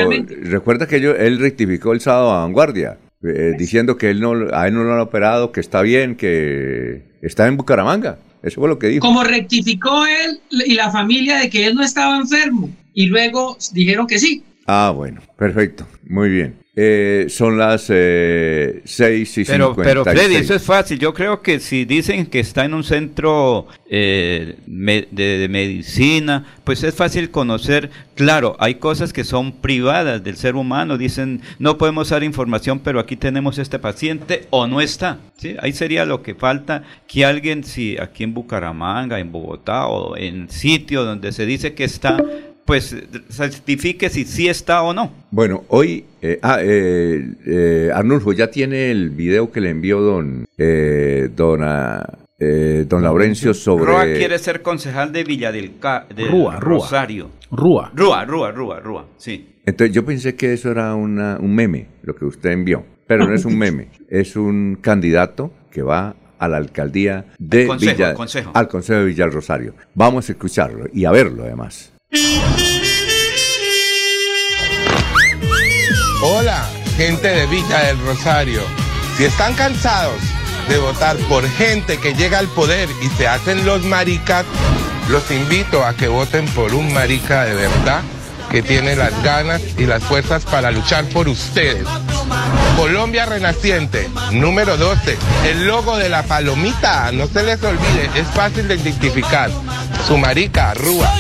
recuerda que yo, él rectificó el sábado a Vanguardia, eh, diciendo que él no, a él no lo han operado, que está bien, que está en Bucaramanga. Eso fue lo que dijo. Como rectificó él y la familia de que él no estaba enfermo y luego dijeron que sí. Ah, bueno, perfecto, muy bien. Eh, son las eh, 6 y pero, Pero Freddy, eso es fácil. Yo creo que si dicen que está en un centro eh, de, medicina, pues es fácil conocer. Claro, hay cosas que son privadas del ser humano. Dicen, no podemos dar información, pero aquí tenemos este paciente o no está. ¿sí? Ahí sería lo que falta, que alguien, si aquí en Bucaramanga, en Bogotá o en sitio donde se dice que está, pues certifique si sí está o no. Bueno, hoy, eh, ah, eh, eh, Arnulfo, ya tiene el video que le envió don, eh, don, ah, don Laurencio sobre... Rúa quiere ser concejal de Villa del, Rúa, Rosario. Rúa. Rúa, Rúa, Rúa, Rúa, sí. Entonces yo pensé que eso era una, un meme, lo que usted envió, pero no es un meme, [LAUGHS] es un candidato que va a la alcaldía de Villa, al consejo. al consejo de Villa Rosario. Vamos a escucharlo y a verlo además. Hola, gente de Villa del Rosario. Si están cansados de votar por gente que llega al poder y se hacen los maricas, los invito a que voten por un marica de verdad que tiene las ganas y las fuerzas para luchar por ustedes. Colombia Renaciente, número 12. El logo de la palomita, no se les olvide, es fácil de identificar. Su marica, Rúa.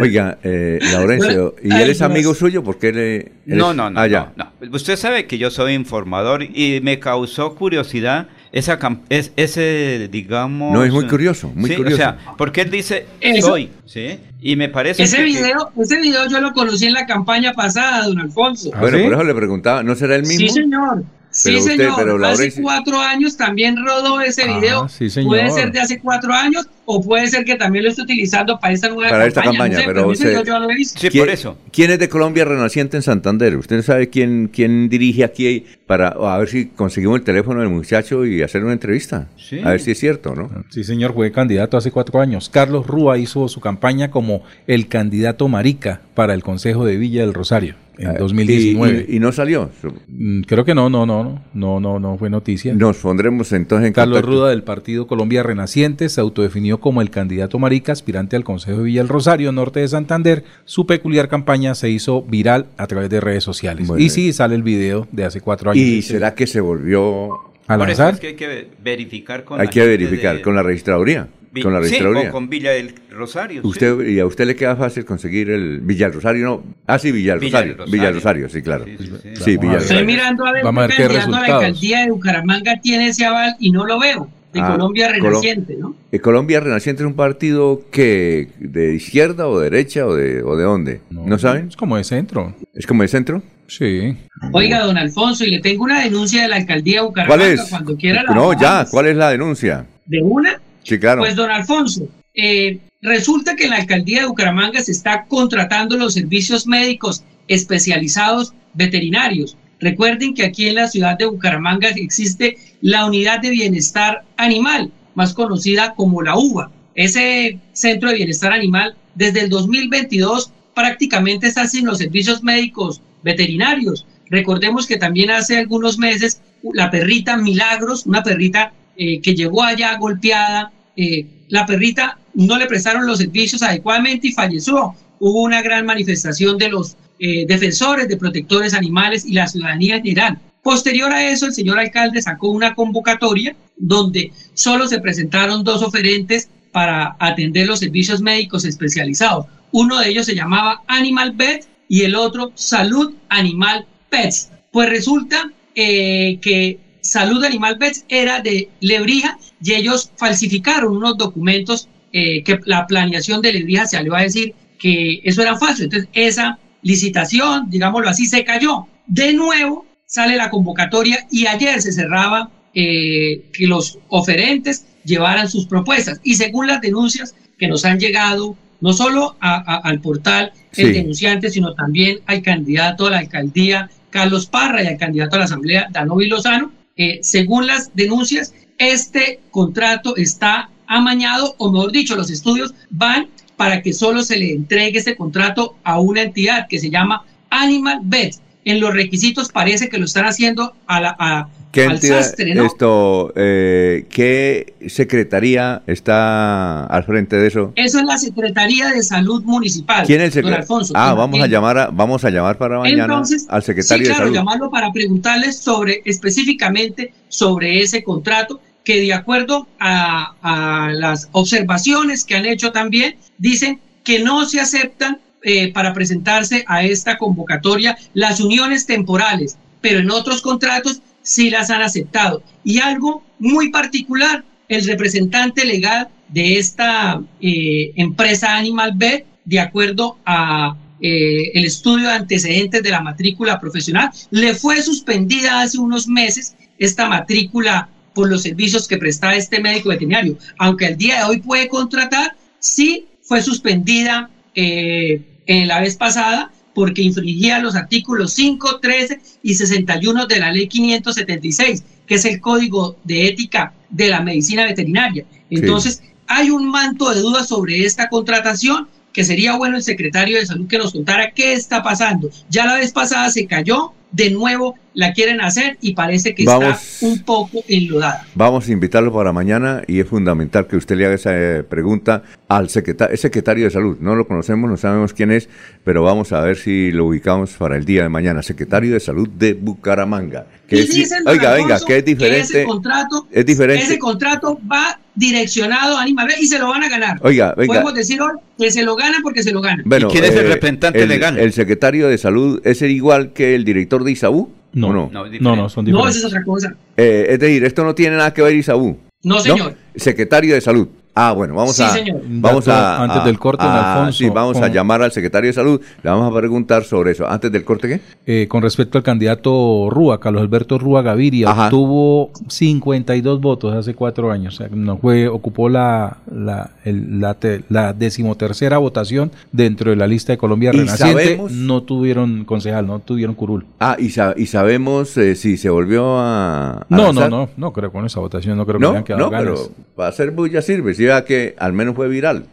Oiga, eh, Laurencio, ¿y él es amigo suyo? porque él, él No, no, no, Ah, no, no. Usted sabe que yo soy informador y me causó curiosidad esa cam- es, ese, digamos... No, es muy curioso, muy sí, curioso. O sea, porque él dice Eso- soy, ¿sí? Y me parece Ese que- que- video, ese video yo lo conocí en la campaña pasada, don Alfonso. Bueno, por eso le preguntaba, ¿no será el mismo? Sí, señor. Sí, Pero usted, señor. pero hace Laurencio- cuatro años también rodó ese Ah, video. sí, señor. Puede ser de hace cuatro años o puede ser que también lo esté utilizando para esta nueva Para esta campaña. no sé, pero yo lo he visto. ¿Quién- ¿Quién es de Colombia Renaciente en Santander? ¿Usted sabe quién, quién dirige aquí para a ver si conseguimos el teléfono del muchacho y hacer una entrevista? Sí. A ver si es cierto, ¿no? Sí, señor, fue candidato hace cuatro años. Carlos Rúa hizo su campaña como el candidato marica para el Consejo de Villa del Rosario en Ah, 2019. Y, y- y no salió. Mm, Creo que no, no, no, no, no, no, no fue noticia. Nos pondremos entonces en Carlos contacto. Ruda del Partido Colombia Renaciente se autodefinió como el candidato marica aspirante al Consejo de Villa Rosario, norte de Santander. Su peculiar campaña se hizo viral a través de redes sociales. Bueno. y sí, sale el video de hace cuatro años. ¿Y será que se volvió a Por eso lanzar? es que hay que verificar con Hay la que gente verificar de- con la registraduría. Vi- Con la sí, registraduría. o con Villa del Rosario. sí. Y a usted le queda fácil conseguir el Villa del Rosario, ¿no? Ah, sí, Villa del Rosario. Villa del Rosario, sí, claro. Sí, Villa del. Estoy mirando a ver Vamos a qué ver qué candidato a la resultados. alcaldía de Bucaramanga tiene ese aval y no lo veo. De Ah, Colombia Colo- Renaciente, ¿no? Eh, Colombia Renaciente es un partido que de izquierda o derecha o de, o de dónde? ¿No, saben? Es como de centro. ¿Es como de centro? Sí. Oiga, don Alfonso, y le tengo una denuncia de la alcaldía de ¿Cuál Bucaramanga es? cuando quiera la No, ya. ¿cuál es la denuncia? ¿De una? Sí, claro. Pues, don Alfonso, eh, resulta que en la alcaldía de Bucaramanga se está contratando los servicios médicos especializados veterinarios. Recuerden que aquí en la ciudad de Bucaramanga existe la unidad de bienestar animal, más conocida como la UBA. Ese centro de bienestar animal, desde el 2022, prácticamente está sin los servicios médicos veterinarios. Recordemos que también hace algunos meses la perrita Milagros, una perrita eh, que llegó allá golpeada, eh, la perrita no le prestaron los servicios adecuadamente y falleció. Hubo una gran manifestación de los eh, defensores de protectores animales y la ciudadanía en general. Posterior a eso, el señor alcalde sacó una convocatoria donde solo se presentaron dos oferentes para atender los servicios médicos especializados. Uno de ellos se llamaba Animal Vet y el otro Salud Animal Pets. Pues resulta eh, que Salud Animal Pets era de Lebrija y ellos falsificaron unos documentos eh, que la planeación de Lebrija se salió a decir que eso era falso. Entonces esa licitación, digámoslo así, se cayó. De nuevo sale la convocatoria y ayer se cerraba eh, que los oferentes llevaran sus propuestas. Y según las denuncias que nos han llegado, no solo al portal El Sí. Denunciante, sino también al candidato a la alcaldía Carlos Parra y al candidato a la asamblea Danovi Lozano, eh, según las denuncias, este contrato está amañado, o mejor dicho, los estudios van para que solo se le entregue este contrato a una entidad que se llama Animal Vet. En los requisitos parece que lo están haciendo a la, a- ¿Qué entidad, sastre, ¿no? esto, eh, qué secretaría está al frente de eso? Eso es la Secretaría de Salud Municipal. ¿Quién es el secretario? Alfonso. Ah, vamos a llamar a, vamos a llamar para mañana Entonces, al secretario sí, de claro, salud. llamarlo para preguntarles sobre, específicamente sobre ese contrato, que de acuerdo a, a las observaciones que han hecho también, dicen que no se aceptan eh, para presentarse a esta convocatoria las uniones temporales, pero en otros contratos sí las han aceptado. Y algo muy particular, el representante legal de esta eh, empresa Animal Vet, de acuerdo a eh, el estudio de antecedentes de la matrícula profesional, le fue suspendida hace unos meses esta matrícula por los servicios que presta este médico veterinario. Aunque el día de hoy puede contratar, sí fue suspendida eh, en la vez pasada porque infringía los artículos 5, 13 y 61 de la ley 576, que es el código de ética de la medicina veterinaria. Entonces, hay un manto de dudas sobre esta contratación que sería bueno el secretario de salud que nos contara qué está pasando. Ya la vez pasada se cayó, de nuevo la quieren hacer y parece que Vamos. está un poco enlodada. Vamos a invitarlo para mañana y es fundamental que usted le haga esa eh, pregunta al secretario, secretario de salud. No lo conocemos, no sabemos quién es, pero vamos a ver si lo ubicamos para el día de mañana. Secretario de salud de Bucaramanga. Que Y es dicen, oiga, venga, que es diferente. ese contrato, es diferente. ese contrato va direccionado a Animal y se lo van a ganar. Oiga, venga. Podemos decir hoy que se lo ganan porque se lo ganan. Bueno, quién es el eh, representante el- legal? El secretario de salud es el igual que el director de ISAU. No, ¿o no? no, no, no, son No, diferentes. esa es otra cosa. Eh, es decir, esto no tiene nada que ver ISAU. No, señor. Secretario de salud. Ah, bueno, vamos Sí, a señor. vamos Dato a antes a- del corte, a- Alfonso, sí, vamos a llamar al secretario de salud. Le vamos a preguntar sobre eso. Antes del corte, ¿qué? Eh, con respecto al candidato Rúa, Carlos Alberto Rúa Gaviria, Ajá. obtuvo 52 votos hace cuatro años. O sea, no fue, ocupó la, la, el- la, te- la decimotercera votación dentro de la lista de Colombia ¿Y Renaciente. sabemos? No tuvieron concejal, no tuvieron curul. Ah, y, sa- y sabemos eh, si se volvió a. a No, no, lanzar. no, no creo con esa votación, no creo que No, hayan quedado no, ganas. pero para hacer bulla sirve. Si que al menos fue viral.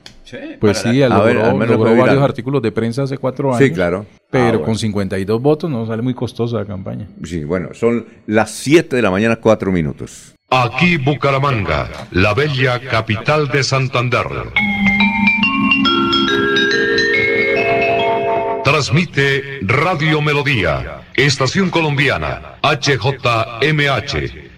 Pues sí, la- logró, a ver, al menos logró fue viral. varios artículos de prensa hace cuatro Sí, años. claro. Pero Ah, bueno. con 52 votos no sale muy costosa la campaña. Sí, bueno, son las 7 de la mañana, 4 minutos. Aquí Bucaramanga, la bella capital de Santander. Transmite Radio Melodía, Estación Colombiana, HJMH,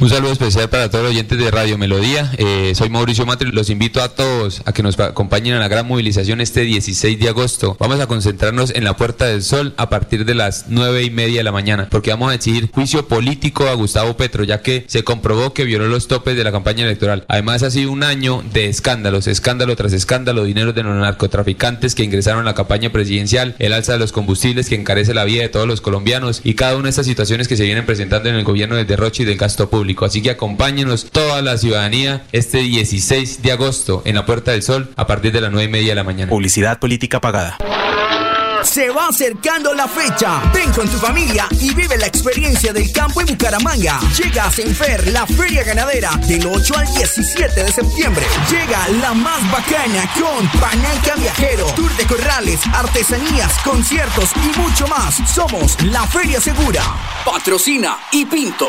Un saludo especial para todos los oyentes de Radio Melodía. Eh, soy Mauricio Matri. Los invito a todos a que nos pa- acompañen a la gran movilización este 16 de agosto. Vamos a concentrarnos en la Puerta del Sol a partir de las 9 y media de la mañana, porque vamos a exigir juicio político a Gustavo Petro, ya que se comprobó que violó los topes de la campaña electoral. Además, ha sido un año de escándalos, escándalo tras escándalo, dinero de los narcotraficantes que ingresaron a la campaña presidencial, el alza de los combustibles que encarece la vida de todos los colombianos y cada una de estas situaciones que se vienen presentando en el gobierno del derroche y del gasto público. Así que acompáñenos toda la ciudadanía este 16 de agosto en la Puerta del Sol a partir de las 9 y media de la mañana. Publicidad política pagada. Se va acercando la fecha. Ven con tu familia y vive la experiencia del campo en Bucaramanga. Llega a Senfer, la feria ganadera, del 8 al 17 de septiembre. Llega la más bacana con Pananca Viajero, Tour de Corrales, artesanías, conciertos y mucho más. Somos la Feria Segura. Patrocina y Pinto.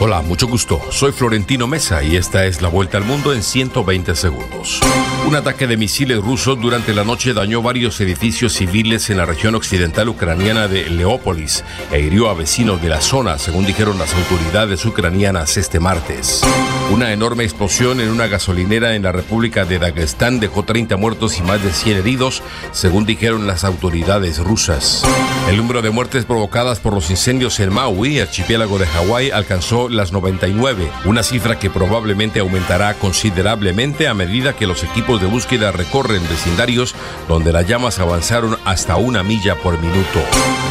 Hola, mucho gusto. Soy Florentino Mesa y esta es la vuelta al mundo en 120 segundos. Un ataque de misiles rusos durante la noche dañó varios edificios civiles en la región occidental ucraniana de Leópolis e hirió a vecinos de la zona, según dijeron las autoridades ucranianas este martes. Una enorme explosión en una gasolinera en la República de Dagestán dejó 30 muertos y más de 100 heridos, según dijeron las autoridades rusas. El número de muertes provocadas por los incendios en Maui, archipiélago de Hawái, alcanzó las 99, una cifra que probablemente aumentará considerablemente a medida que los equipos de búsqueda recorren vecindarios donde las llamas avanzaron hasta una milla por minuto.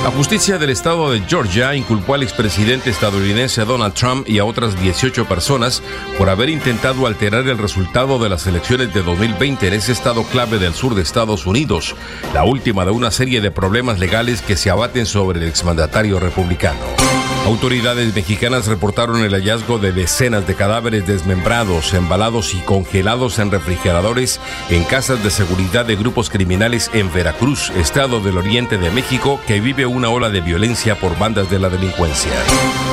La justicia del estado de Georgia inculpó al expresidente estadounidense Donald Trump y a otras 18 personas por haber intentado alterar el resultado de las elecciones de 2020 en ese estado clave del sur de Estados Unidos, la última de una serie de problemas legales que se abaten sobre el exmandatario republicano. Autoridades mexicanas reportaron el hallazgo de decenas de cadáveres desmembrados, embalados y congelados en refrigeradores en casas de seguridad de grupos criminales en Veracruz, estado del oriente de México, que vive una ola de violencia por bandas de la delincuencia.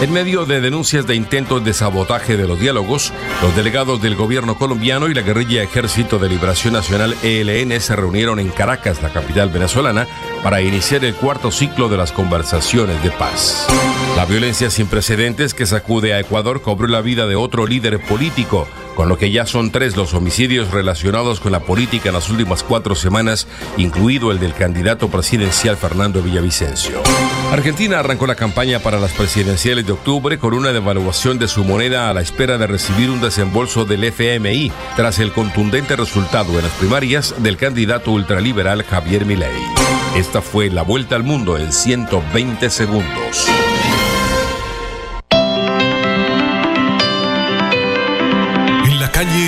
En medio de denuncias de intentos de sabotaje de los diálogos, los delegados del gobierno colombiano y la guerrilla Ejército de Liberación Nacional ELN se reunieron en Caracas, la capital venezolana, para iniciar el cuarto ciclo de las conversaciones de paz. La violencia sin precedentes que sacude a Ecuador cobró la vida de otro líder político, con lo que ya son tres los homicidios relacionados con la política en las últimas cuatro semanas, incluido el del candidato presidencial Fernando Villavicencio. Argentina arrancó la campaña para las presidenciales de octubre con una devaluación de su moneda a la espera de recibir un desembolso del FMI tras el contundente resultado en las primarias del candidato ultraliberal Javier Milei. Esta fue la vuelta al mundo en 120 segundos.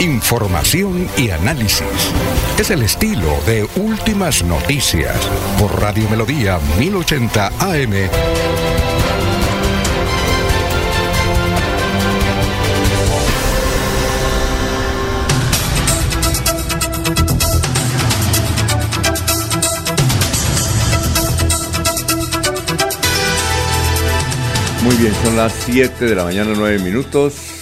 Información y análisis. Es el estilo de Últimas Noticias por Radio Melodía 1080 AM. Muy bien, son las 7 de la mañana, 9 minutos.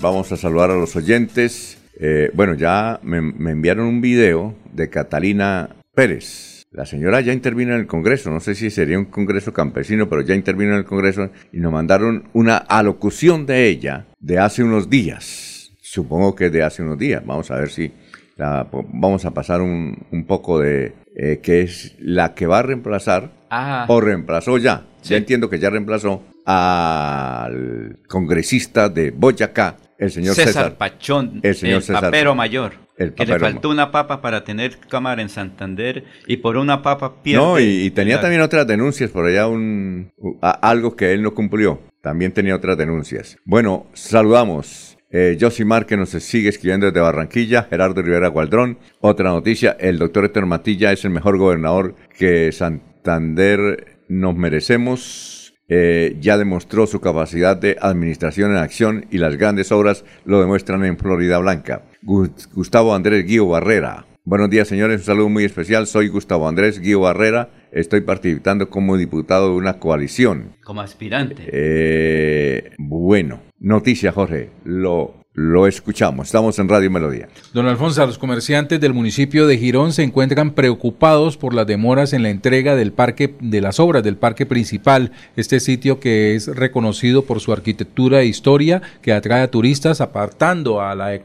Vamos a saludar a los oyentes. Eh, bueno, ya me, me enviaron un video de Catalina Pérez. La señora ya intervino en el Congreso, no sé si sería un Congreso campesino, pero ya intervino en el Congreso y nos mandaron una alocución de ella de hace unos días. Supongo que de hace unos días. Vamos a ver si la- vamos a pasar un, un poco de eh, que es la que va a reemplazar Ah. o reemplazó ya. Ya entiendo que ya reemplazó al congresista de Boyacá, el señor César, César, Pachón, el señor el César papero mayor. El que le faltó una papa para tener cámara en Santander y por una papa pierde. No, y, y tenía la- también otras denuncias por allá, un, a- algo que él no cumplió. También tenía otras denuncias. Bueno, saludamos. Eh, Josimar que nos sigue escribiendo desde Barranquilla, Gerardo Rivera Gualdrón. Otra noticia, el doctor Héctor Matilla es el mejor gobernador que Santander nos merecemos. Eh, ya demostró su capacidad de administración en acción y las grandes obras lo demuestran en Florida Blanca. Gu- Gustavo Andrés Guío Barrera. Buenos días, señores. Un saludo muy especial. Soy Gustavo Andrés Guío Barrera. Estoy participando como diputado de una coalición. Como aspirante. Eh, bueno, noticia, Jorge. Lo, lo escuchamos. Estamos en Radio Melodía. Don Alfonso, los comerciantes del municipio de Girón se encuentran preocupados por las demoras en la entrega del parque de las obras del parque principal, este sitio que es reconocido por su arquitectura e historia, que atrae a turistas apartando a la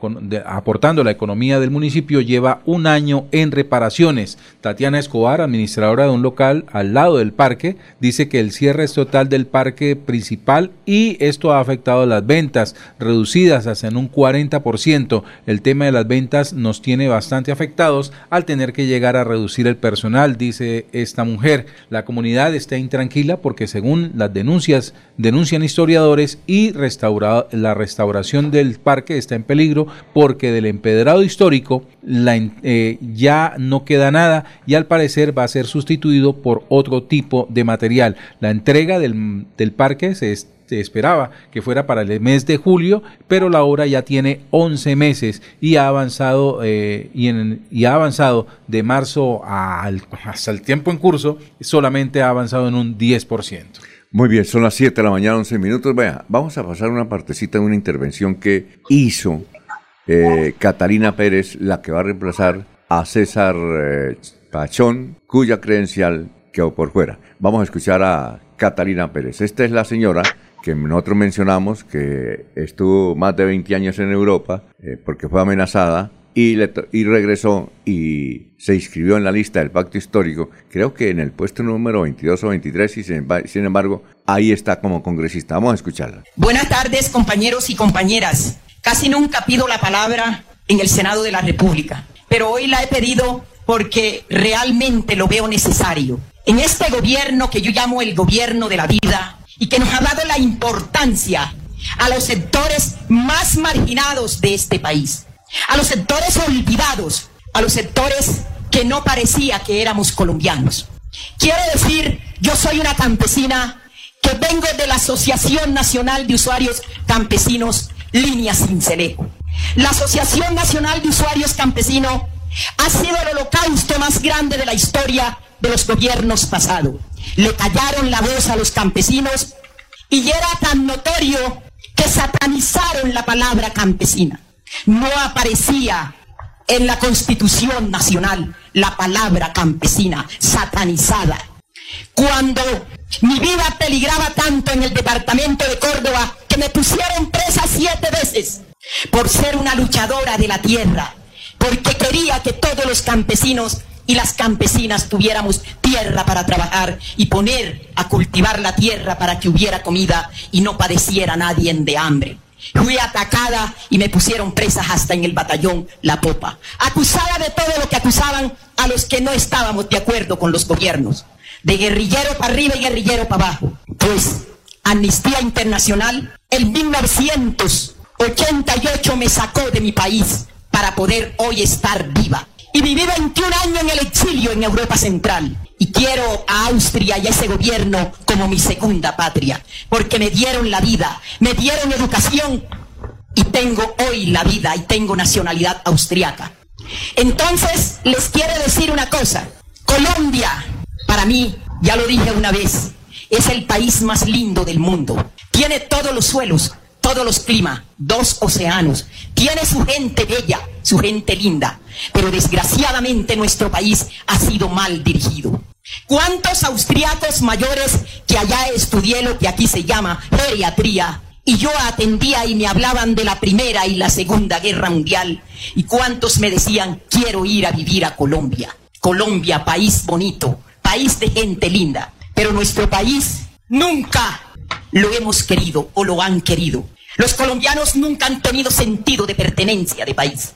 aportando a la economía del municipio, lleva un año en reparaciones. Tatiana Escobar, administradora de un local al lado del parque, dice que el cierre es total del parque principal y esto ha afectado las ventas, reducidas hasta un 40%. El tema de las ventas nos tiene bastante afectados al tener que llegar a reducir el personal, dice esta mujer. La comunidad está intranquila porque según las denuncias, denuncian historiadores y restaura- la restauración del parque está en peligro porque del empedrado histórico eh, ya no queda nada y al parecer va a ser sustituido por otro tipo de material. La entrega del, del parque se, es- se esperaba que fuera para el mes de julio, pero la obra ya tiene 11 meses y ha avanzado eh, y, ha avanzado de marzo hasta el tiempo en curso, solamente ha avanzado en un 10%. Muy bien, son las 7 de la mañana, 11 minutos. Vea, vamos a pasar una partecita de una intervención que hizo eh, Catalina Pérez, la que va a reemplazar a César eh, Pachón, cuya credencial quedó por fuera. Vamos a escuchar a Catalina Pérez. Esta es la señora que nosotros mencionamos que estuvo más de 20 años en Europa eh, porque fue amenazada y, y regresó y se inscribió en la lista del pacto histórico, creo que en el puesto número 22 o 23 y sin embargo ahí está como congresista. Vamos a escucharla. Buenas tardes, compañeros y compañeras. Casi nunca pido la palabra en el Senado de la República, pero hoy la he pedido porque realmente lo veo necesario. En este gobierno que yo llamo el gobierno de la vida y que nos ha dado la importancia a los sectores más marginados de este país, a los sectores olvidados, a los sectores que no parecía que éramos colombianos. Quiero decir, yo soy una campesina que vengo de la Asociación Nacional de Usuarios Campesinos Línea Cincelejo. La Asociación Nacional de Usuarios Campesinos ha sido el holocausto más grande de la historia de los gobiernos pasados. Le callaron la voz a los campesinos y era tan notorio que satanizaron la palabra campesina. No aparecía en la Constitución Nacional la palabra campesina satanizada. Cuando mi vida peligraba tanto en el departamento de Córdoba que me pusieron presa siete veces por ser una luchadora de la tierra, porque quería que todos los campesinos y las campesinas tuviéramos tierra para trabajar y poner a cultivar la tierra para que hubiera comida y no padeciera nadie de hambre. Fui atacada y me pusieron presas hasta en el batallón La Popa, acusada de todo lo que acusaban a los que no estábamos de acuerdo con los gobiernos, de guerrillero para arriba y guerrillero para abajo. Pues Amnistía Internacional en 1988 me sacó de mi país para poder hoy estar viva. Y viví 21 años en el exilio en Europa Central. Y quiero a Austria y a ese gobierno como mi segunda patria, porque me dieron la vida, me dieron educación y tengo hoy la vida y tengo nacionalidad austriaca. Entonces, les quiero decir una cosa. Colombia, para mí, ya lo dije una vez, es el país más lindo del mundo. Tiene todos los suelos, todos los climas, dos océanos. Tiene su gente bella, su gente linda. Pero desgraciadamente nuestro país ha sido mal dirigido. ¿Cuántos austriacos mayores que allá estudié lo que aquí se llama geriatría? Y yo atendía y me hablaban de la Primera y la Segunda Guerra Mundial. ¿Y cuántos me decían, quiero ir a vivir a Colombia? Colombia, país bonito, país de gente linda. Pero nuestro país nunca lo hemos querido o lo han querido. Los colombianos nunca han tenido sentido de pertenencia de país.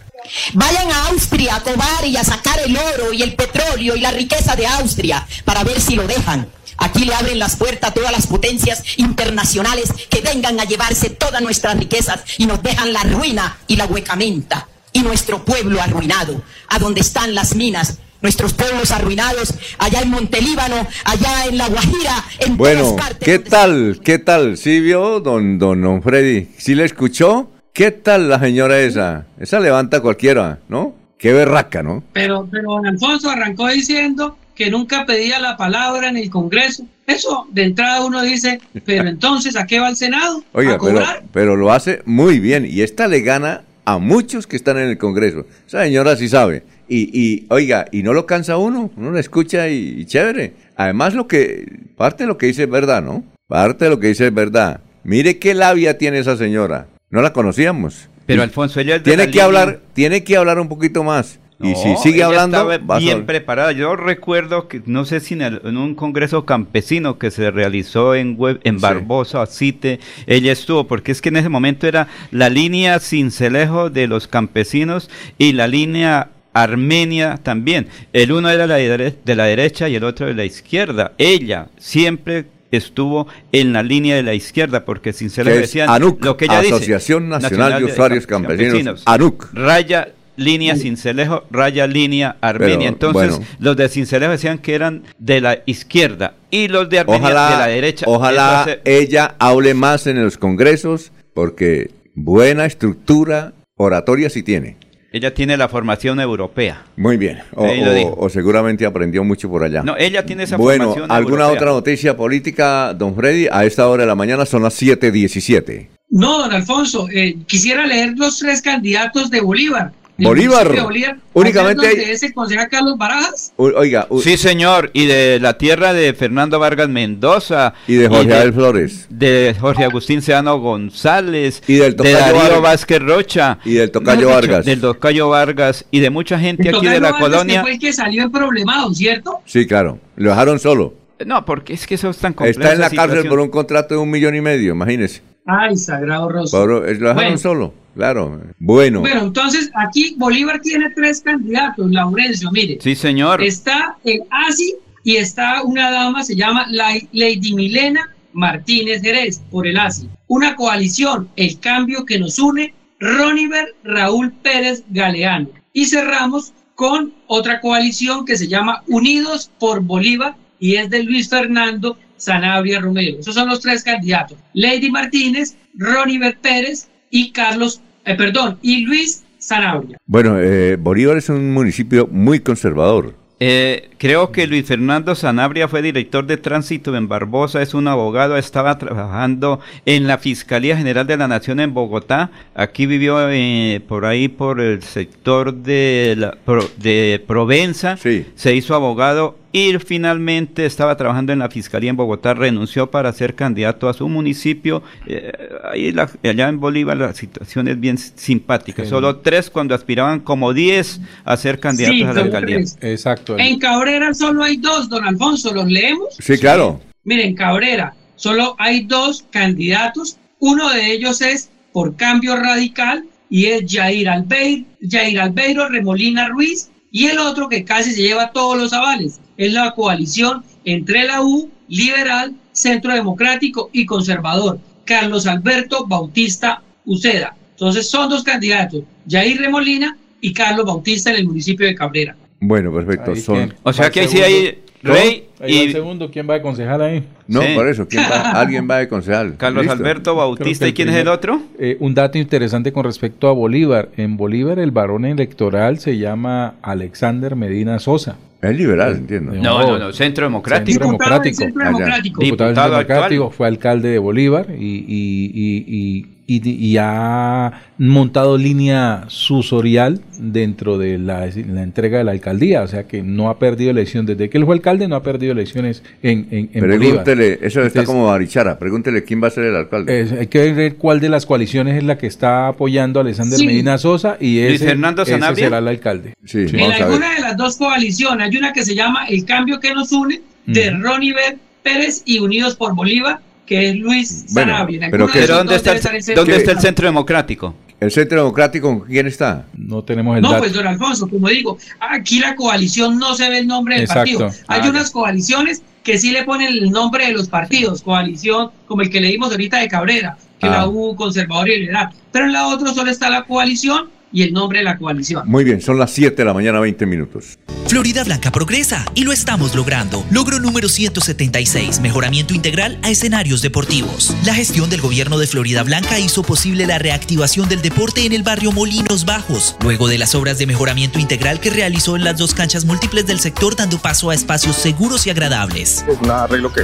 Vayan a Austria a cobar y a sacar el oro y el petróleo y la riqueza de Austria para ver si lo dejan. Aquí le abren las puertas a todas las potencias internacionales que vengan a llevarse todas nuestras riquezas y nos dejan la ruina y la huecamenta y nuestro pueblo arruinado, a donde están las minas, nuestros pueblos arruinados, allá en Montelíbano, allá en La Guajira, en Bueno, todas partes. ¿qué tal? ¿Qué tal? ¿Sí vio, don, don, don Freddy? ¿Sí le escuchó? ¿Qué tal la señora esa? Esa levanta cualquiera, ¿no? Qué berraca, ¿no? Pero, pero don Alfonso arrancó diciendo que nunca pedía la palabra en el Congreso. Eso de entrada uno dice, pero entonces ¿a qué va el Senado? Oiga, ¿A pero, cobrar? pero lo hace muy bien y esta le gana a muchos que están en el Congreso. Esa señora sí sabe. Y, y oiga, y no lo cansa uno, uno la escucha y, y chévere. Además, lo que, parte de lo que dice es verdad, ¿no? Parte de lo que dice es verdad. Mire qué labia tiene esa señora. No la conocíamos. Pero Alfonso, ella es de tiene la que línea- hablar, tiene que hablar un poquito más. y si sigue hablando, estaba bien preparada. Yo recuerdo que, no sé si en, el- en un congreso campesino que se realizó en, en Barbosa, Cite, ella estuvo, porque es que en ese momento era la línea cincelejo de los campesinos y la línea Armenia también. El uno era la de la derecha y el otro de la izquierda. Ella siempre estuvo en la línea de la izquierda porque es decían ANUC, lo que ella dice Asociación Nacional de Usuarios Campesinos, ANUC. raya línea Cincelejo, raya línea Armenia. Pero, Entonces, bueno. los de Cincelejo decían que eran de la izquierda y los de Armenia Ojalá, de la derecha. ojalá hace- ella hable más en los congresos, porque buena estructura oratoria sí tiene. Ella tiene la formación europea. Muy bien. O, seguramente aprendió mucho por allá. No, ella tiene esa bueno, formación ¿alguna europea. otra noticia política, don Freddy? A esta hora de la mañana son las 7.17. No, don Alfonso, eh, quisiera leer los tres candidatos de Bolívar. Bolívar. de Bolívar, Únicamente donde hay- se concejal Carlos Barajas. U- Oiga, u- Sí, señor, y de la tierra de Fernando Vargas Mendoza. y de Jorge Abel Flores. de Jorge Agustín Seano González. Y del de Tocayo Darío Vargas. Vázquez Rocha. Y del Tocayo Vargas. Del Tocayo Vargas y de mucha gente El aquí de la Vargas, colonia. que fue el que salió en problemado, ¿cierto? Sí, claro. Lo dejaron solo. No, porque es que eso es tan complejo. Está en la cárcel situación. por un contrato de un millón y medio, imagínese. Ay, sagrado rostro. Pablo, lo dejaron Bueno. solo, claro. Bueno, Bueno, entonces aquí Bolívar tiene tres candidatos, Laurencio, mire. Sí, señor. Está el ASI y está una dama, se llama La- Lady Milena Martínez Jerez, por el ASI. Una coalición, el cambio que nos une, Roniver Raúl Pérez Galeano. Y cerramos con otra coalición que se llama Unidos por Bolívar y es de Luis Fernando Sanabria Romero. Esos son los tres candidatos. Lady Martínez, Roniver Pérez y Carlos, eh, perdón, y Luis Sanabria. bueno eh, Bolívar es un municipio muy conservador. Eh, creo que Luis Fernando Sanabria fue director de tránsito en Barbosa, es un abogado, estaba trabajando en la Fiscalía General de la Nación en Bogotá. Aquí vivió eh, por ahí por el sector de, la- Pro- de Provenza. Se hizo abogado y finalmente estaba trabajando en la Fiscalía en Bogotá, renunció para ser candidato a su municipio. Eh, ahí la- allá en Bolívar la situación es bien simpática. Genial. Solo tres cuando aspiraban como diez a ser candidatos Sí, a la alcaldía. tres. Exacto. En Cabrera solo hay dos, don Alfonso, ¿los leemos? Sí, claro. Miren, Cabrera, solo hay dos candidatos. Uno de ellos es por cambio radical y es Jair Albeiro, Jair Albeiro Remolina Ruiz. Y el otro que casi se lleva todos los avales es la coalición entre la U, Liberal, Centro Democrático y Conservador, Carlos Alberto Bautista Uceda. Entonces son dos candidatos, Jair Remolina y Carlos Bautista en el municipio de Cabrera. Bueno, perfecto. Ahí Son... O sea que ahí sí hay. Rey Ahí va el y segundo, ¿quién va de concejal ahí? No, Sí. por eso. ¿quién va? [LAUGHS] Alguien va de concejal. Carlos Listo. Alberto Bautista. ¿Y quién es el otro? Eh, un dato interesante con respecto a Bolívar. En Bolívar el varón electoral se llama Alexander Medina Sosa. Es liberal, entiendo. No, no, no, Centro Democrático. Centro Diputado Democrático. Centro Allá. Democrático. Diputado Diputado Centro Democrático, actual. fue alcalde de Bolívar y, y- y- y- y- y ha montado línea susorial dentro de la, la entrega de la alcaldía, o sea que no ha perdido elección. Desde que él fue alcalde no ha perdido elecciones en, en, en Bolívar. Pregúntele, eso está Entonces, como Barichara, pregúntele quién va a ser el alcalde. es- hay que ver cuál de las coaliciones es la que está apoyando a Alexander Sí. Medina Sosa y ese, Fernando ese será el alcalde. Sí, Sí. En vamos a ver. alguna de las dos coaliciones hay una que se llama El Cambio que nos une, de. Ronnie Ver Pérez y Unidos por Bolívar, que es Luis Bueno, Sanabria. En pero alguna que- de ¿Pero dónde está, el, Centro Democrático? ¿El Centro Democrático con quién está? No tenemos el No, dato. pues don Alfonso, como digo, aquí la coalición no se ve el nombre del Exacto. partido. Hay Ah, unas coaliciones que sí le ponen el nombre de los partidos, coalición como el que le dimos ahorita de Cabrera, que Ah. la U, Conservador y Liberal. Pero en la otra solo está la coalición y el nombre de la coalición. Muy bien, son las 7 de la mañana, 20 minutos. Florida Blanca progresa y lo estamos logrando. Logro número 176, mejoramiento integral a escenarios deportivos. La gestión del gobierno de Florida Blanca hizo posible la reactivación del deporte en el barrio Molinos Bajos, luego de las obras de mejoramiento integral que realizó en las dos canchas múltiples del sector dando paso a espacios seguros y agradables. Es un arreglo que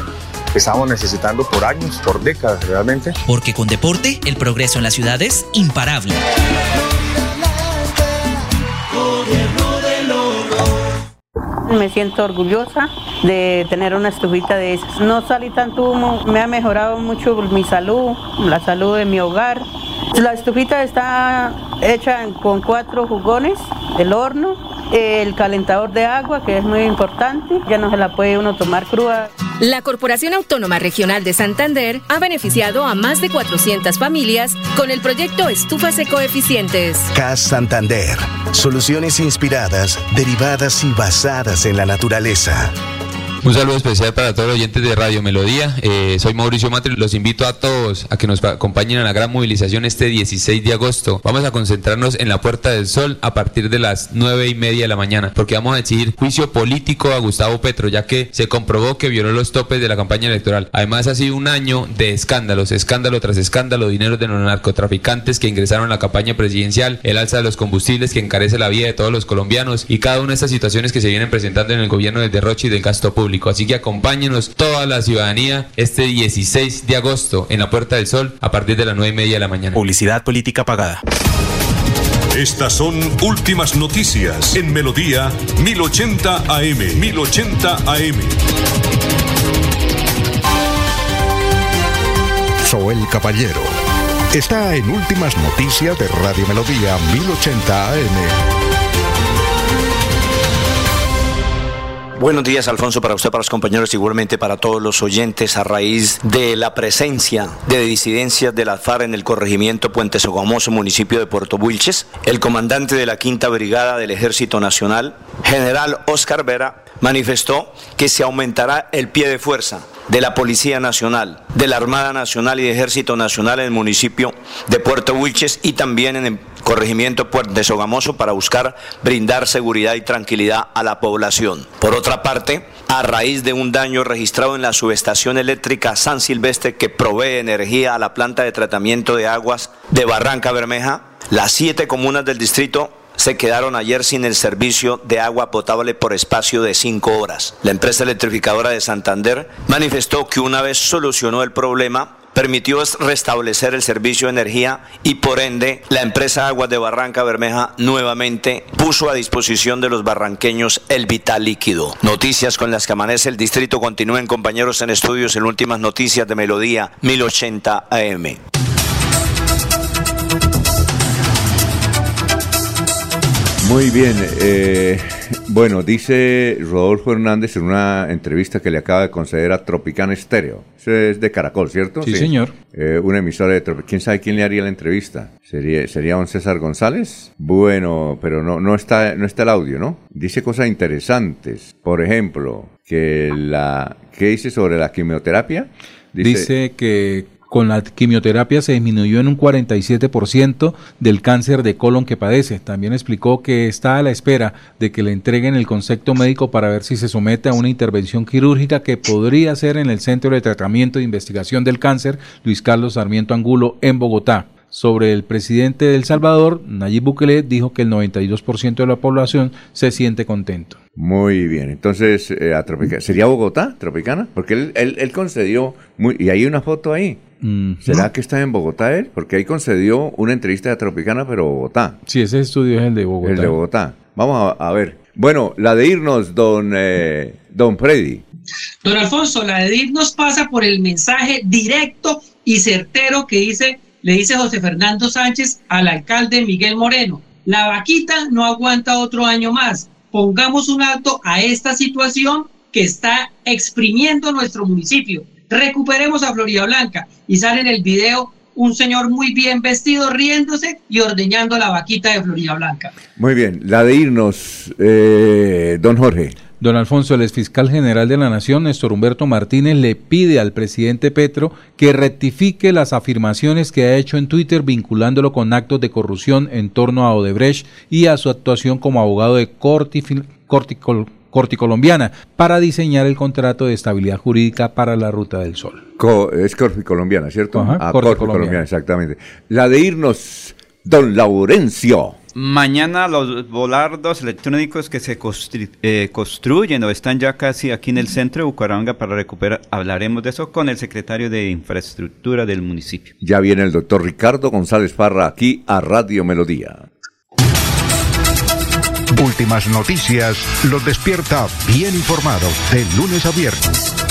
estamos necesitando por años, por décadas realmente. Porque con deporte, el progreso en la ciudad es imparable. Me siento orgullosa de tener una estufita de esas. No salí tanto humo, me ha mejorado mucho mi salud, la salud de mi hogar. La estufita está hecha con cuatro jugones, el horno, el calentador de agua, que es muy importante, ya no se la puede uno tomar cruda. La Corporación Autónoma Regional de Santander ha beneficiado a más de 400 familias con el proyecto Estufas Ecoeficientes. CAS Santander. Soluciones inspiradas, derivadas y basadas en la naturaleza. Un saludo especial para todos los oyentes de Radio Melodía. Eh, soy Mauricio Matri. Los invito a todos a que nos pa- acompañen a la gran movilización este 16 de agosto. Vamos a concentrarnos en la Puerta del Sol a partir de las 9 y media de la mañana, porque vamos a exigir juicio político a Gustavo Petro, ya que se comprobó que violó los topes de la campaña electoral. Además, ha sido un año de escándalos, escándalo tras escándalo, dinero de los narcotraficantes que ingresaron a la campaña presidencial, el alza de los combustibles que encarece la vida de todos los colombianos y cada una de estas situaciones que se vienen presentando en el gobierno del derroche y del gasto público. Así que acompáñenos toda la ciudadanía este 16 de agosto en la Puerta del Sol a partir de las 9 y media de la mañana. Publicidad política pagada. Estas son últimas noticias en Melodía 1080 AM. 1080 AM. Soel Caballero está en Últimas Noticias de Radio Melodía 1080 AM. Buenos días, Alfonso, para usted, para los compañeros, igualmente para todos los oyentes, a raíz de la presencia de disidencias de la FARC en el corregimiento Puente Sogamoso, municipio de Puerto Wilches, el comandante de la Quinta Brigada del Ejército Nacional, general Oscar Vera, manifestó que se aumentará el pie de fuerza de la Policía Nacional, de la Armada Nacional y de Ejército Nacional en el municipio de Puerto Wilches y también en el corregimiento Puente Sogamoso para buscar brindar seguridad y tranquilidad a la población. Por otra parte, a raíz de un daño registrado en la subestación eléctrica San Silvestre que provee energía a la planta de tratamiento de aguas de Barranca Bermeja, las siete comunas del distrito se quedaron ayer sin el servicio de agua potable por espacio de cinco horas. La empresa electrificadora de Santander manifestó que una vez solucionó el problema, permitió restablecer el servicio de energía y por ende la empresa Aguas de Barranca Bermeja nuevamente puso a disposición de los barranqueños el vital líquido. Noticias con las que amanece el distrito continúen compañeros en estudios en últimas noticias de Melodía 1080 AM. Muy bien. eh, bueno, dice Rodolfo Hernández en una entrevista que le acaba de conceder a Tropicana Estéreo. Eso es de Caracol, ¿cierto? Sí, señor. Eh, una emisora de Tropicana. ¿Quién sabe quién le haría la entrevista? ¿Sería, ¿Sería un César González? Bueno, pero no, no, está, no está el audio, ¿no? Dice cosas interesantes. Por ejemplo, que la... ¿Qué dice sobre la quimioterapia? Dice, que con la quimioterapia se disminuyó en un 47% del cáncer de colon que padece. También explicó que está a la espera de que le entreguen el concepto médico para ver si se somete a una intervención quirúrgica que podría ser en el Centro de Tratamiento e Investigación del Cáncer Luis Carlos Sarmiento Angulo en Bogotá. Sobre el presidente de El Salvador, Nayib Bukele, dijo que el 92% de la población se siente contento. Muy bien, entonces, eh, a ¿sería Bogotá, Tropicana? Porque él, él, él concedió, muy, y hay una foto ahí. ¿Será que está en Bogotá él? Porque ahí concedió una entrevista a Tropicana, pero Bogotá. Sí, ese estudio es el de Bogotá. El de Bogotá. Vamos a, a ver. Bueno, la de irnos, don, eh, don Freddy. Don Alfonso, la de DIF nos pasa por el mensaje directo y certero que dice, le dice José Fernando Sánchez al alcalde Miguel Moreno. La vaquita no aguanta otro año más. Pongamos un alto a esta situación que está exprimiendo nuestro municipio. Recuperemos a Florida Blanca. Y sale en el video un señor muy bien vestido, riéndose y ordeñando la vaquita de Florida Blanca. Muy bien, la de irnos, eh, don Jorge. Don Alfonso, el exfiscal general de la Nación, Néstor Humberto Martínez, le pide al presidente Petro que rectifique las afirmaciones que ha hecho en Twitter vinculándolo con actos de corrupción en torno a Odebrecht y a su actuación como abogado de Cortifil- Corticol- Corticolombiana para diseñar el contrato de estabilidad jurídica para la Ruta del Sol. Co- es Corfi colombiana, ¿cierto? Ajá, Ah, Corfi Corfi colombiana. colombiana, exactamente. La de irnos, don Laurencio. Mañana los volardos electrónicos que se eh, construyen o están ya casi aquí en el centro de Bucaramanga para recuperar, hablaremos de eso con el secretario de Infraestructura del municipio. Ya viene el doctor Ricardo González Parra aquí a Radio Melodía. Últimas noticias los despierta bien informados de lunes a viernes.